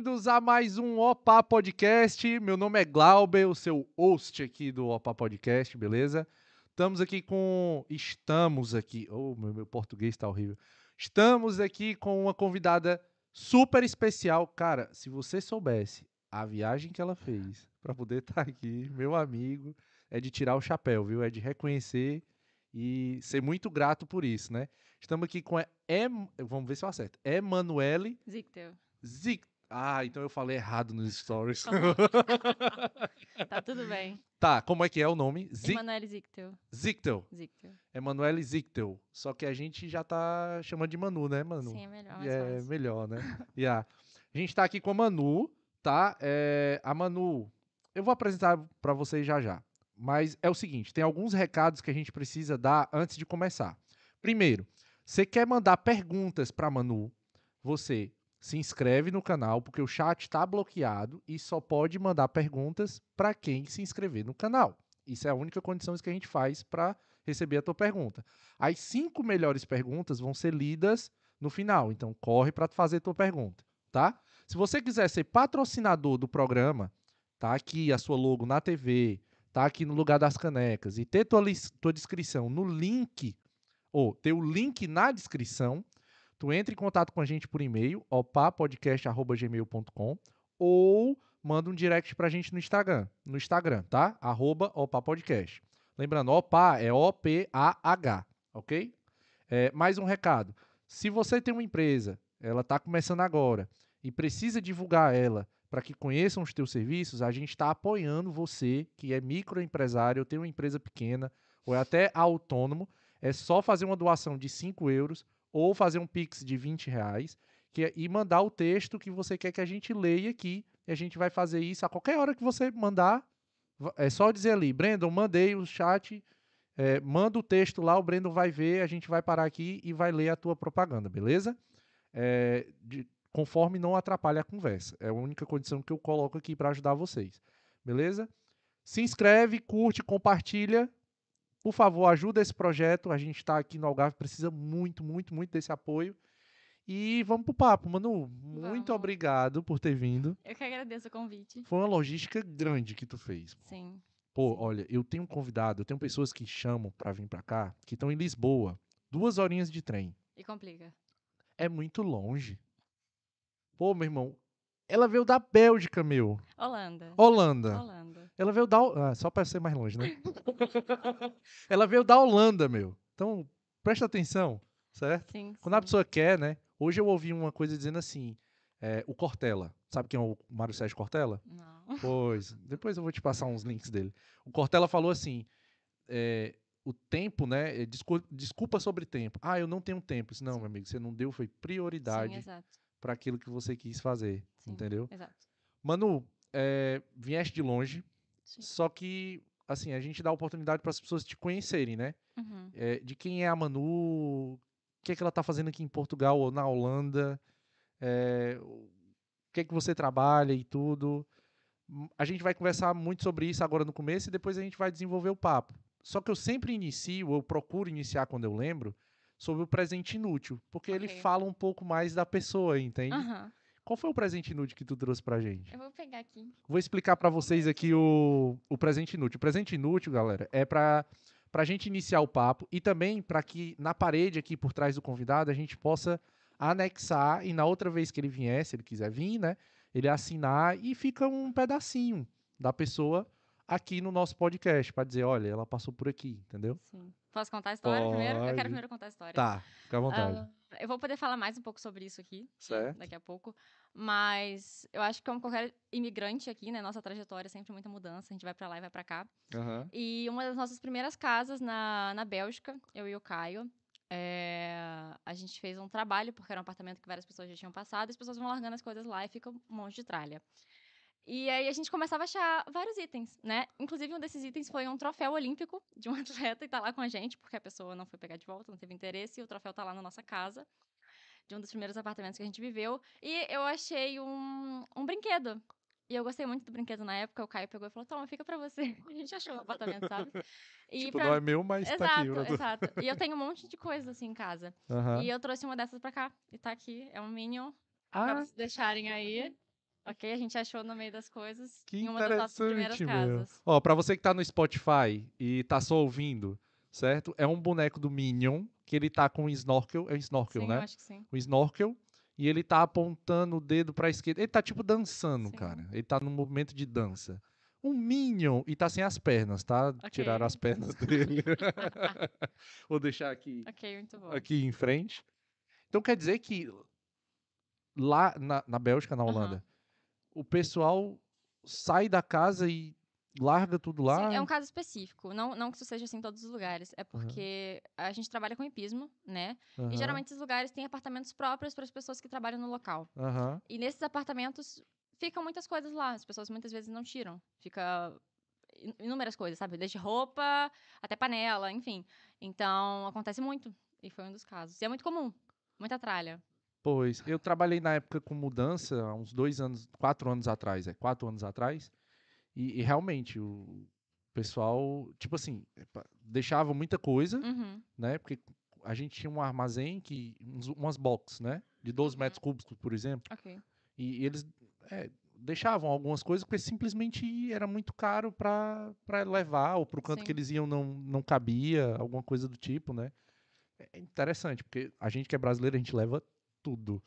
bem-vindos a mais um Opa Podcast. Meu nome é Glauber, o seu host aqui do Opa Podcast, beleza? Estamos aqui com. Estamos aqui. Oh, meu, meu português tá horrível. Estamos aqui com uma convidada super especial. Cara, se você soubesse a viagem que ela fez para poder estar tá aqui, meu amigo, é de tirar o chapéu, viu? É de reconhecer e ser muito grato por isso, né? Estamos aqui com a em... vamos ver se eu acerto. Emanuele Zictel. Zic... Ah, então eu falei errado nos stories. tá tudo bem. Tá, como é que é o nome? Zic... Emanuele Zictel. Zictel. Zictel. Emanuele Zictel. Só que a gente já tá chamando de Manu, né, Manu? Sim, é melhor. É fácil. melhor, né? yeah. A gente tá aqui com a Manu, tá? É... A Manu, eu vou apresentar para vocês já já. Mas é o seguinte, tem alguns recados que a gente precisa dar antes de começar. Primeiro, você quer mandar perguntas para Manu, você se inscreve no canal, porque o chat está bloqueado e só pode mandar perguntas para quem se inscrever no canal. Isso é a única condição que a gente faz para receber a tua pergunta. As cinco melhores perguntas vão ser lidas no final, então corre para fazer a tua pergunta, tá? Se você quiser ser patrocinador do programa, tá aqui a sua logo na TV, tá aqui no lugar das canecas e ter tua, tua descrição no link, ou ter o link na descrição, tu entra em contato com a gente por e-mail, opapodcast.gmail.com ou manda um direct pra gente no Instagram, no Instagram, tá? Arroba opapodcast. Lembrando, opa é O-P-A-H, ok? É, mais um recado. Se você tem uma empresa, ela está começando agora e precisa divulgar ela para que conheçam os teus serviços, a gente está apoiando você que é microempresário, tem uma empresa pequena ou é até autônomo. É só fazer uma doação de 5 euros ou fazer um pix de 20 reais que é, e mandar o texto que você quer que a gente leia aqui. E a gente vai fazer isso a qualquer hora que você mandar. É só dizer ali, Brandon, mandei o chat, é, manda o texto lá, o Brandon vai ver, a gente vai parar aqui e vai ler a tua propaganda, beleza? É, de, conforme não atrapalhe a conversa. É a única condição que eu coloco aqui para ajudar vocês. Beleza? Se inscreve, curte, compartilha. Por favor, ajuda esse projeto. A gente está aqui no Algarve, precisa muito, muito, muito desse apoio. E vamos pro papo, Manu. Muito Vamos. obrigado por ter vindo. Eu que agradeço o convite. Foi uma logística grande que tu fez. Sim. Pô, olha, eu tenho um convidado, eu tenho pessoas que chamam para vir para cá, que estão em Lisboa, duas horinhas de trem. E complica. É muito longe. Pô, meu irmão, ela veio da Bélgica, meu. Holanda. Holanda. Holanda. Ela veio da. Ah, só para ser mais longe, né? ela veio da Holanda, meu. Então, presta atenção, certo? Sim. Quando a sim. pessoa quer, né? Hoje eu ouvi uma coisa dizendo assim: é, o Cortella. Sabe quem é o Mário Sérgio Cortella? Não. Pois, depois eu vou te passar uns links dele. O Cortella falou assim: é, o tempo, né? é, descul- desculpa sobre tempo. Ah, eu não tenho tempo. Isso, não, meu amigo, você não deu, foi Sim, prioridade exato. Para aquilo que você quis fazer, Sim, entendeu? Exato. Manu, é, vieste de longe, Sim. só que, assim, a gente dá oportunidade para as pessoas te conhecerem, né? Uhum. É, de quem é a Manu, o que é que ela tá fazendo aqui em Portugal ou na Holanda, é, o que é que você trabalha e tudo. A gente vai conversar muito sobre isso agora no começo e depois a gente vai desenvolver o papo. Só que eu sempre inicio, eu procuro iniciar quando eu lembro, sobre o presente inútil, porque ele Ok. fala um pouco mais da pessoa, entende? Aham. Qual foi o presente inútil que tu trouxe pra gente? Eu vou pegar aqui. Vou explicar pra vocês aqui o, o presente inútil. O presente inútil, galera, é pra pra gente iniciar o papo e também para que na parede aqui por trás do convidado a gente possa anexar e na outra vez que ele vier, se ele quiser vir, né, ele assinar e fica um pedacinho da pessoa aqui no nosso podcast para dizer, olha, ela passou por aqui, entendeu? Sim. Posso contar a história primeiro? Eu Pode. quero primeiro contar a história. Tá, fica à vontade. Ah, eu vou poder falar mais um pouco sobre isso aqui. Certo. Daqui a pouco. Mas eu acho que como qualquer imigrante aqui, né? Nossa trajetória é sempre muita mudança. A gente vai pra lá e vai pra cá. Aham. E uma das nossas primeiras casas na, na Bélgica, eu e o Caio, é, a gente fez um trabalho, porque era um apartamento que várias pessoas já tinham passado, e as pessoas vão largando as coisas lá e fica um monte de tralha. E aí a gente começava a achar vários itens, né? Inclusive, um desses itens foi um troféu olímpico de um atleta e tá lá com a gente, porque a pessoa não foi pegar de volta, não teve interesse, e o troféu tá lá na nossa casa, de um dos primeiros apartamentos que a gente viveu. E eu achei um, um brinquedo. E eu gostei muito do brinquedo na época, o Caio pegou e falou, toma, fica pra você. A gente achou o apartamento, sabe? E tipo, pra- não é meu, mas tá aqui. Exato, exato. E eu tenho um monte de coisas assim em casa. E eu trouxe uma dessas pra cá. E tá aqui. É um Minion. Ah, Pra vocês deixarem aí. Ok? A gente achou no meio das coisas Que em uma das nossas primeiras meu. casas. Ó, pra você que tá no Spotify e tá só ouvindo, certo? É um boneco do Minion, que ele tá com um snorkel, é um snorkel, sim, né? eu acho que sim. um snorkel e ele tá apontando o dedo pra esquerda. Ele tá tipo dançando, Sim. cara. Ele tá num movimento de dança. Um Minion e tá sem as pernas, tá? Tiraram as pernas dele. Vou deixar aqui, Ok, muito bom. aqui em frente. Então quer dizer que lá na, na Bélgica, na. Holanda, o pessoal sai da casa e larga tudo lá. Sim, é um caso específico. Não, não que isso seja assim em todos os lugares. É porque a gente trabalha com hipismo, né? Aham, E geralmente esses lugares têm apartamentos próprios para as pessoas que trabalham no local. aham. E nesses apartamentos ficam muitas coisas lá. As pessoas muitas vezes não tiram. Fica in- inúmeras coisas, sabe? Desde roupa até panela, enfim. Então acontece muito. E foi um dos casos. E é muito comum. Muita tralha. Pois, eu trabalhei na época com mudança, há uns dois anos, quatro anos atrás, é, quatro anos atrás, e, e realmente o pessoal, tipo assim, deixava muita coisa, Uhum. né, porque a gente tinha um armazém, que uns- umas boxes, né, de 12 Uhum. metros cúbicos, por exemplo, Ok. e, e eles é, deixavam algumas coisas porque simplesmente era muito caro para levar, ou pro canto que Sim. eles iam não, não cabia, alguma coisa do tipo, né. É interessante, porque a gente que é brasileiro, a gente leva tudo.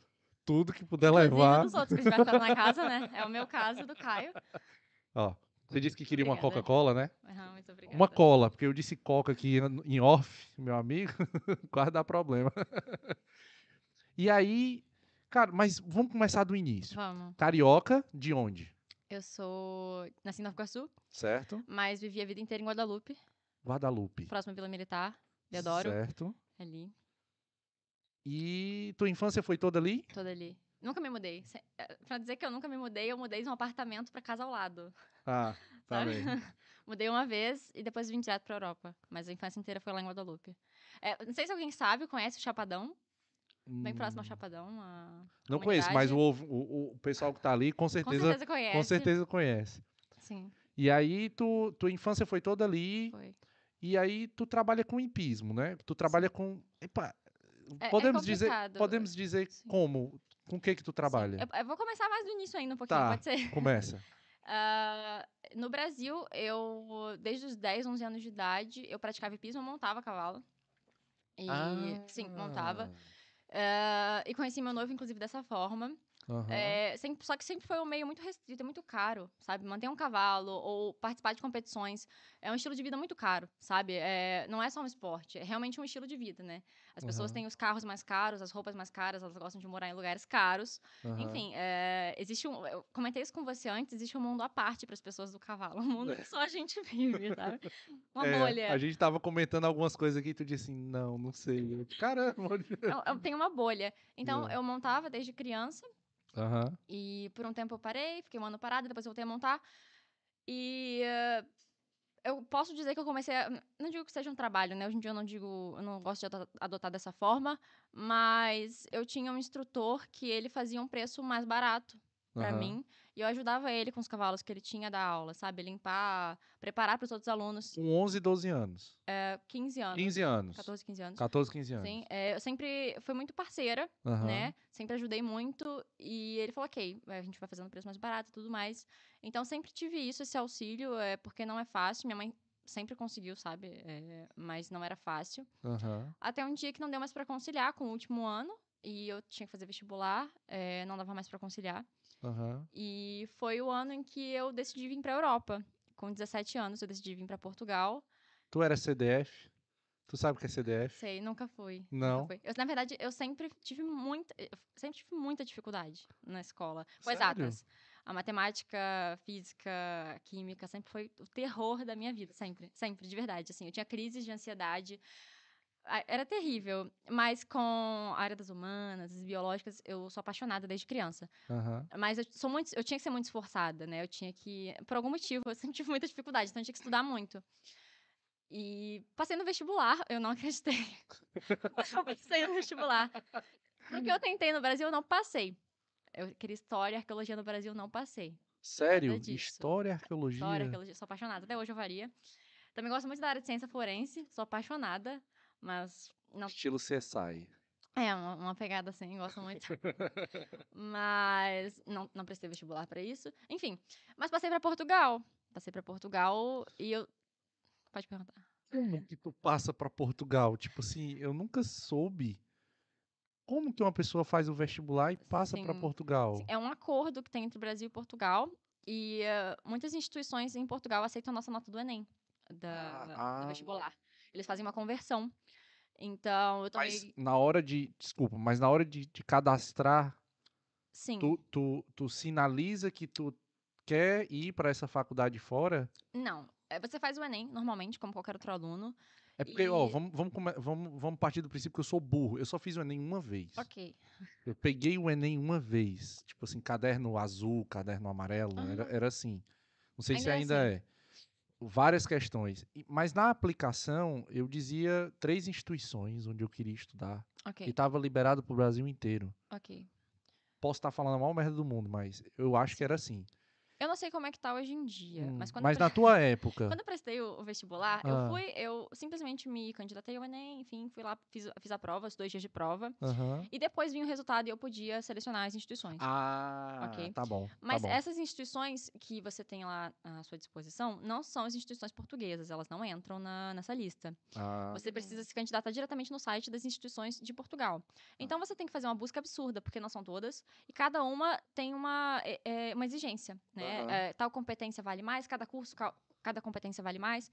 Tudo que puder Inclusive levar. dos outros que estiver ficando na casa, né? É o meu caso, do Caio. Ó, você disse que queria uma Obrigada. Coca-Cola, né? Aham, muito obrigada. Uma cola, porque eu disse coca aqui em- em off, meu amigo, quase dá problema. e aí, cara, mas vamos começar do início. Vamos. Carioca, de onde? Eu sou. Nasci em Nova Iguaçu, Certo? mas vivi a vida inteira em Guadalupe, Guadalupe. próximo à Vila Militar. Deodoro, Certo. ali, E tua infância foi toda ali? toda ali. Nunca me mudei. Eh, Pra dizer que eu nunca me mudei, eu mudei de um apartamento pra casa ao lado. Ah, tá bem. Mudei uma vez e depois vim direto pra Europa. Mas a infância inteira foi lá em Guadalupe. É, não sei se alguém sabe, conhece o Chapadão. Bem próximo ao Hum, Chapadão. Não conheço, mas o, comunidade. o, o pessoal que tá ali com Com certeza, certeza conhece. com certeza conhece. Sim, E aí, tu, tua infância foi toda ali, foi. E aí tu trabalha com hipismo, né? Tu trabalha com. Epa, É- é podemos dizer, complicado. podemos dizer Sim. como? Com o que que tu trabalha? Eu, eu vou começar mais do início ainda um pouquinho, Tá. pode ser? Começa. Ah, no Brasil, eu, desde os 10, 11 anos de idade, eu praticava hipismo, eu montava cavalo. E, sim, montava. Ah, e conheci meu noivo, inclusive, dessa forma. Aham. É, sempre- só que sempre foi um meio muito restrito, é muito caro, sabe? Manter um cavalo ou participar de competições é um estilo de vida muito caro, sabe? É, não é só um esporte, é realmente um estilo de vida, né? As pessoas têm os carros mais caros, as roupas mais caras, elas gostam de morar em lugares caros. aham. Enfim, é, existe um. Eu comentei isso com você antes, existe um mundo à parte para as pessoas do cavalo. Um mundo que só a gente vive, sabe? Uma É, bolha. A gente tava comentando algumas coisas aqui e tu disse assim, não, não sei. Caramba. Eu, eu tenho uma bolha. Então, É. eu montava desde criança. Aham. E por um tempo eu parei, fiquei um ano parada, depois eu voltei a montar. E eh, eu posso dizer que eu comecei a. Não digo que seja um trabalho, né? Hoje em dia eu não digo. Eu não gosto de ado- adotar dessa forma. Mas eu tinha um instrutor que ele fazia um preço mais barato pra aham. mim. E eu ajudava ele com os cavalos que ele tinha da aula, sabe? Limpar, preparar para os outros alunos. Com 11, 12 anos. Eh, 15 anos. 15 anos. 14, 15 anos. 14, 15 anos. Sim, eh, eu sempre fui muito parceira Aham. né? Sempre ajudei muito. E ele falou, ok, a gente vai fazendo preço mais barato e tudo mais. Então, sempre tive isso, esse auxílio, é, porque não é fácil. Minha mãe sempre conseguiu, sabe? É, mas não era fácil. Aham. Até um dia que não deu mais pra conciliar com o último ano. E eu tinha que fazer vestibular, é, não dava mais pra conciliar. Aham. E foi o ano em que eu decidi vir pra Europa. Com 17 anos, eu decidi vir pra Portugal. Tu era CDF? Tu sabe o que é CDF? Sei, nunca fui. nunca Não. fui. Eu, na verdade, eu sempre tive muita, sempre tive muita dificuldade na escola. Com Sério? exatas. A matemática, física, química sempre foi o terror da minha vida, sempre, sempre, de verdade. Assim, eu tinha crises de ansiedade. Era terrível, mas com a área das humanas, as biológicas, eu sou apaixonada desde criança. Aham. Mas eu sou muito, eu tinha que ser muito esforçada, né? Eu tinha que, por algum motivo, eu sempre tive muita dificuldade, então eu tinha que estudar muito. E passei no vestibular, eu não acreditei. eu passei no vestibular. O que eu tentei no Brasil, eu não passei. Eu queria história, arqueologia no Brasil, não passei. Sério? História, arqueologia. História, arqueologia, sou apaixonada. Até hoje eu varia. Também gosto muito da área de ciência forense, sou apaixonada, mas não Estilo CSI. É, uma, uma pegada assim, gosto muito. mas não, não prestei vestibular pra isso. Enfim, mas passei pra Portugal. Passei pra Portugal e eu. Pode perguntar. Como que tu passa pra Portugal? Tipo assim, eu nunca soube. Como que uma pessoa faz o vestibular e passa Sim, Portugal? É um acordo que tem entre o Brasil e Portugal. E eh, muitas instituições em Portugal aceitam a nossa nota do Enem, da, Ah. do vestibular. Eles fazem uma conversão. Então, eu tomei. Mas na hora de. Desculpa, mas na hora de, de cadastrar, Sim. tu, tu, tu sinaliza que tu quer ir pra essa faculdade fora? Não. eh, Você faz o Enem, normalmente, como qualquer outro aluno. É porque, ó, E- vamos, vamos, come- vamos, vamos partir do princípio que eu sou burro. Eu só fiz o Enem uma vez. Ok. Eu peguei o Enem uma vez. Tipo assim, caderno azul, caderno amarelo. Era, Aham. era assim. Não sei se Ainda é ainda é. Várias questões. Mas na aplicação, eu dizia três instituições onde eu queria estudar. Ok. E estava liberado pro Brasil inteiro. Ok. Posso estar falando a maior merda do mundo, mas eu acho que era assim. Eu não sei como é que tá hoje em dia, Hum, mas quando mas pre- na tua época. Quando eu prestei o, o vestibular, Ah. eu fui, eu simplesmente me candidatei ao Enem, enfim, fui lá, fiz, fiz a prova, os dois dias de prova. Aham. E depois vinha o resultado e eu podia selecionar as instituições. Ah, Ok. tá bom. tá Mas bom. essas instituições que você tem lá à sua disposição não são as instituições portuguesas, elas não entram na- nessa lista. Ah, Você precisa se candidatar diretamente no site das instituições de Portugal. Então você tem que fazer uma busca absurda, porque não são todas, e cada uma tem uma, é, é, uma exigência. Né? Aham. É, tal competência vale mais, cada curso, ca- cada competência vale mais.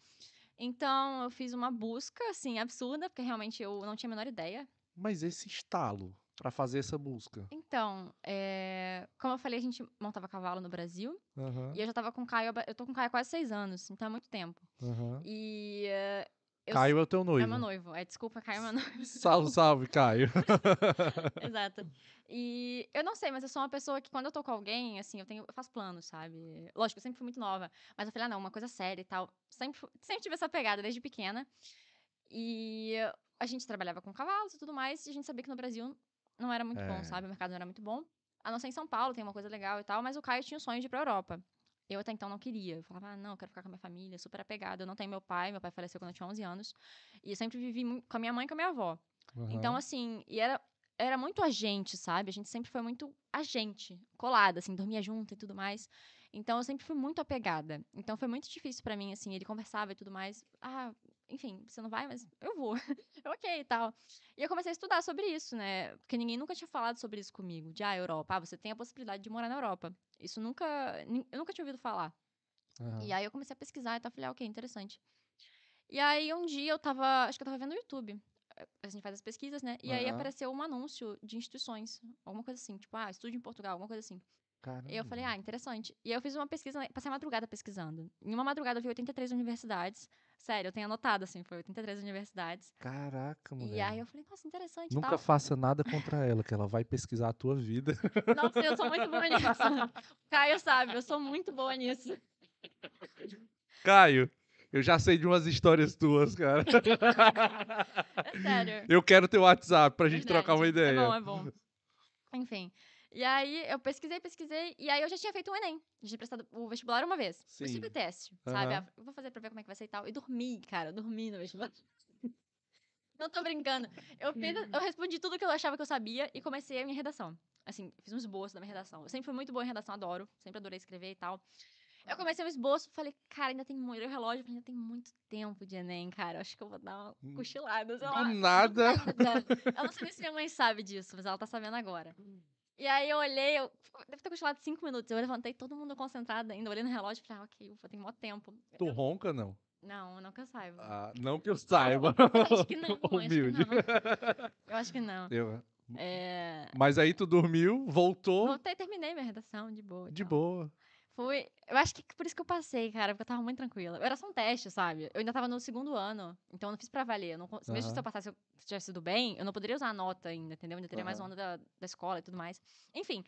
Então eu fiz uma busca, assim, absurda, porque realmente eu não tinha a menor ideia. Mas esse estalo pra fazer essa busca. Então, é, como eu falei, a gente montava cavalo no Brasil, Aham, e eu já tava com o Caio, eu tô com o Caio há quase seis anos, então é muito tempo. aham. E. eh, eu Caio é o teu É noivo. meu noivo. É, desculpa, Caio é meu noivo. Salve, salve, Caio. Exato. E eu não sei, mas eu sou uma pessoa que quando eu tô com alguém, assim, eu tenho, eu faço planos, sabe? Lógico, eu sempre fui muito nova, mas eu falei, ah, não, uma coisa séria e tal. Sempre, sempre tive essa pegada desde pequena. E a gente trabalhava com cavalos e tudo mais, e a gente sabia que no Brasil não era muito É. bom, sabe? O mercado não era muito bom. A não ser em São Paulo, tem uma coisa legal e tal, mas o Caio tinha o sonho de ir pra Europa. Eu até então não queria. Eu falava, ah, não, eu quero ficar com a minha família, super apegada. Eu não tenho meu pai, meu pai faleceu quando eu tinha 11 anos. E eu sempre vivi com a minha mãe e com a minha avó. Então, Aham. assim, e era, era muito a gente, sabe? A gente sempre foi muito a gente, colada, assim, dormia junto e tudo mais. Então, eu sempre fui muito apegada. Então, foi muito difícil pra mim, assim, ele conversava e tudo mais. Ah, enfim, você não vai, mas eu vou. Ok e tal. E eu comecei a estudar sobre isso, né? Porque ninguém nunca tinha falado sobre isso comigo. De, ah, Europa, ah, você tem a possibilidade de morar na Europa. Isso nunca, eu nunca tinha ouvido falar. Aham. E aí eu comecei a pesquisar e tal, falei, ah, ok, interessante. E aí um dia eu tava, acho que eu tava vendo no YouTube. A gente faz as pesquisas, né? E aí Aham. apareceu um anúncio de instituições, alguma coisa assim, tipo, ah, estude em Portugal, alguma coisa assim. E eu falei, Caramba. ah, interessante. E eu fiz uma pesquisa, passei a madrugada pesquisando. Em uma madrugada eu vi 83 universidades. Sério, eu tenho anotado, assim, foi 83 universidades. Caraca, mulher. E aí eu falei, nossa, interessante Nunca tal. faça nada contra ela, que ela vai pesquisar a tua vida. Nossa, eu sou muito boa nisso. Caio sabe, eu sou muito boa nisso. Caio, eu já sei de umas histórias tuas, cara. É sério. Eu quero teu WhatsApp pra gente Verdade. trocar uma ideia. É bom, é bom. Enfim. E aí eu pesquisei, pesquisei, e aí eu já tinha feito o Enem. Já tinha prestado o vestibular uma vez. Sim. Foi sempre teste, sabe? Aham. Ah, eu vou fazer pra ver como é que vai ser e tal. E dormi, cara, eu dormi no vestibular. Não tô brincando. Eu, fiz, eu respondi tudo que eu achava que eu sabia e comecei a minha redação. Assim, fiz um esboço da minha redação. Eu sempre fui muito boa em redação, adoro. Sempre adorei escrever e tal. Eu comecei um esboço, falei, cara, ainda tem muito. O relógio, falei, ainda tem muito tempo de Enem, cara. Acho que eu vou dar uma Hum. cochilada, sei lá. nada. Nada. Eu não sei nem se minha mãe sabe disso, mas ela tá sabendo agora. E aí eu olhei, eu deve ter cochilado cinco minutos. Eu levantei, todo mundo concentrado ainda, olhei no relógio e falei, ah, ok, ufa, tem mó tempo. Tu ronca, não? Não, não que eu saiba. Ah, não que eu saiba. acho que não, acho que Humilde. não. Eu acho que não. Eu- É... Mas aí tu dormiu, voltou Voltei, terminei minha redação de boa. de tal. boa. Fui. Eu acho que por isso que eu passei, cara, porque eu tava muito tranquila. Era só um teste, sabe? Eu ainda tava no segundo ano, então eu não fiz pra valer. Eu não, Mesmo se eu passasse, se eu tivesse sido bem, eu não poderia usar a nota ainda, entendeu? Ainda teria mais Aham. onda da, da escola e tudo mais. Enfim.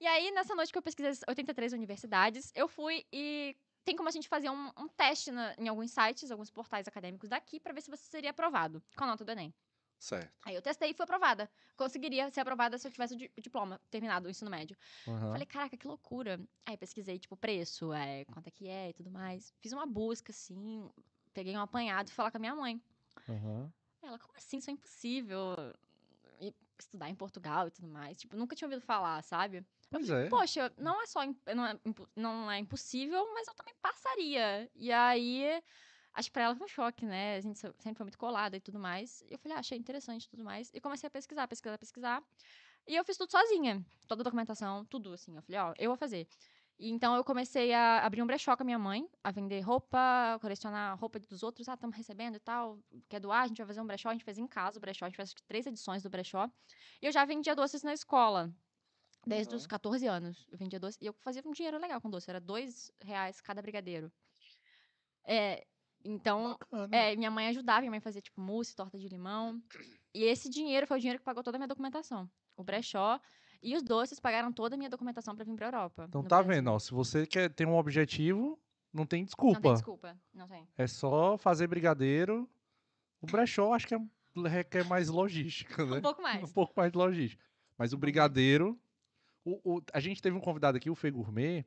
E aí, nessa noite que eu pesquisei as 83 universidades, eu fui e. Tem como a gente fazer um, um teste na- em alguns sites, alguns portais acadêmicos daqui, pra ver se você seria aprovado com a nota do Enem. Certo. Aí eu testei e fui aprovada. Conseguiria ser aprovada se eu tivesse o di- o diploma terminado, o ensino médio. Aham. Falei, caraca, que loucura. Aí pesquisei, tipo, preço, é, quanto é que é e tudo mais. Fiz uma busca, assim, peguei um apanhado e falar com a minha mãe. Aham. Ela, como assim? Isso é impossível. E estudar em Portugal e tudo mais. Tipo, nunca tinha ouvido falar, sabe? Pois é. Poxa, não é só não é, não é impossível, mas eu também passaria. E aí, acho que pra ela foi um choque, né? A gente se- sempre foi muito colada e tudo mais. E eu falei, ah, achei interessante e tudo mais. E comecei a pesquisar, pesquisar, pesquisar. E eu fiz tudo sozinha. Toda a documentação, tudo assim. Eu falei, ó, eu vou fazer. E então eu comecei a abrir um brechó com a minha mãe, a vender roupa, colecionar roupa dos outros. Ah, estamos recebendo e tal. Quer doar? A gente vai fazer um brechó. A gente fez em casa o brechó. A gente fez três edições do brechó. E eu já vendia doces na escola. Desde os 14 anos. Eu vendia doce. E eu fazia um dinheiro legal com doce. Era dois reais cada brigadeiro. É, então, é, minha mãe ajudava. Minha mãe fazia, tipo, mousse, torta de limão. E esse dinheiro foi o dinheiro que pagou toda a minha documentação. O brechó e os doces pagaram toda a minha documentação pra vir pra Europa. Então tá Brasil. vendo, ó. Se você quer ter um objetivo, não tem Não desculpa. tem desculpa. Não tem. É só fazer brigadeiro. O brechó acho que é, requer mais logística, né? Um pouco mais. Um pouco mais de logística. Mas o brigadeiro. o- o- a gente teve um convidado aqui, o Fê Gourmet,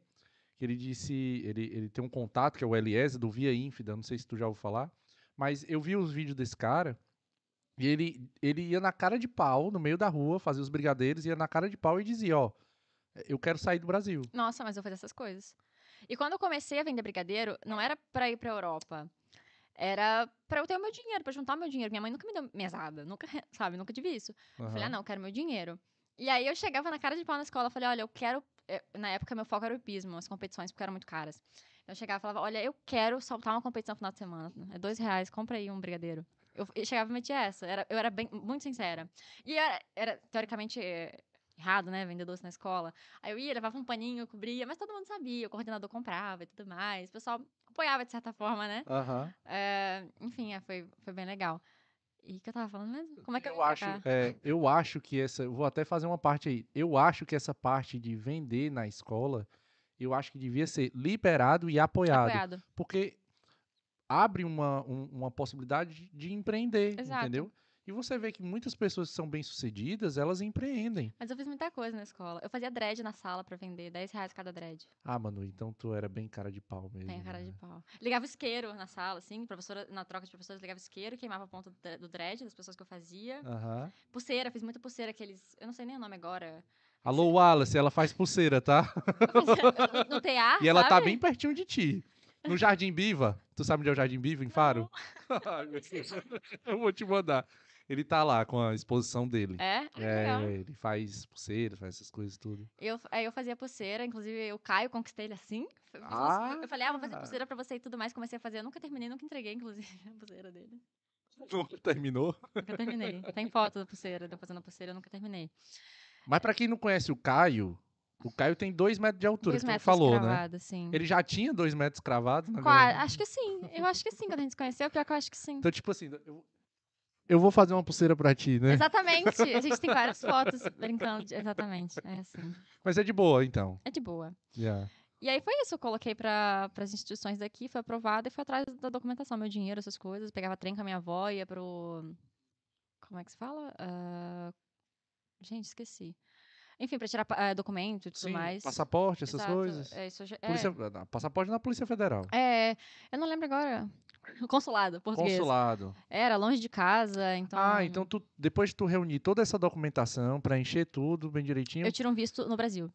que ele disse. Ele, ele tem um contato, que é o Eliezer, do Via Infida, não sei se tu já ouviu falar. Mas eu vi os vídeos desse cara. E ele, ele ia na cara de pau, no meio da rua, fazia os brigadeiros, ia na cara de pau e dizia: Ó, eu quero sair do Brasil. Nossa, mas eu fazia essas coisas. E quando eu comecei a vender brigadeiro, não era pra ir pra Europa. Era pra eu ter o meu dinheiro, pra juntar o meu dinheiro. Minha mãe nunca me deu mesada, nunca, sabe, nunca tive isso. Eu falei, ah, não, eu quero meu dinheiro. E aí eu chegava na cara de pau na escola, falei, olha, eu quero. Eh, Na época, meu foco era o hipismo, as competições, porque eram muito caras. Eu chegava e falava, olha, eu quero saltar uma competição no final de semana. É dois reais, compra aí um brigadeiro. Eu, eu chegava e metia essa. Era, eu era bem, muito sincera. E era, era teoricamente eh, errado, né? Vender doce na escola. Aí eu ia, levava um paninho, cobria, mas todo mundo sabia, o coordenador comprava e tudo mais. O pessoal apoiava de certa forma, né? Aham. É, enfim, é, foi, foi bem legal. E o que eu tava falando mesmo? Como é que eu, Eu acho, é, eu acho que essa. eu Vou até fazer uma parte aí. Eu acho que essa parte de vender na escola, eu acho que devia ser liberado e apoiado. Apoiado. Porque abre uma, um- uma possibilidade de- de empreender, Exato. entendeu? E você vê que muitas pessoas que são bem-sucedidas, elas empreendem. Mas eu fiz muita coisa na escola. Eu fazia dread na sala pra vender, 10 reais cada dread. Ah, Manu, então tu era bem cara de pau mesmo. Tem a cara de né? pau. Ligava isqueiro na sala, assim, professora, na troca de professores, ligava isqueiro, queimava a ponta do dre- do dread das pessoas que eu fazia. Aham. Pulseira, fiz muita pulseira, aqueles. Eu não sei nem o nome agora. Alô, Wallace, ela faz pulseira, tá? No, TA. E ela tá sabe? bem pertinho de ti. No Jardim Biva. Tu sabe onde é o Jardim Biva, em Faro? Eu vou te mandar. Ele tá lá com a exposição dele. É? Ah, que legal. É, ele faz pulseira, faz essas coisas tudo. Eu, aí eu fazia pulseira, inclusive o Caio conquistei ele assim. Ah! eu falei, ah, vou fazer pulseira pra você e tudo mais. Comecei a fazer. Eu nunca terminei, nunca entreguei, inclusive, a pulseira dele. Nunca terminou? Nunca terminei. Tem foto da pulseira, de eu fazendo a pulseira, eu nunca terminei. Mas pra quem não conhece o Caio, o Caio tem dois metros de altura, Dois que tu metros falou, né? cravado, sim. Ele já tinha dois metros cravados, na Qua- verdade. Acho que sim. Eu acho que sim, quando a gente se conheceu, pior que eu acho que sim. Então, tipo assim, eu, eu vou fazer uma pulseira pra ti, né? Exatamente. A gente tem várias fotos brincando. de- Exatamente. É assim. Mas é de boa, então. É de boa. Já. E aí foi isso, eu coloquei para as instituições daqui, foi aprovado e fui atrás da documentação, meu dinheiro, essas coisas. Pegava trem com a minha avó, ia pro. Como é que se fala? Ah, Gente, esqueci. Enfim, para tirar ah, documento e tudo Sim, mais. passaporte, essas Exato, coisas. É, isso já- é. Polícia, não, passaporte na Polícia Federal. É, eu não lembro agora. Consulado, português. Consulado. Era longe de casa, então. Ah, então tu, depois de tu reunir toda essa documentação, preencher tudo bem direitinho. Eu tiro um visto no Brasil.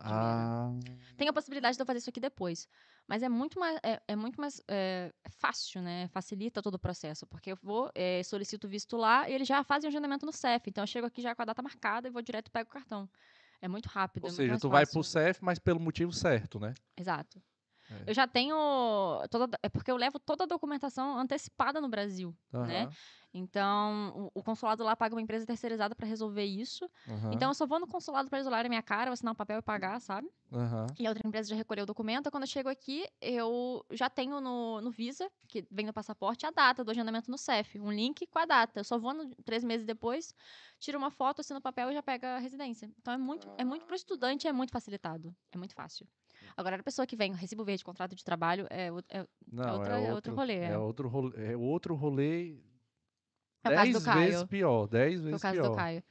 Ah, Tem a possibilidade de eu fazer isso aqui depois. Mas é muito mais, é, é muito mais é, fácil, né? Facilita todo o processo. Porque eu vou, é, solicito o visto lá e eles já fazem o agendamento no CEF. Então eu chego aqui já com a data marcada e vou direto e pego o cartão. É muito rápido. ou é muito seja, tu vai fácil. pro CEF, mas pelo motivo certo, né? Exato. É. Eu já tenho. Toda, é porque eu levo toda a documentação antecipada no Brasil. Né? Aham, Então, o, o consulado lá paga uma empresa terceirizada para resolver isso. aham, Então, eu só vou no consulado para eles olharem minha cara, assinar um papel e pagar, sabe? aham. E a outra empresa já recolheu o documento. Quando eu chego aqui, eu já tenho no, no Visa, que vem no passaporte, a data do agendamento no CEF. Um link com a data. Eu só vou no- três meses depois, tiro uma foto, assino o papel e já pega a residência. Então, é muito, é muito pro estudante, é muito facilitado. É muito fácil. Agora, a pessoa que vem, recibo verde, contrato de trabalho, é, o- é, Não, outra- é é outro, outro rolê, É é. outro rolê. É outro rolê é o caso dez do Caio. vezes pior. Dez o vezes caso pior. do Caio.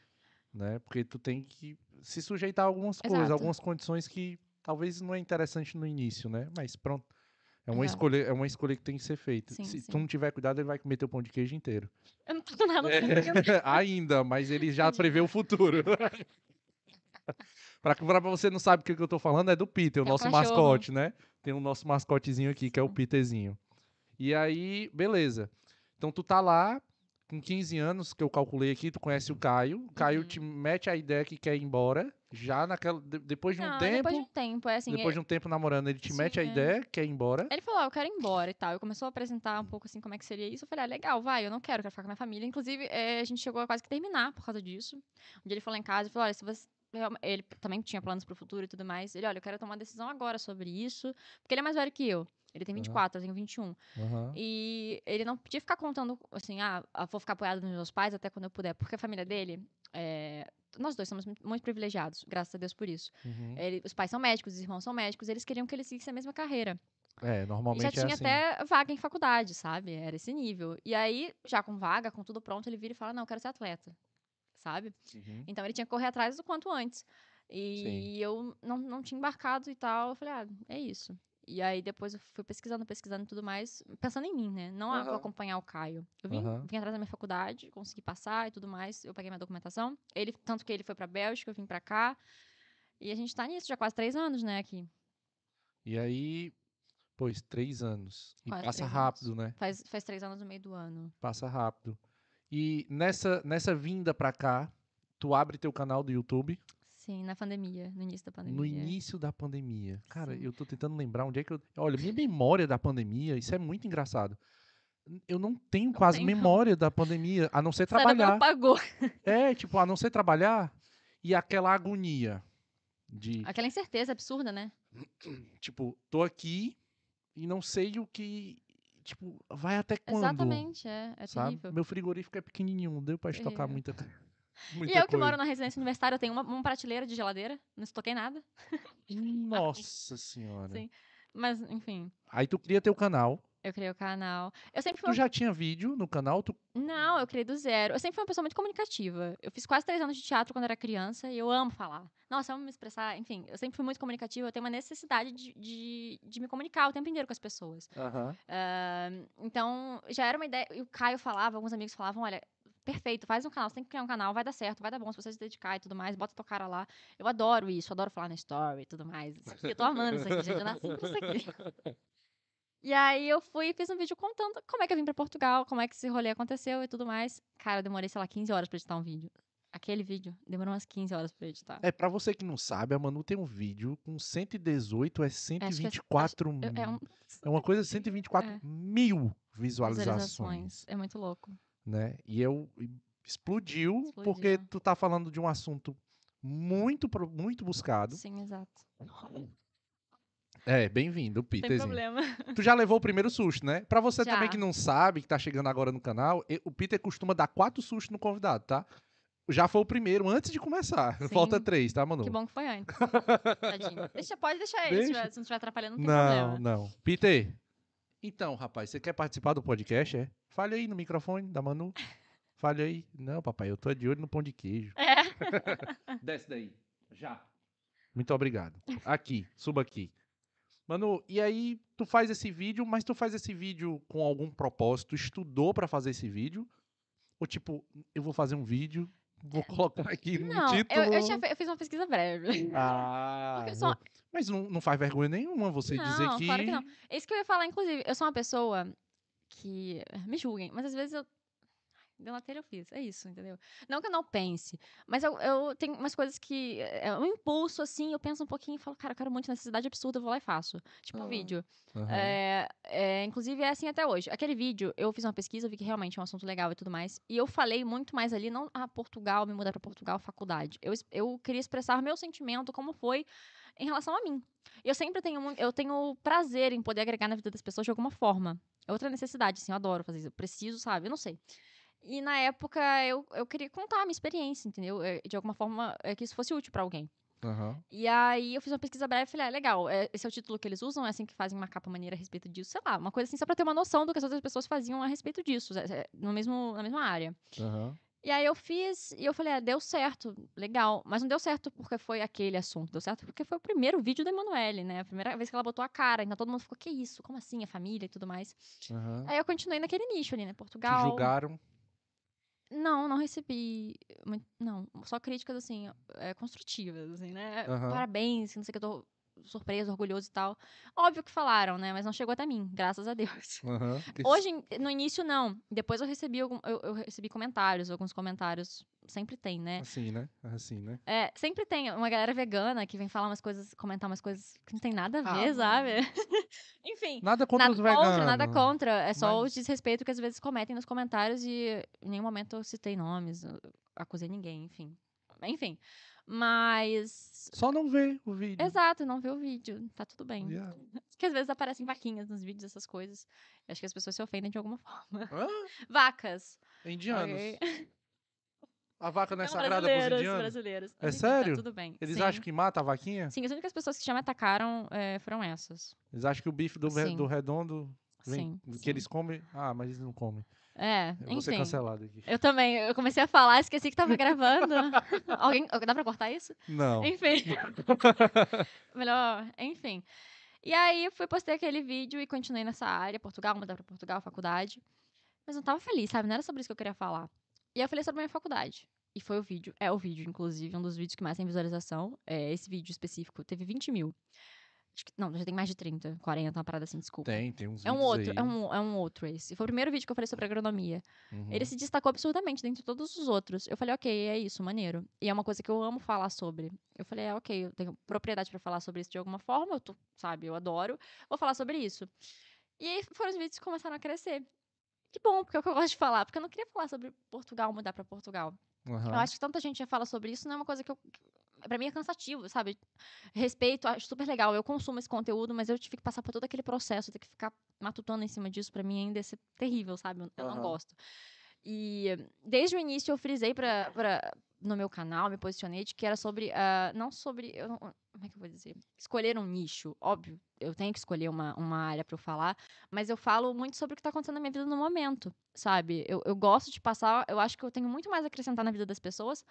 Né? Porque tu tem que se sujeitar a algumas coisas, Exato. algumas condições que talvez não é interessante no início, né? Mas pronto. É uma, escolha, é uma escolha que tem que ser feita. Sim, Se sim. tu não tiver cuidado, ele vai comer teu pão de queijo inteiro. Eu não tô nada É, ainda, mas ele já prevê o futuro. pra, pra você não sabe o que que eu tô falando, é do Peter, o É nosso cachorro. mascote, né? Tem o nosso mascotezinho aqui, que é o. Peterzinho. E aí, beleza. Então tu tá lá, com 15 anos, que eu calculei aqui, tu conhece o Caio. O Caio Uhum. te mete a ideia que quer ir embora. Já naquela. de- depois de um Não, tempo. depois de um tempo, é assim. depois é- de um tempo namorando, ele te Sim, mete a é. ideia, quer ir embora. Ele falou, ah, eu quero ir embora e tal. Eu começou a apresentar um pouco assim como é que seria isso. Eu falei, ah, legal, vai, eu não quero, eu quero ficar com a minha família. Inclusive, eh, a gente chegou a quase que terminar por causa disso. Um dia ele foi lá em casa e falou, olha, se você. Ele também tinha planos pro futuro e tudo mais. Ele, olha, eu quero tomar uma decisão agora sobre isso. Porque ele é mais velho que eu. Ele tem Aham. 24, eu tenho 21. Aham. E ele não podia ficar contando, assim, ah, ah, vou ficar apoiado nos meus pais até quando eu puder. Porque a família dele, é, nós dois somos muito- privilegiados, graças a Deus por isso. Uhum. Ele- os pais são médicos, os irmãos são médicos, eles queriam que ele seguisse a mesma carreira. É, E normalmente já é tinha assim. até vaga em faculdade, sabe? Era esse nível. E aí, já com vaga, com tudo pronto, ele vira e fala: Não, eu quero ser atleta, sabe? Uhum. Então ele tinha que correr atrás do quanto antes. E eu não, não tinha embarcado e tal. Eu falei: Ah, é isso. E aí depois eu fui pesquisando, pesquisando e tudo mais, pensando em mim, né? Não, Aham. acompanhar o Caio. Eu vim, Aham. vim atrás da minha faculdade, consegui passar e tudo mais. Eu peguei minha documentação. Ele, tanto que ele foi pra Bélgica, eu vim pra cá. E a gente tá nisso já quase três anos, né, aqui. E aí, pois, três anos. E Quase passa rápido, anos. né? Faz, faz três anos no meio do ano. Passa rápido. E nessa, nessa vinda pra cá, tu abre teu canal do YouTube Sim, na pandemia, no início da pandemia. no início da pandemia. Cara, Sim. eu tô tentando lembrar onde é que eu. Olha, minha memória da pandemia, isso é muito engraçado. Eu não tenho quase tem, não. memória da pandemia, a não ser trabalhar. apagou. É, tipo, a não ser trabalhar e aquela agonia de, Aquela incerteza absurda, né? tipo, tô aqui e não sei o que. Tipo, vai até quando? Exatamente, é. É sabe? terrível. Meu frigorífico é pequenininho, não deu pra estocar Terrível. muita, E muita eu que coisa. moro na residência universitária, eu tenho uma, uma prateleira de geladeira, não estoquei nada. Nossa senhora. Sim. Mas, enfim, Aí tu cria teu canal. Eu criei o canal. Eu sempre fui Tu já tinha vídeo no canal? Tu... Não, eu criei do zero. Eu sempre fui uma pessoa muito comunicativa. Eu fiz quase três anos de teatro quando era criança e eu amo falar. Nossa, eu amo me expressar. Enfim, eu sempre fui muito comunicativa. Eu tenho uma necessidade de, de, de me comunicar o tempo inteiro com as pessoas. Ah, então, já era uma ideia. E o Caio falava, alguns amigos falavam: olha. Perfeito, faz um canal, você tem que criar um canal, vai dar certo, vai dar bom se você se dedicar e tudo mais, bota tua cara lá. Eu adoro isso, adoro falar na story e tudo mais. Eu tô amando isso aqui, gente, eu nasci pra isso aqui. E aí eu fui e fiz um vídeo contando como é que eu vim pra Portugal, como é que esse rolê aconteceu e tudo mais. Cara, eu demorei, sei lá, 15 horas pra editar um vídeo. Aquele vídeo demorou umas 15 horas pra editar. É, pra você que não sabe, a Manu tem um vídeo com 118, é Acho que é- 124 acho- É, é um, É uma coisa 124 É. mil visualizações, visualizações. É muito louco. né? E eu e explodiu, porque Explodiu. tu tá falando de um assunto muito muito buscado. Sim, exato. É, bem-vindo, Sem Peterzinho. problema. Tu já levou o primeiro susto, né? Pra você também Já. que não sabe, que tá chegando agora no canal, o Peter costuma dar quatro sustos no convidado, tá? Já foi o primeiro antes de começar. Falta Sim. três, tá, Manu? Que bom que foi antes. Tadinho. Deixa, pode deixar ele, se, Deixa. se não estiver atrapalhando, não tem Não, problema. não. Peter, então, rapaz, você quer participar do podcast, é? Fale aí no microfone da Manu. Fale aí. Não, papai, eu tô de olho no pão de queijo. É. Desce daí. Já. Muito obrigado. Aqui, suba aqui. Manu, e aí tu faz esse vídeo, mas tu faz esse vídeo com algum propósito? Estudou pra fazer esse vídeo? Ou tipo, eu vou fazer um vídeo, vou colocar aqui no É. Não, título. eu, eu, tinha eu fiz uma pesquisa breve. Ah, eu sou- não. mas não, não faz vergonha nenhuma você dizer Não, que. claro que não. É isso que eu ia falar, inclusive. Eu sou uma pessoa que. Me julguem, mas às vezes eu. Deu telha eu fiz. É isso, entendeu? Não que eu não pense, mas eu, eu tenho umas coisas que. É um impulso, assim, eu penso um pouquinho e falo, cara, eu quero muito necessidade absurda, eu vou lá e faço. Tipo, Ah. um vídeo. Aham. É, é, inclusive, é assim até hoje. Aquele vídeo, eu fiz uma pesquisa, vi que realmente é um assunto legal e tudo mais. E eu falei muito mais ali, não, ah, Portugal, me mudar pra Portugal, faculdade. Eu, eu queria expressar meu sentimento, como foi em relação a mim. Eu sempre tenho, eu tenho prazer em poder agregar na vida das pessoas de alguma forma. É outra necessidade, assim, eu adoro fazer isso. Eu preciso, sabe? Eu não sei. E na época eu, eu queria contar a minha experiência, entendeu? É, De alguma forma é, que isso fosse útil pra alguém. Aham. E aí eu fiz uma pesquisa breve e falei, ah, legal, é, esse é o título que eles usam, é assim que fazem uma capa maneira a respeito disso, sei lá, uma coisa assim, só pra ter uma noção do que as outras pessoas faziam a respeito disso, no mesmo, na mesma área. Aham. E aí eu fiz e eu falei, ah, deu certo, legal. Mas não deu certo porque foi aquele assunto, deu certo porque foi o primeiro vídeo da Emanuele, né? A primeira vez que ela botou a cara, então todo mundo ficou, que isso? Como assim? A família e tudo mais. Aham. Aí eu continuei naquele nicho ali, né? Te Portugal. julgaram. Não, não recebi. Não, só críticas, assim, é, construtivas, assim, né? Aham. Parabéns, não sei o que, eu tô surpreso, orgulhoso e tal. Óbvio que falaram, né? Mas não chegou até mim, graças a Deus. Que- Hoje, no início, não. Depois eu recebi, algum, eu, eu recebi comentários, alguns comentários. Sempre tem, né? Assim, né? Assim, né? É, sempre tem uma galera vegana que vem falar umas coisas, comentar umas coisas que não tem nada a Ah, ver, mano. sabe? Enfim. Nada contra Nada os veganos. contra, nada contra. É só Mas- o desrespeito que às vezes cometem nos comentários e em nenhum momento eu citei nomes, acusei ninguém, enfim. Enfim. Mas. Só não vê o vídeo. Exato, não vê o vídeo. Tá tudo bem. Yeah. Porque às vezes aparecem vaquinhas nos vídeos, essas coisas. Eu acho que as pessoas se ofendem de alguma forma. Hã? Vacas. Indianos. ok? A vaca não é Não, sagrada pros brasileiros, indianos? brasileiros. É enfim, sério? Tá tudo bem. Eles Sim. acham que mata a vaquinha? Sim, as únicas pessoas que já me atacaram eh, foram essas. Eles acham que o bife do, re- do redondo vem, Sim, que sim. eles comem. Ah, mas eles não comem. É, Eu vou ser cancelado aqui. Eu também. Eu comecei a falar, esqueci que tava gravando. Alguém. Dá pra cortar isso? Não. Enfim. Melhor. Enfim. E aí fui, postei aquele vídeo e continuei nessa área, Portugal, mudar pra Portugal, faculdade. Mas não tava feliz, sabe? Não era sobre isso que eu queria falar. E aí eu falei sobre a minha faculdade. E foi o vídeo, é o vídeo, inclusive, um dos vídeos que mais tem visualização. É, esse vídeo específico teve 20 mil. Acho que- não, já tem mais de 30, 40, uma parada assim, desculpa. Tem, tem uns É um outro, aí. é um, é um outro esse. Foi o primeiro vídeo que eu falei sobre agronomia. Uhum. Ele se destacou absurdamente dentre todos os outros. Eu falei, ok, é isso, maneiro. E é uma coisa que eu amo falar sobre. Eu falei, é, ok, eu tenho propriedade pra falar sobre isso de alguma forma, eu tô, sabe, eu adoro. Vou falar sobre isso. E aí foram os vídeos que começaram a crescer. Que bom, porque é o que eu gosto de falar. Porque eu não queria falar sobre Portugal, mudar pra Portugal. Aham. Eu acho que tanta gente já fala sobre isso, não é uma coisa que eu. Pra mim é cansativo, sabe? Respeito, acho super legal. Eu consumo esse conteúdo, mas eu tive que passar por todo aquele processo, ter que ficar matutando em cima disso, pra mim ainda ser terrível, sabe? Eu- Eu não gosto. E desde o início eu frisei pra, pra, no meu canal, me posicionei de que era sobre. ah, não sobre. eu não- como é que eu vou dizer? Escolher um nicho. Óbvio, eu tenho que escolher uma, uma área pra eu falar, mas eu falo muito sobre o que tá acontecendo na minha vida no momento, sabe? Eu, eu gosto de passar. Eu acho que eu tenho muito mais a acrescentar na vida das pessoas.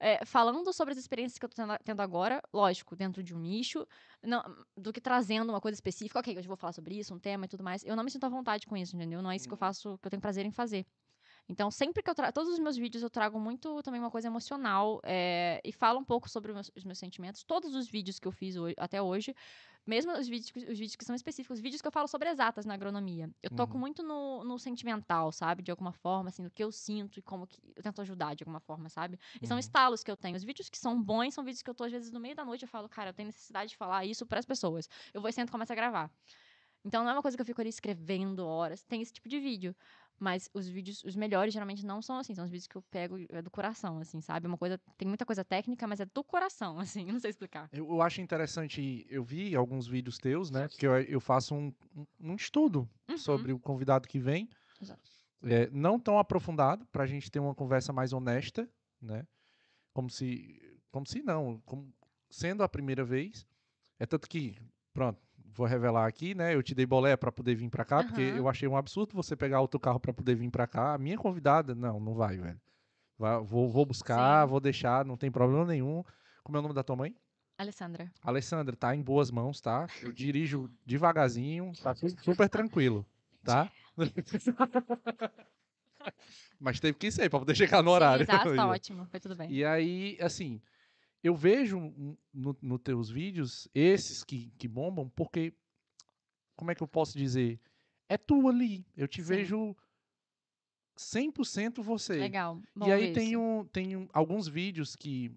É, falando sobre as experiências que eu tô tendo, agora, lógico, dentro de um nicho, não, do que trazendo uma coisa específica. Ok, hoje eu vou falar sobre isso, um tema e tudo mais. Eu não me sinto à vontade com isso, entendeu? Não é isso que eu faço, que eu tenho prazer em fazer. Então, sempre que eu trago. Todos os meus vídeos eu trago muito também uma coisa emocional é, e falo um pouco sobre os meus, os meus sentimentos. Todos os vídeos que eu fiz ho- até hoje, mesmo os vídeos, que- os vídeos que são específicos, os vídeos que eu falo sobre exatas na agronomia. Eu toco Uhum. muito no, no sentimental, sabe? De alguma forma, assim, do que eu sinto e como que eu tento ajudar de alguma forma, sabe? E são Uhum. estalos que eu tenho. Os vídeos que são bons são vídeos que eu tô, às vezes, no meio da noite, eu falo, cara, eu tenho necessidade de falar isso para as pessoas. Eu vou e sento e começo a gravar. Então não é uma coisa que eu fico ali escrevendo horas. Tem esse tipo de vídeo. Mas os vídeos, os melhores, geralmente não são assim. São os vídeos que eu pego é do coração, assim, sabe? Uma coisa. Tem muita coisa técnica, mas é do coração, assim. Não sei explicar. Eu, eu acho interessante, eu vi alguns vídeos teus, né? Porque eu, eu faço um, um- um estudo Uhum. sobre o convidado que vem. Exato. É, não tão aprofundado, pra gente ter uma conversa mais honesta, né? Como se. Como se não. Como, sendo a primeira vez. É tanto que, pronto, vou revelar aqui, né? Eu te dei bolé pra poder vir pra cá, porque Aham. eu achei um absurdo você pegar outro carro pra poder vir pra cá. A minha convidada, não, não vai, velho. Vai- vou, vou buscar, Sim. vou deixar, não tem problema nenhum. Como é o nome da tua mãe? Alessandra. Alessandra, tá em boas mãos, tá? Eu dirijo devagarzinho, tá su- super tranquilo, tá? Mas teve que ser pra poder chegar no horário. Sim, exato, tá ótimo. Foi tudo bem. E aí, assim, eu vejo n- no, teus vídeos, esses que, que bombam, porque, como é que eu posso dizer? É tu ali. Eu te Sim. vejo 100% você. Legal. Bom E aí tem, um, tem um- alguns vídeos que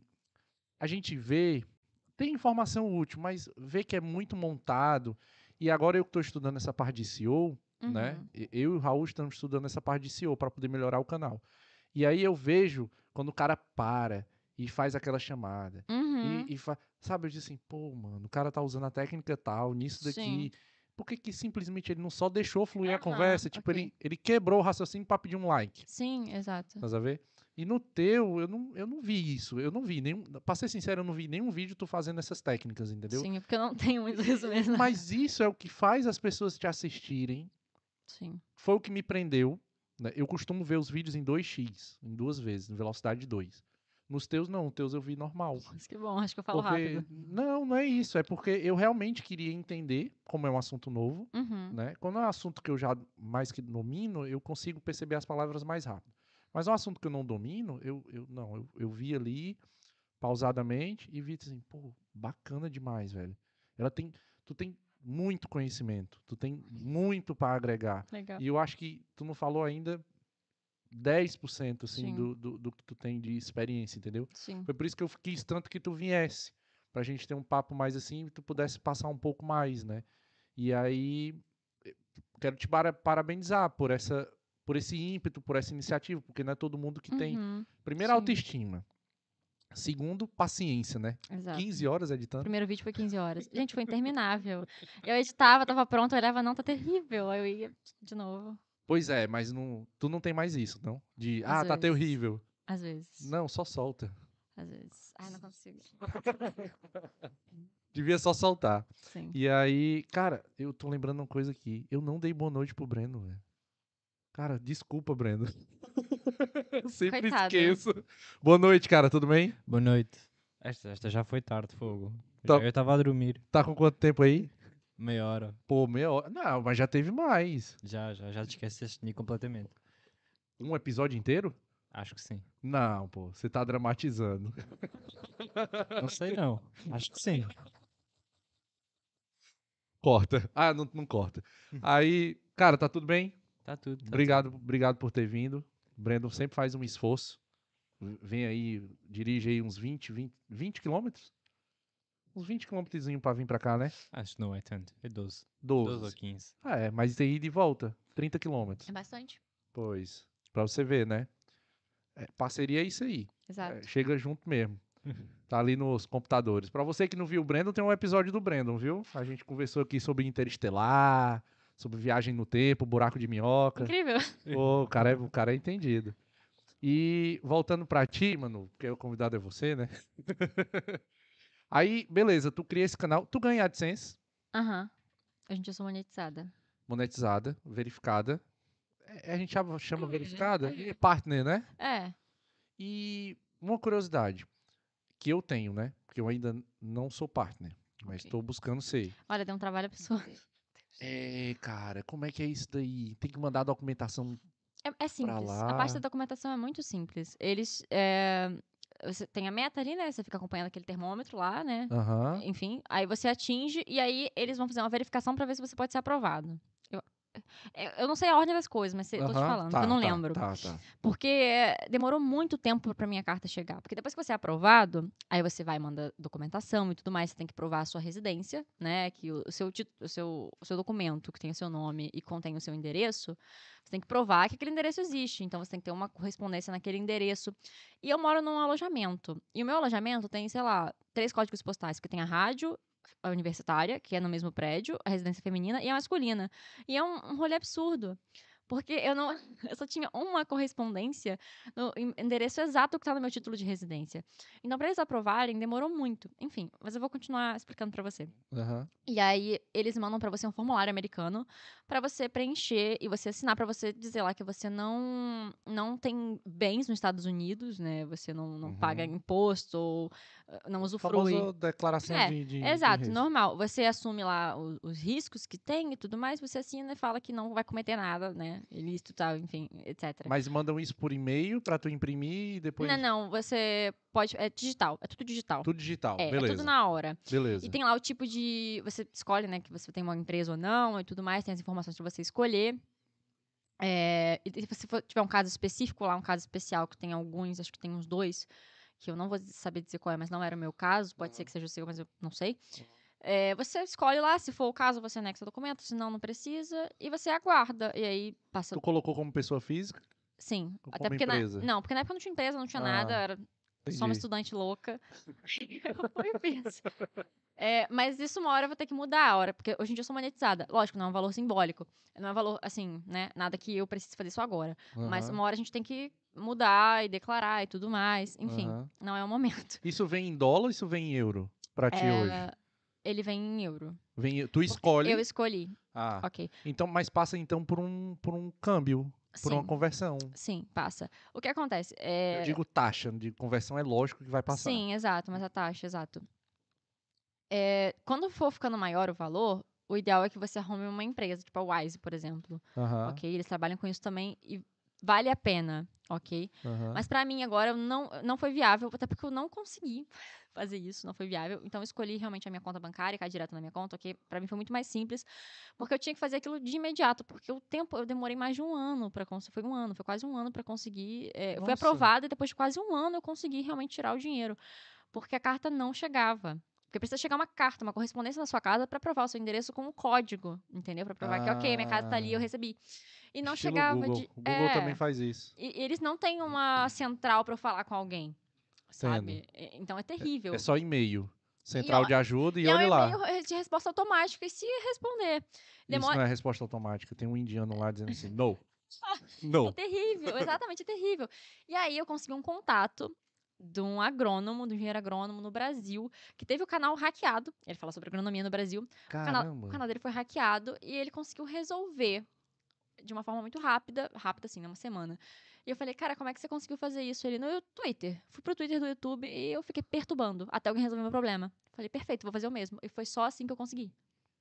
a gente vê, tem informação útil, mas vê que é muito montado. E agora eu que estou estudando essa parte de SEO, né? Uhum. E- Eu e o Raul estamos estudando essa parte de SEO para poder melhorar o canal. E aí eu vejo quando o cara para e faz aquela chamada. Uhum. E, e fa- sabe, eu disse assim, pô, mano, o cara tá usando a técnica tal, nisso daqui. Sim. Por que, que simplesmente ele não só deixou fluir a Aham, conversa? Tipo, ok. ele, ele quebrou o raciocínio para pedir um like. Sim, exato. Tá a ver? E no teu, eu não, eu não vi isso. Eu não vi nenhum. Pra ser sincero, eu não vi nenhum vídeo tu fazendo essas técnicas, entendeu? Sim, porque eu não tenho muito isso mesmo. Mas isso é o que faz as pessoas te assistirem. Sim. Foi o que me prendeu, né? Eu costumo ver os vídeos em 2x, em duas vezes, em velocidade 2. Nos teus, não. Os teus eu vi normal. Mas que bom, acho que eu falo Porque- rápido. Não, não é isso. É porque eu realmente queria entender, como é um assunto novo, Uhum. né? Quando é um assunto que eu já mais que domino, eu consigo perceber as palavras mais rápido. Mas é um assunto que eu não domino, eu, eu não, eu, eu vi ali pausadamente e vi assim, pô, bacana demais, velho. Ela tem, tu tem muito conhecimento, tu tem muito para agregar. Legal. E eu acho que tu não falou ainda 10% assim Sim. do, do, do que tu tem de experiência, entendeu? Sim. Foi por isso que eu quis tanto que tu viesse. Pra gente ter um papo mais assim e tu pudesse passar um pouco mais, né? E aí, eh, quero te para- parabenizar por essa por esse ímpeto, por essa iniciativa, porque não é todo mundo que tem, Uhum. primeiro, sim. autoestima. Segundo, paciência, né? Exato. 15 horas O editando. primeiro vídeo foi 15 horas. Gente, foi interminável. Eu editava, tava pronto, eu olhava, não, tá terrível. Aí eu ia de novo. Pois é, mas não, tu não tem mais isso, não? De, Às ah, tá vezes. terrível. Às vezes. Não, só solta. Às vezes. Ai, não consigo. Devia só soltar. Sim. E aí, cara, eu tô lembrando uma coisa aqui. Eu não dei boa noite pro Breno, velho. Cara, desculpa, Breno. Eu sempre Coitado. esqueço. Boa noite, cara, tudo bem? Boa noite. Esta, esta já foi tarde, fogo. Tá- Eu estava a dormir. Tá com quanto tempo aí? Meia hora. Pô, meia hora. Não, mas já teve mais. Já, já, já te mim completamente. Um episódio inteiro? Acho que sim. Não, pô, você tá dramatizando. Não sei não. Acho que sim. Corta. Ah, não, não corta. Aí, cara, tá tudo bem? Tá tudo. tá Obrigado, obrigado por ter vindo. Brandon sempre faz um esforço. Vem aí, dirige aí uns 20, 20, 20 quilômetros? Uns 20 quilômetros pra vir pra cá, né? Acho que não é tanto. É 12. 12 ou 12. 15. Ah, é, mas tem ida e volta. 30 quilômetros. É bastante. Pois. Pra você ver, né? É, parceria é isso aí. Exato. É, chega junto mesmo. Tá ali nos computadores. Pra você que não viu o Brandon, tem um episódio do Brandon, viu? A gente conversou aqui sobre Interestelar, sobre viagem no tempo, buraco de minhoca. Incrível. Pô, o cara, é, o cara é entendido. E voltando pra ti, mano, porque o convidado é você, né? Aí, beleza, tu cria esse canal, tu ganha AdSense, Aham. A gente já sou monetizada. monetizada, verificada. É, A gente chama, chama verificada? E partner, né? É. E uma curiosidade que eu tenho, né? Porque eu ainda não sou partner, mas Ok. estou buscando ser. Olha, deu um trabalho absurdo. É, cara, como é que é isso daí? Tem que mandar documentação. É, é simples. A parte lá. da documentação é muito simples. Eles. é, você tem a meta ali, né? Você fica acompanhando aquele termômetro lá, né? Aham. Enfim, aí você atinge e aí eles vão fazer uma verificação pra ver se você pode ser aprovado. Eu, eu- não sei a ordem das coisas, mas eu tô te falando, tá, que eu não tá, lembro. Tá, tá. Porque é, demorou muito tempo pra minha carta chegar. Porque depois que você é aprovado, aí você vai e manda documentação e tudo mais, você tem que provar a sua residência, né? Que o, seu, o, seu, o seu documento, que tem o seu nome e contém o seu endereço, você tem que provar que aquele endereço existe. Então você tem que ter uma correspondência naquele endereço. E eu moro num alojamento. E o meu alojamento tem, sei lá, três códigos postais, porque tem a rádio. A universitária, que é no mesmo prédio, a residência feminina e a masculina. E é um, um rolê absurdo. Porque eu não. Eu só tinha uma correspondência no en- endereço exato que tá no meu título de residência. Então, para eles aprovarem, demorou muito. Enfim, mas eu vou continuar explicando para você. Aham. E aí, eles mandam para você um formulário americano para você preencher e você assinar para você dizer lá que você não não tem bens nos Estados Unidos, né? Você não, não paga Uhum. imposto ou eh, não usufrui. Famosa declaração É, de, de de Exato, risco. normal. Você assume lá o- os, riscos que tem e tudo mais, você assina e fala que não vai cometer nada, né? Ilícito e tal, enfim, etc. Mas mandam isso por e-mail pra tu imprimir e depois. Não, não, você pode. É digital, é tudo digital. Tudo digital. é, é beleza. tudo na hora. Beleza. E tem lá o tipo de. Você escolhe, né, que você tem uma empresa ou não e tudo mais, tem as informações pra você escolher. É, e se você for- tiver um caso específico lá, um caso especial, que tem alguns, acho que tem uns dois, que eu não vou saber dizer qual é, mas não era o meu caso, pode ser que seja o seu, mas eu não sei. É, você escolhe lá, se for o caso, você anexa o documento, se não, não precisa, e você aguarda. E aí passa. Tu colocou como pessoa física? Sim. ou Até como porque na, empresa? não, porque na época não tinha empresa, não tinha Ah, nada, era só uma Entendi. estudante louca. fiz. É, mas isso uma hora eu vou ter que mudar a hora, porque hoje em dia eu sou monetizada. Lógico, não é um valor simbólico. Não é um valor, assim, né? Nada que eu precise fazer isso agora. Mas Aham, uma hora a gente tem que mudar e declarar e tudo mais. Enfim, aham. não é o momento. Isso vem em dólar ou isso vem em euro? Pra ti hoje? Ele vem em euro. Vem, tu escolhe. Eu escolhi. Ah, Ok. então, mas passa então por um, por um câmbio. por uma Sim. conversão. Sim, passa. O que acontece? É... Eu digo taxa, de conversão é lógico que vai passar. Sim, exato, mas a taxa, exato. É, quando for ficando maior o valor, o ideal é que você arrume uma empresa, tipo a Wise, por exemplo. Aham, Ok? Eles trabalham com isso também e vale a pena, ok? aham. Mas pra mim agora não, não foi viável, até porque eu não consegui fazer isso, não foi viável. Então eu escolhi realmente a minha conta bancária, cair direto na minha conta, ok? Pra mim foi muito mais simples, porque eu tinha que fazer aquilo de imediato, porque o tempo eu demorei mais de um ano para conseguir, foi um ano, foi quase um ano para conseguir. é, eu fui Nossa. aprovada e depois de quase um ano eu consegui realmente tirar o dinheiro, porque a carta não chegava. Porque precisa chegar uma carta, uma correspondência na sua casa para provar o seu endereço com um código, entendeu? Para provar que, ok, minha casa tá ali, eu Ah. recebi. E não Estilo chegava Google. de. O Google é, também faz isso. e- eles não têm uma central para eu falar com alguém, sabe? E- Então é terrível. É só e-mail. Central ó, de ajuda e, E é um olhe lá. e-mail de resposta automática. E se responder? Isso Demora... não é resposta automática. Tem um indiano lá dizendo assim, no. É No. terrível, exatamente, é terrível. E aí eu consegui um contato de um agrônomo, de um engenheiro agrônomo no Brasil, que teve o canal hackeado. Ele fala sobre agronomia no Brasil. O canal, Caramba. o canal dele foi hackeado e ele conseguiu resolver de uma forma muito rápida, rápida assim, numa semana. E eu falei, cara, como é que você conseguiu fazer isso? Ele, no Twitter. Fui pro Twitter do YouTube e eu fiquei perturbando até alguém resolver meu problema. Falei, perfeito, vou fazer o mesmo. E foi só assim que eu consegui.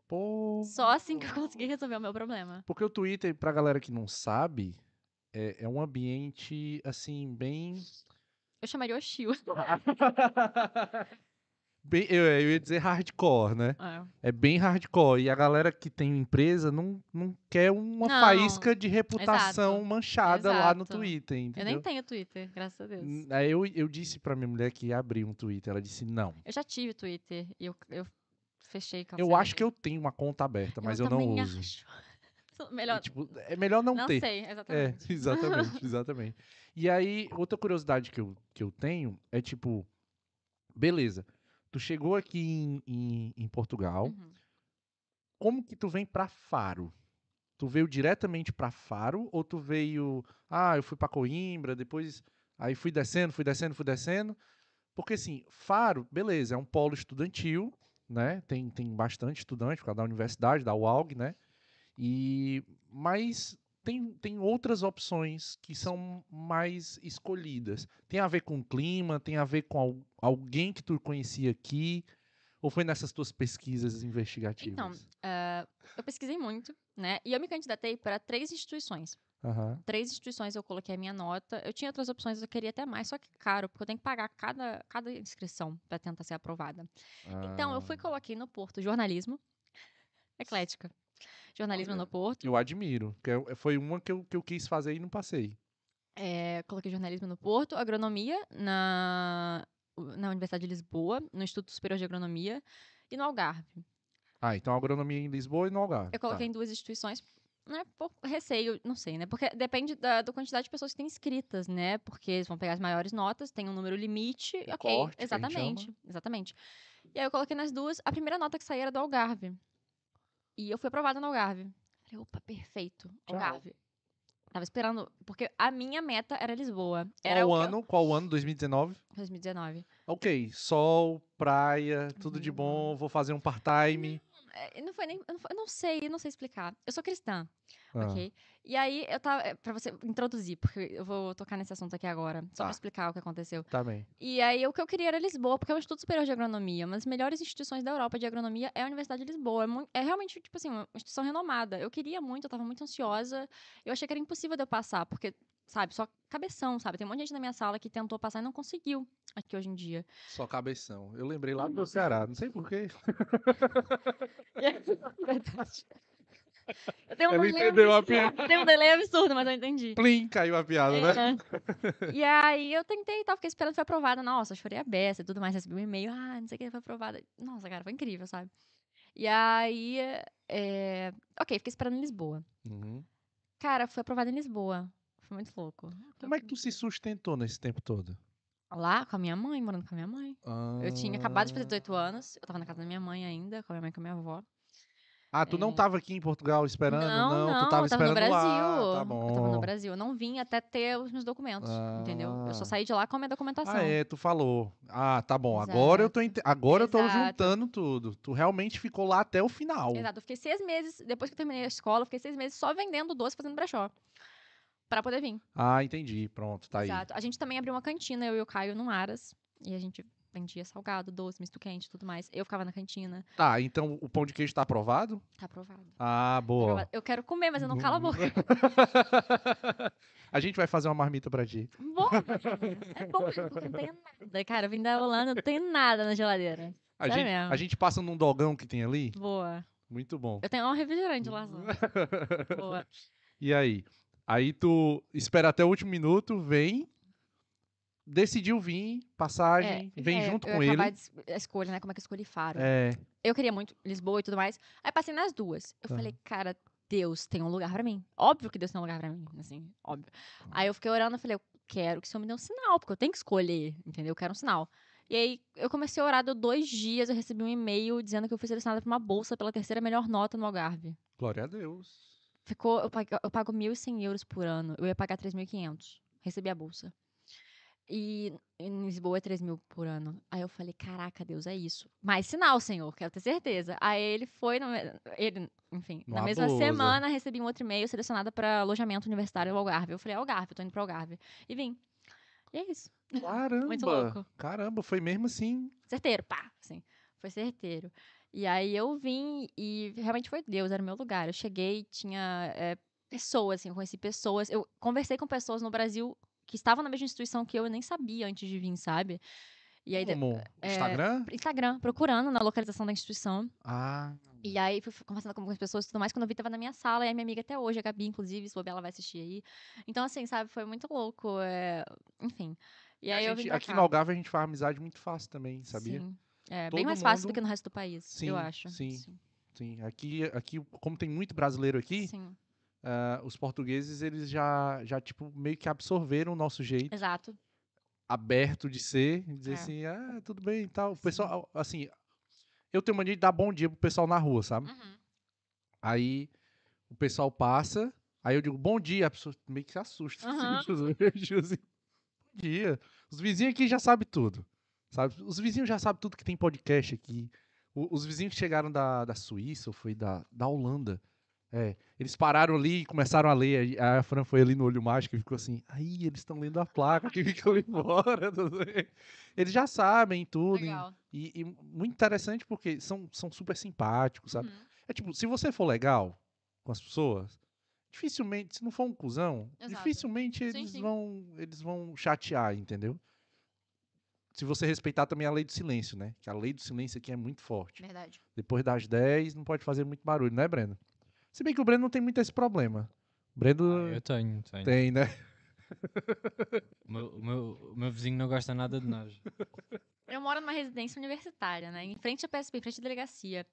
Pô. Só assim que eu consegui resolver o meu problema. Porque o Twitter, pra galera que não sabe, é, é um ambiente, assim, bem... Eu chamaria hostil. bem eu, eu ia dizer hardcore, né? É. É bem hardcore. E a galera que tem empresa não, não quer uma Não, faísca de reputação exato, manchada lá no exato. Twitter, Eu entendeu? nem tenho Twitter, graças a Deus. Aí eu, eu disse pra minha mulher que ia abrir um Twitter. Ela disse não. Eu já tive Twitter e eu, eu fechei Eu acho que eu tenho uma conta aberta, mas eu, não também uso. acho. E, Melhor. tipo, é melhor não, Não, ter. sei, É, exatamente. exatamente, exatamente. E aí, outra curiosidade que eu, que eu tenho é tipo, beleza, tu chegou aqui em, em, em Portugal, Uhum. como que tu vem pra Faro? Tu veio diretamente pra Faro ou tu veio, ah, eu fui pra Coimbra, depois aí fui descendo, fui descendo, fui descendo? Porque assim, Faro, beleza, é um polo estudantil, né? Tem, tem bastante estudante por causa da universidade, da UALG, né? E mas tem, tem outras opções que são mais escolhidas. Tem a ver com o clima, tem a ver com al- alguém que tu conhecia aqui, ou foi nessas tuas pesquisas investigativas? Então, ah, eu pesquisei muito, né? E eu me candidatei para três instituições. Aham. Três instituições eu coloquei a minha nota. Eu tinha outras opções, eu queria até mais, só que caro, porque eu tenho que pagar cada, cada inscrição para tentar ser aprovada. Então, eu fui e Ah, coloquei no Porto jornalismo. Eclética. Jornalismo no Porto. Eu admiro, porque eu- foi uma que eu, que eu quis fazer e não passei. É, coloquei jornalismo no Porto, agronomia na, na Universidade de Lisboa, no Instituto Superior de Agronomia e no Algarve. Ah, então agronomia em Lisboa e no Algarve. Eu coloquei em duas instituições, né, por receio, não sei, né? Porque depende da, da quantidade de pessoas que têm inscritas, né? Porque eles vão pegar as maiores notas, tem um número limite, O ok, corte, exatamente, exatamente. E aí eu coloquei nas duas, a primeira nota que saía era do Algarve. E eu fui aprovada no Algarve. Falei, opa, perfeito, Tchau. Algarve. Tava esperando, porque a minha meta era Lisboa. Era Qual o que eu- ano? Qual ano? 2019? 2019. Ok, sol, praia, tudo de bom, vou fazer um part-time. É, não foi nem. Eu não, eu não sei, eu não sei explicar. Eu sou cristã, Ah, ok? E aí eu tava. é, Pra você introduzir, porque eu vou tocar nesse assunto aqui agora, só Tá. pra explicar o que aconteceu. Tá bem. E aí o que eu queria era Lisboa, porque é um Instituto Superior de Agronomia, uma das melhores instituições da Europa de agronomia é a Universidade de Lisboa. É, é realmente, tipo assim, uma instituição renomada. Eu queria muito, eu tava muito ansiosa. Eu achei que era impossível de eu passar, porque, sabe, só cabeção, sabe? Tem um monte de gente na minha sala que tentou passar e não conseguiu aqui hoje em dia. Só cabeção. Eu lembrei lá do Ceará, não sei porquê. Verdade. Eu tenho um Ela delay entendeu a absurdo. Tem um delay absurdo, mas eu entendi. Plim, caiu a piada, né? É. E aí eu tentei e tal, fiquei esperando, foi aprovada. Nossa, chorei a beça e tudo mais, recebi um e-mail, ah, não sei o que, foi aprovada. Nossa, cara, foi incrível, sabe? E aí, é... ok, fiquei esperando em Lisboa. Uhum. Cara, foi aprovada em Lisboa. Foi muito louco. Como é que tu se sustentou nesse tempo todo? Lá, com a minha mãe, morando com a minha mãe. Eu tinha acabado de fazer Ah. 18 anos, eu tava na casa da minha mãe ainda, com a minha mãe e com a minha avó. Ah, tu não É. tava aqui em Portugal esperando? não, não, tu tava eu tava no esperando Brasil. lá. Tá bom. Eu tava no Brasil. Eu não vim até ter os meus documentos, entendeu? Eu só Ah. saí de lá com a minha documentação. Ah, é, tu falou. Ah, tá bom. Agora eu tô agora eu tô Exato. juntando tudo. Tu realmente ficou lá até o final. Exato, eu fiquei seis meses, depois que eu terminei a escola, eu fiquei seis meses só vendendo doce, fazendo brechó. Pra poder vir. Ah, entendi. Pronto, tá aí. Exato. A gente também abriu uma cantina, eu e o Caio, no Aras. E a gente vendia salgado, doce, misto quente e tudo mais. Eu ficava na cantina. Tá, então o pão de queijo tá aprovado? Tá aprovado. Ah, boa. Aprovado. Eu quero comer, mas eu não calo a boca. a gente vai fazer uma marmita pra ti. Bom, é bom, porque não tem nada. Cara, eu vim da Holanda, não tem nada na geladeira. A Sério gente, mesmo. a gente passa num dogão que tem ali. Boa. Muito bom. Eu tenho um refrigerante lá. Boa. E aí? Aí tu espera até o último minuto, vem, decidiu vir, passagem, vem é, junto com ele. de a escolha, né? Como é que eu escolhi Faro. É, Eu queria muito Lisboa e tudo mais. Aí passei nas duas. Eu Tá. falei, cara, Deus tem um lugar pra mim. Óbvio que Deus tem um lugar pra mim, assim, óbvio. Aí eu fiquei orando e falei, eu quero que o Senhor me dê um sinal, porque eu tenho que escolher, entendeu? Eu quero um sinal. E aí eu comecei a orar, deu dois dias, eu recebi um e-mail dizendo que eu fui selecionada pra uma bolsa pela terceira melhor nota no Algarve. glória a Deus. Ficou, eu pago, eu pago 1.100 euros por ano. Eu ia pagar 3.500. Recebi a bolsa. E em Lisboa é 3 mil por ano. Aí eu falei, caraca, Deus, é isso. Mais sinal, Senhor, quero ter certeza. Aí ele foi, ele, enfim, na Uma mesma bolsa. semana recebi um outro e-mail selecionada para alojamento universitário Algarve. Eu falei, Algarve, eu tô indo pro Algarve. E vim. E é isso. Caramba. Muito louco. Caramba, foi mesmo assim. Certeiro, pá, assim. Foi certeiro. E aí eu vim e realmente foi Deus, era o meu lugar. Eu cheguei, tinha é, pessoas, assim, eu conheci pessoas. Eu conversei com pessoas no Brasil que estavam na mesma instituição que eu, eu nem sabia antes de vir, sabe? E aí, Como? é, Instagram? Instagram, procurando na localização da instituição. Ah, E aí fui conversando com algumas pessoas e tudo mais. Quando eu vi, tava na minha sala. E a minha amiga até hoje, a Gabi, inclusive, se bobear, ela vai assistir aí. Então, assim, sabe, foi muito louco. é, Enfim. E a aí eu gente- vim pra aqui cá. no Algarve a gente faz amizade muito fácil também, sabia? Sim. É, Todo bem mais fácil do mundo- que no resto do país, Sim, eu acho. sim. Sim, aqui, aqui como tem muito brasileiro aqui, Sim, ah, os portugueses eles já, já tipo meio que absorveram o nosso jeito exato. aberto de ser, e dizer É. assim, ah, tudo bem e tal. O pessoal, assim, eu tenho mania de dar bom dia pro pessoal na rua, sabe? Uhum. Aí o pessoal passa, aí eu digo, bom dia, a pessoa meio que se assusta. Aham. assim, assim, bom dia. Os vizinhos aqui já sabem tudo. Sabe? Os vizinhos já sabem tudo que tem podcast aqui. O- os vizinhos que chegaram da, da Suíça, ou foi da, da Holanda. É, eles pararam ali e começaram a ler. A Fran foi ali no olho mágico e ficou assim, aí eles estão lendo a placa que fica ali fora. Eles já sabem tudo. e-. E, muito interessante porque são, são super simpáticos, sabe? Uhum. É tipo, se você for legal com as pessoas, dificilmente, se não for um cuzão, Exato. dificilmente Sim, eles sim. vão eles vão chatear, entendeu? Se você respeitar também a lei do silêncio, né? Que a lei do silêncio aqui é muito forte. Verdade. Depois das 10 não pode fazer muito barulho, né, Breno? Se bem que o Breno não tem muito esse problema. O Breno Ah, eu tenho, tenho. tem, né? O, meu, o meu- o meu vizinho não gosta nada de nós. Eu moro numa residência universitária, né? Em frente à PSP, em frente à delegacia.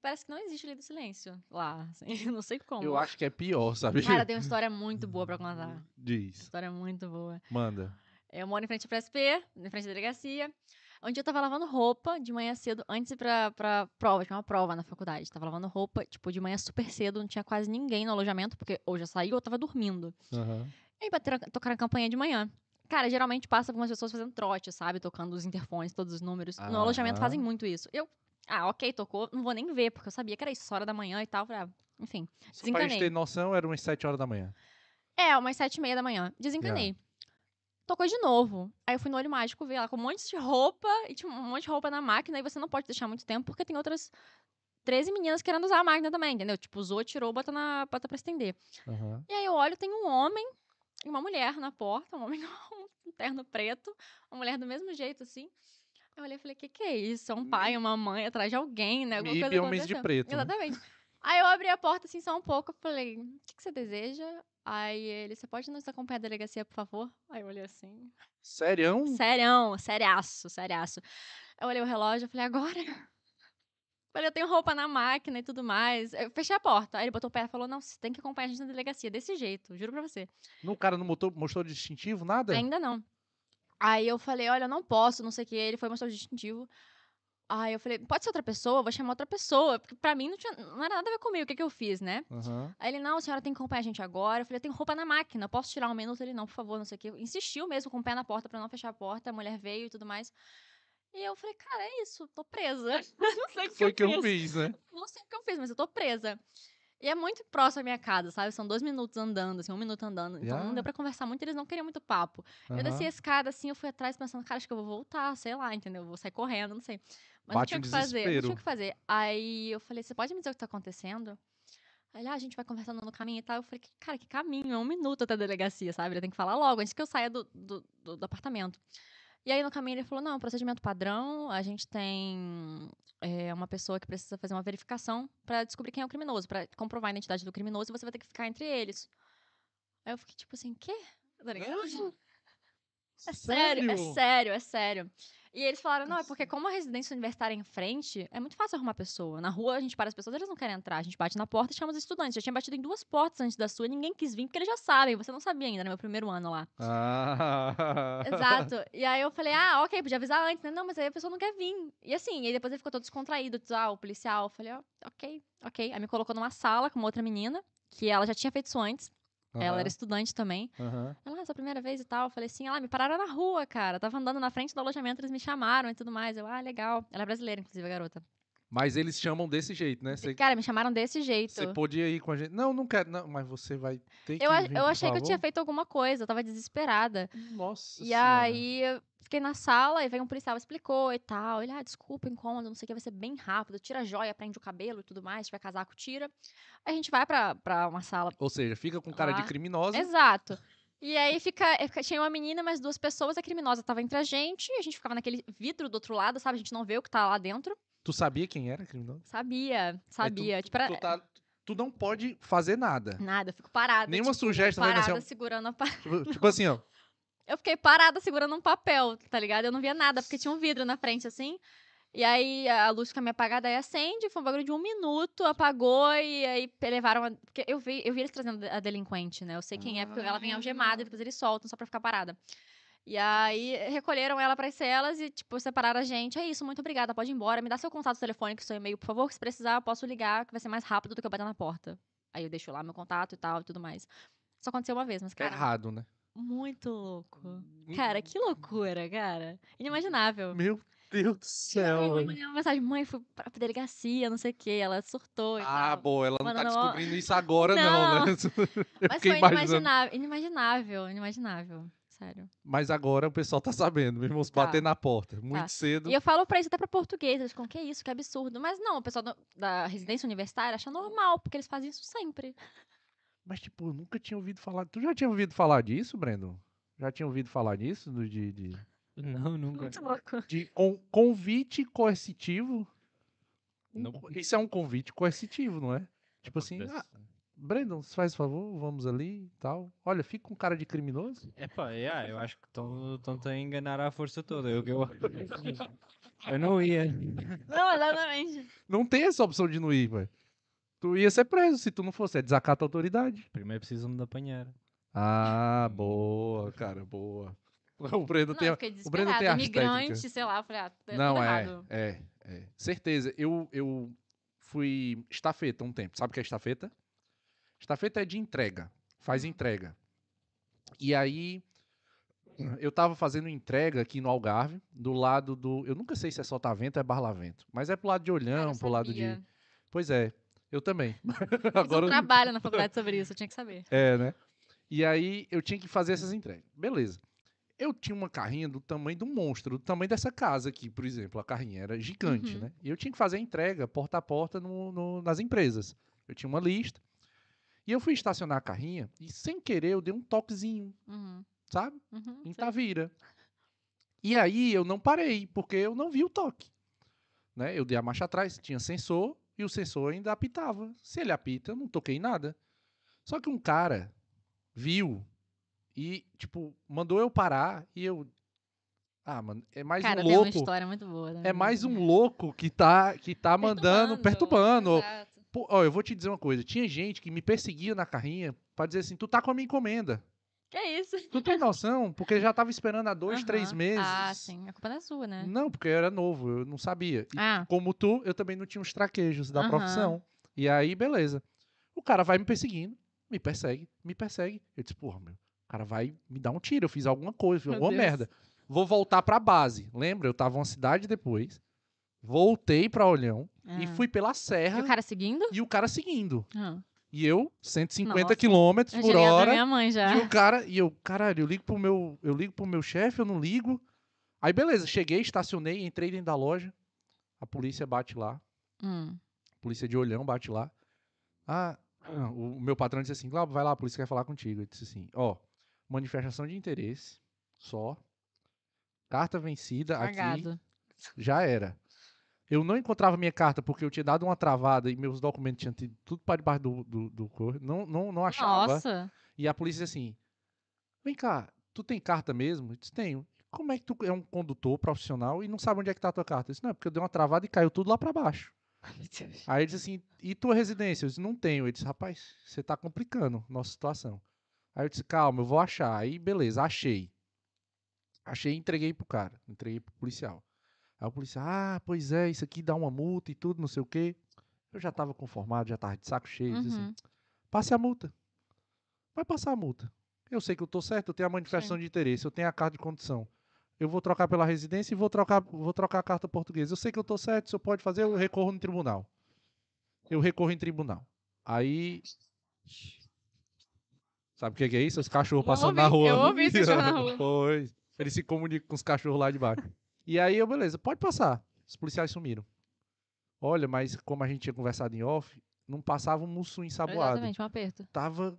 Parece que não existe lei do silêncio lá. assim, não sei como. Eu acho que é pior, sabe? Cara, tem uma história muito boa pra contar. Diz. História muito boa. Manda. Eu moro em frente à PSP, em frente à delegacia. Onde eu tava lavando roupa de manhã cedo, antes de ir pra, pra prova, tinha uma prova na faculdade. Tava lavando roupa, tipo, de manhã super cedo, não tinha quase ninguém no alojamento, porque ou já saiu ou tava dormindo. Aham. E aí bateram, tocaram a campanha de manhã. Cara, geralmente passa algumas pessoas fazendo trote, sabe? Tocando os interfones, todos os números. No Aham. alojamento fazem muito isso. Eu, ah, ok, tocou, não vou nem ver, porque eu sabia que era isso, hora da manhã e tal. Falei, ah, enfim. Só pra gente Desencanei. ter noção, eram umas 7 horas da manhã. É, umas sete e meia da manhã. Desencanei. Tocou de novo. Aí eu fui no olho mágico ver lá com um monte de roupa e tinha um monte de roupa na máquina e você não pode deixar muito tempo porque tem outras 13 meninas querendo usar a máquina também, entendeu? Tipo, usou, tirou, bota, na, bota pra estender. Aham. E aí eu olho, tem um homem e uma mulher na porta, um homem com um terno preto, uma mulher do mesmo jeito, assim. Eu olhei e falei, que que é isso? É um pai, uma mãe atrás de alguém, né? Alguma MIB coisa Homens de. Preto, né? Aí eu abri a porta assim só um pouco, eu falei, o que, que você deseja? Aí ele, você pode nos acompanhar à delegacia, por favor? Aí eu olhei assim, Sério? serião, seriaço, seriaço. Eu olhei o relógio, eu falei, agora? Falei, eu tenho roupa na máquina e tudo mais. Eu fechei a porta. Aí ele botou o pé e falou, não, você tem que acompanhar a gente na delegacia, desse jeito, juro pra você. No cara não mostrou, mostrou distintivo, nada? Ainda não. Aí eu falei, olha, eu não posso, não sei o que. Ele foi mostrar o distintivo. Aí eu falei, pode ser outra pessoa, eu vou chamar outra pessoa. Porque pra mim não, tinha, não era nada a ver comigo, o que, que eu fiz, né? Aham. Aí ele, não, a senhora tem que acompanhar a gente agora. Eu falei, eu tenho roupa na máquina, posso tirar um minuto? Ele, não, por favor, não sei o que. Insistiu mesmo com o pé na porta pra não fechar a porta, a mulher veio e tudo mais. E eu falei, cara, é isso, tô presa. não sei o que Foi eu que eu fiz. né? Não sei o que eu fiz, mas eu tô presa. E é muito próximo à minha casa, sabe? São dois minutos andando, assim, um minuto andando. Então Yeah. não deu pra conversar muito, eles não queriam muito papo. Eu desci a escada, assim, eu fui atrás pensando, cara, acho que eu vou voltar, sei lá, entendeu? Eu vou sair correndo, não sei. Mas não Bate tinha um o que fazer, não desespero. tinha o que fazer. Aí eu falei, você pode me dizer o que tá acontecendo? Aí ele, ah, a gente vai conversando no caminho e tal. Eu falei, "Que- cara, que caminho? É um minuto até a delegacia, sabe? Ele tem que falar logo, antes que eu saia do, do, do- do apartamento. E aí no caminho ele falou, não, procedimento padrão, a gente tem é, uma pessoa que precisa fazer uma verificação pra descobrir quem é o criminoso, pra comprovar a identidade do criminoso, e você vai ter que ficar entre eles. Aí eu fiquei tipo assim, quê? Tá ligado? É sério, é sério, é sério. E eles falaram, não, é porque como a residência universitária é em frente, é muito fácil arrumar pessoa. Na rua, a gente para as pessoas, eles não querem entrar. A gente bate na porta e chama os estudantes. Já tinha batido em duas portas antes da sua e ninguém quis vir, porque eles já sabem. Você não sabia ainda, no meu primeiro ano lá. Ah. Exato. E aí eu falei, ah, ok, podia avisar antes, né? Não, mas aí a pessoa não quer vir. E assim, aí depois ele ficou todo descontraído, ah, o policial. Eu falei, ó, ok, ok. Aí me colocou numa sala com uma outra menina, que ela já tinha feito isso antes. Ela Aham, era estudante também. aham. Ela, ah, essa primeira vez e tal. Eu falei assim, ela me pararam na rua, cara. Tava andando na frente do alojamento, eles me chamaram e tudo mais. Eu, ah, legal. Ela é brasileira, inclusive, a garota. Mas eles chamam desse jeito, né? Você Cara, me chamaram desse jeito. você podia ir com a gente. Não, não quero. Não, mas você vai ter que. Eu, vir, eu achei que eu tinha feito alguma coisa, eu tava desesperada. Nossa. E Senhora. aí, eu fiquei na sala, e veio um policial, explicou e tal. Ele, ah, desculpa, incômodo, não sei o que, vai ser bem rápido. Tira a joia, prende o cabelo e tudo mais. Se tiver casaco, tira. Aí a gente vai pra, pra uma sala. Ou seja, fica com cara de Lá. criminosa. Exato. E aí fica, tinha uma menina, mais duas pessoas, a criminosa tava entre a gente, e a gente ficava naquele vidro do outro lado, sabe? A gente não vê o que tá lá dentro. Tu sabia quem era criminosa? Sabia, tu- sabia. tipo, era- Tu, tá- tu não pode fazer nada. Nada, eu fico parada. Nenhuma tipo, sugestão, né, Parada assim, ó. segurando a pa- Tipo, tipo assim, ó. Eu fiquei parada segurando um papel, tá ligado? Eu não via nada, porque tinha um vidro na frente, assim. E aí a luz fica meio apagada, aí acende, foi um bagulho de um minuto, apagou, e aí levaram. A... Porque eu vi, eu vi eles trazendo a delinquente, né? Eu sei quem é, porque ela vem algemada e depois eles soltam só pra ficar parada. E aí recolheram ela pras celas e, tipo, separaram a gente. É isso, muito obrigada, pode ir embora. Me dá seu contato telefônico, seu e-mail, por favor, que se precisar, eu posso ligar, que vai ser mais rápido do que eu bater na porta. Aí eu deixo lá meu contato e tal e tudo mais. Isso aconteceu uma vez, mas, Tá cara, errado, né? Muito louco. Cara, que loucura, cara. Inimaginável. Meu Deus do céu, velho. mandei uma mensagem, mãe, fui pra delegacia, não sei o quê. Ela surtou e Ah, tal. boa, ela não tá Mano, não- descobrindo isso agora, não, né? Eu Mas fiquei foi inimaginável, inimaginável, inimaginável. Sério. Mas agora o pessoal tá sabendo, mesmo os Tá. bater na porta. Muito Tá. cedo. E eu falo pra isso até pra português, eles ficam, que isso, que absurdo. Mas não, o pessoal do- da residência universitária acha normal, porque eles fazem isso sempre. Mas, tipo, eu nunca tinha ouvido falar. Tu já tinha ouvido falar disso, Breno? Já tinha ouvido falar disso? Do- De, de, Não, nunca. Muito louco. de con- convite coercitivo? Um Não. Isso é um convite coercitivo, não é? Tipo assim, ah, Brandon, se faz favor, vamos ali e tal. Olha, fica com cara de criminoso. Epá, yeah, eu acho que estão-te a enganar à força toda. Eu, eu, eu não ia. Não, exatamente. Não tem essa opção de não ir, velho. Tu ia ser preso se tu não fosse. É desacato à autoridade. Primeiro precisam de apanhar. Ah, boa, cara, boa. O Breno Não, tem. o Breno tem Imigrante, técnica. sei lá, falei, ah, tá Não, é, errado. é, é. Certeza. Eu, eu fui estafeta um tempo. Sabe o que é estafeta? Estafeta é de entrega. Faz Hum. entrega. E aí, eu tava fazendo entrega aqui no Algarve, do lado do. Eu nunca sei se é Sotavento ou é Barlavento. Mas é pro lado de Olhão, pro lado de. Pois é, eu também. Agora eu- trabalho na faculdade sobre isso, eu tinha que saber. é, né? E aí eu tinha que fazer essas entregas. Beleza. Eu tinha uma carrinha do tamanho do monstro, do tamanho dessa casa aqui, por exemplo. A carrinha era gigante, Uhum. né? E eu tinha que fazer a entrega porta a porta no- no- nas empresas. Eu tinha uma lista. E eu fui estacionar a carrinha e, sem querer, eu dei um toquezinho, Uhum, sabe? uhum, Em. Tavira. E aí eu não parei, porque eu não vi o toque. Né? Eu dei a marcha atrás, tinha sensor, e o sensor ainda apitava. Se ele apita, eu não toquei nada. Só que um cara viu e, tipo, mandou eu parar e eu. Ah, mano, é mais Cara, um tem uma louco. história muito boa. né? É mais um louco que tá, que tá mandando, perturbando. Exato. Pô, ó, eu vou te dizer uma coisa. Tinha gente que me perseguia na carrinha pra dizer assim: tu tá com a minha encomenda. Que isso? Tu tem noção? Porque já tava esperando há dois, três Aham. meses. Ah, sim. A culpa não é sua, né? Não, porque eu era novo, eu não sabia. E Ah, como tu, eu também não tinha os traquejos da Aham. profissão. E aí, beleza. O cara vai me perseguindo, me persegue, me persegue. Eu disse, porra, meu, o cara vai me dar um tiro, eu fiz alguma coisa, fiz alguma Deus. merda. Vou voltar pra base. Lembra? Eu tava uma cidade depois. Voltei pra Olhão e Ah. fui pela e serra o cara seguindo? e o cara seguindo. Ah. E eu, 150 Nossa. quilômetros Eu por hora. minha mãe já. E o cara, e eu, caralho, eu ligo pro meu, eu ligo pro meu chefe, eu não ligo. Aí beleza, cheguei, estacionei, entrei dentro da loja. A polícia bate lá, Hum. polícia de olhão bate lá. Ah, o meu patrão disse assim: Glauber, vai lá, a polícia quer falar contigo. Eu disse assim: Ó, manifestação de interesse, só. Carta vencida aqui, Cagado. já era. Eu não encontrava minha carta porque eu tinha dado uma travada e meus documentos tinham tido tudo para debaixo do, do, do corpo. Não, não, não achava. Nossa. E a polícia disse assim: Vem cá, tu tem carta mesmo? Eu disse: Tenho. Como é que tu é um condutor profissional e não sabe onde é que tá a tua carta? Eu disse: Não, é porque eu dei uma travada e caiu tudo lá para baixo. Aí ele disse assim: E tua residência? Eu disse: Não tenho. Ele disse: Rapaz, você tá complicando nossa situação. Aí eu disse: Calma, eu vou achar. Aí beleza, achei. Achei e entreguei pro cara. Entreguei pro policial. Aí o policial: Ah, pois é, isso aqui dá uma multa e tudo, não sei o quê. Eu já tava conformado, já tava de saco cheio. assim, Uhum. passe a multa. Vai passar a multa. Eu sei que eu tô certo, eu tenho a manifestação de interesse, eu tenho a carta de condição. Eu vou trocar pela residência e vou trocar, vou trocar a carta portuguesa. Eu sei que eu tô certo, o senhor pode fazer, eu recorro no tribunal. Eu recorro em tribunal. Aí. Sabe o que que é isso? Os cachorros Eu passando na ouvi, rua. eu ouvi esse cachorro na rua. Pois. Eles se comunicam com os cachorros lá de baixo. E aí eu, beleza, pode passar. Os policiais sumiram. Olha, mas como a gente tinha conversado em off, não passava um mussu ensaboado Exatamente, um aperto. tava.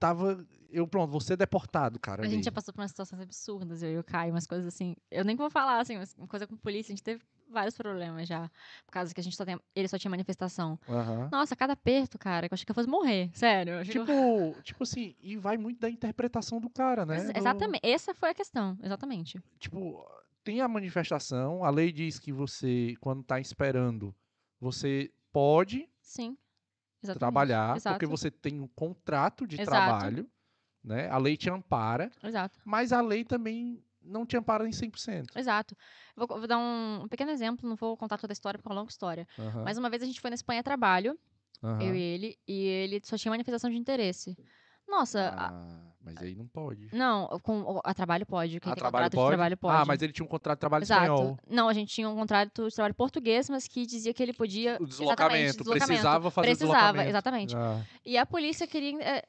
Tava. Eu, pronto, vou ser deportado, cara. A ali. gente já passou por umas situações absurdas, eu e o Caio, umas coisas assim. Eu nem vou falar, assim, mas uma coisa com polícia, a gente teve vários problemas já. Por causa que a gente só tem. Ele só tinha manifestação. Aham. Nossa, cada aperto, cara, que eu achei que eu fosse morrer. Sério. eu- Tipo, tipo assim, e vai muito da interpretação do cara, né? Ex- Do- Exatamente. Essa foi a questão, exatamente. tipo, tem a manifestação, a lei diz que você, quando tá esperando, você pode Sim. Trabalhar, Exato. porque você tem um contrato de Exato. trabalho, né? A lei te ampara, Exato. mas a lei também não te ampara em 100%. Exato. Vou, vou dar um, um pequeno exemplo, não vou contar toda a história porque é uma longa história. Mas uma vez a gente foi na Espanha a trabalho, eu e ele, e ele só tinha manifestação de interesse. Nossa, a- Ah, mas aí não pode. não, com, o- a trabalho pode. Quem Ah, tem trabalho contrato pode? de trabalho pode. Ah, mas ele tinha um contrato de trabalho Exato. espanhol. Não, a gente tinha um contrato de trabalho português, mas que dizia que ele podia. O deslocamento, deslocamento. precisava fazer o Precisava, deslocamento. exatamente. Ah, E a polícia queria é,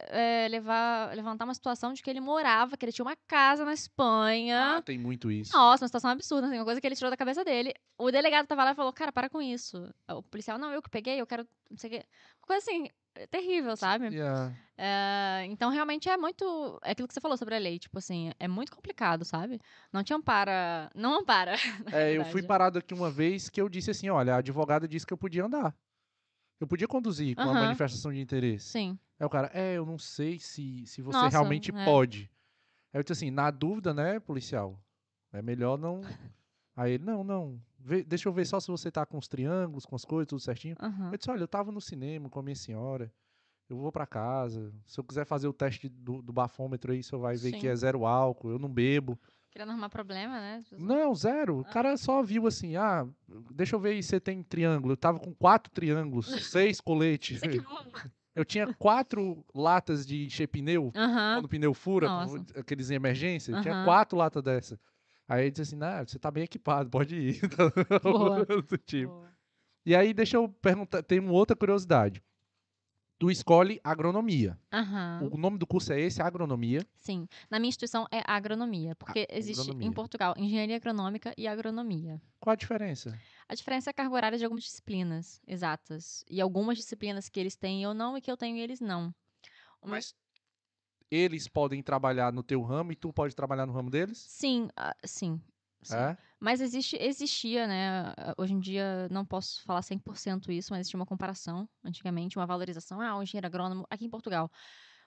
é, levar, levantar uma situação de que ele morava, que ele tinha uma casa na Espanha. ah, tem muito isso. Nossa, uma situação absurda, assim, uma coisa que ele tirou da cabeça dele. O delegado tava lá e falou, cara, para com isso. O policial, não, eu que peguei, eu quero, não sei o quê. Coisa assim, terrível, sabe? Yeah. É, então, realmente, é muito... É aquilo que você falou sobre a lei, tipo assim, é muito complicado, sabe? Não te ampara... Não ampara. É, eu fui parado aqui uma vez que eu disse assim, olha, a advogada disse que eu podia andar. Eu podia conduzir com a Aham. manifestação de interesse. Sim. Aí o cara, é, eu não sei se, se você Nossa, realmente é. pode. Aí eu disse assim, na dúvida, né, policial? É melhor não... Aí ele, não, não, vê- deixa eu ver só se você tá com os triângulos, com as coisas, tudo certinho. aham. Eu disse, olha, eu tava no cinema com a minha senhora, eu vou pra casa, se eu quiser fazer o teste do, do bafômetro aí, você vai ver que Sim. é zero álcool, eu não bebo. Querendo arrumar problema, né? Não, zero. O Ah. cara só viu assim, ah, deixa eu ver aí se você tem triângulo. Eu tava com quatro triângulos, seis coletes. Isso aqui é. Eu tinha quatro latas de encher pneu, quando o pneu fura, Nossa. aqueles em emergência. Eu tinha quatro latas dessa. Aí ele disse assim, não, você tá bem equipado, pode ir. Boa. Tipo. Boa. E aí, deixa eu perguntar, tem uma outra curiosidade. Tu escolhe agronomia. Aham. O nome do curso é esse, agronomia. Sim. Na minha instituição é agronomia, porque existe agronomia. em Portugal engenharia agronômica e agronomia. Qual a diferença? A diferença é a carga horária de algumas disciplinas exatas. E algumas disciplinas que eles têm eu não e que eu tenho eles não. Meu- Mas eles podem trabalhar no teu ramo e tu pode trabalhar no ramo deles? Sim, ah, sim. sim. É? Mas existe, existia, né? Hoje em dia não posso falar 100% isso, mas existia uma comparação antigamente, uma valorização. Ah, o engenheiro agrônomo aqui em Portugal.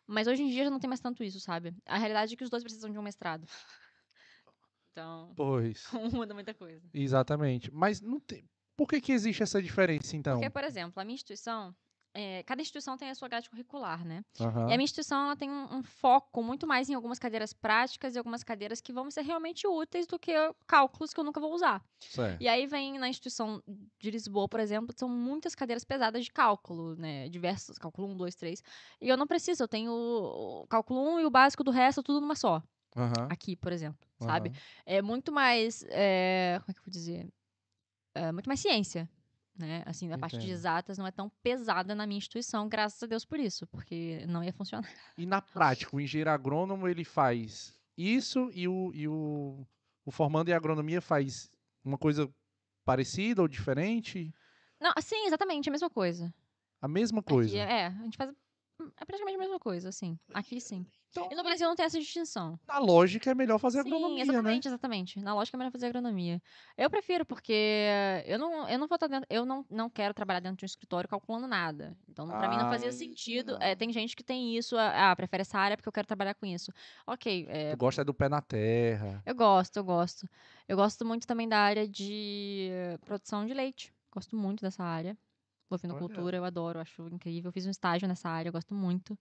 Mas hoje em dia já não tem mais tanto isso, sabe? A realidade é que os dois precisam de um mestrado. Então, Pois. muda muita coisa. Exatamente. Mas não tem. Por que, que existe essa diferença, então? Porque, por exemplo, a minha instituição, é, cada instituição tem a sua grade curricular, né? Aham. E a minha instituição ela tem um, um foco muito mais em algumas cadeiras práticas e algumas cadeiras que vão ser realmente úteis do que cálculos que eu nunca vou usar. Certo. E aí vem na instituição de Lisboa, por exemplo, são muitas cadeiras pesadas de cálculo, né? Diversas, cálculo 1, 2, 3. E eu não preciso, eu tenho o cálculo 1 e o básico do resto, tudo numa só. Aham. Aqui, por exemplo, sabe? aham. É muito mais. é, como é que eu vou dizer? É muito mais ciência. Né? Assim, a parte de exatas não é tão pesada na minha instituição, graças a Deus por isso, porque não ia funcionar. E na prática, o engenheiro agrônomo ele faz isso e o, e o, o formando em agronomia faz uma coisa parecida ou diferente? Não, sim, exatamente, a mesma coisa. A mesma Aqui coisa. é, a gente faz é praticamente a mesma coisa, assim. Aqui sim. Então- E no Brasil não tem essa distinção. Na lógica é melhor fazer Sim, agronomia, exatamente, né? exatamente. Na lógica é melhor fazer agronomia. Eu prefiro, porque eu não, eu não vou estar dentro, eu não, não quero trabalhar dentro de um escritório calculando nada. Então, pra mim não fazia Ah. sentido. É, tem gente que tem isso, ah, prefere essa área porque eu quero trabalhar com isso. Ok, é, Tu gosta é do pé na terra. eu gosto, eu gosto. Eu gosto muito também da área de produção de leite. Gosto muito dessa área. Bovinocultura, eu adoro, acho incrível. Eu fiz um estágio nessa área, eu gosto muito.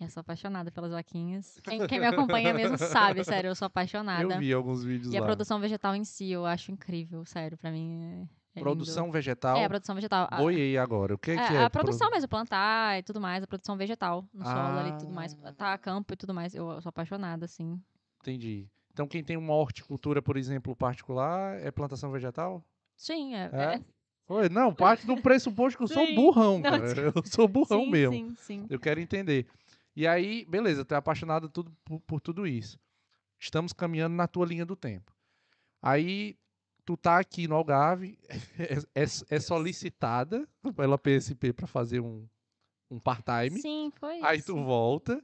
Eu sou apaixonada pelas vaquinhas. Quem, quem me acompanha mesmo sabe, sério, eu sou apaixonada. Eu vi alguns vídeos E a lá. produção vegetal em si, eu acho incrível, sério, pra mim é, é lindo. Produção vegetal. É, a produção vegetal. A, Boiei agora. O que, é, que é? a pro- produção mesmo, plantar e tudo mais, a produção vegetal no solo ali e tudo mais. Ah. Tá a campo e tudo mais. Eu sou apaixonada, assim. Entendi. Então, quem tem uma horticultura, por exemplo, particular, é plantação vegetal? Sim, é. É? É- Oi, não, parte do pressuposto que eu sou burrão, Não, cara. Eu sou burrão sim, mesmo. Sim, sim. Eu quero entender. E aí, beleza, tu é apaixonado tudo, por, por tudo isso. Estamos caminhando na tua linha do tempo. Aí, tu tá aqui no Algarve, é, é- é solicitada pela PSP para fazer um, um part-time. Sim, foi Aí isso. tu volta.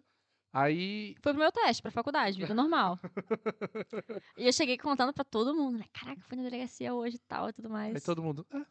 Aí, Foi pro meu teste, pra faculdade, vida normal. e eu cheguei contando pra todo mundo, né? Caraca, fui na delegacia hoje e tal e tudo mais. aí todo mundo. "Ah,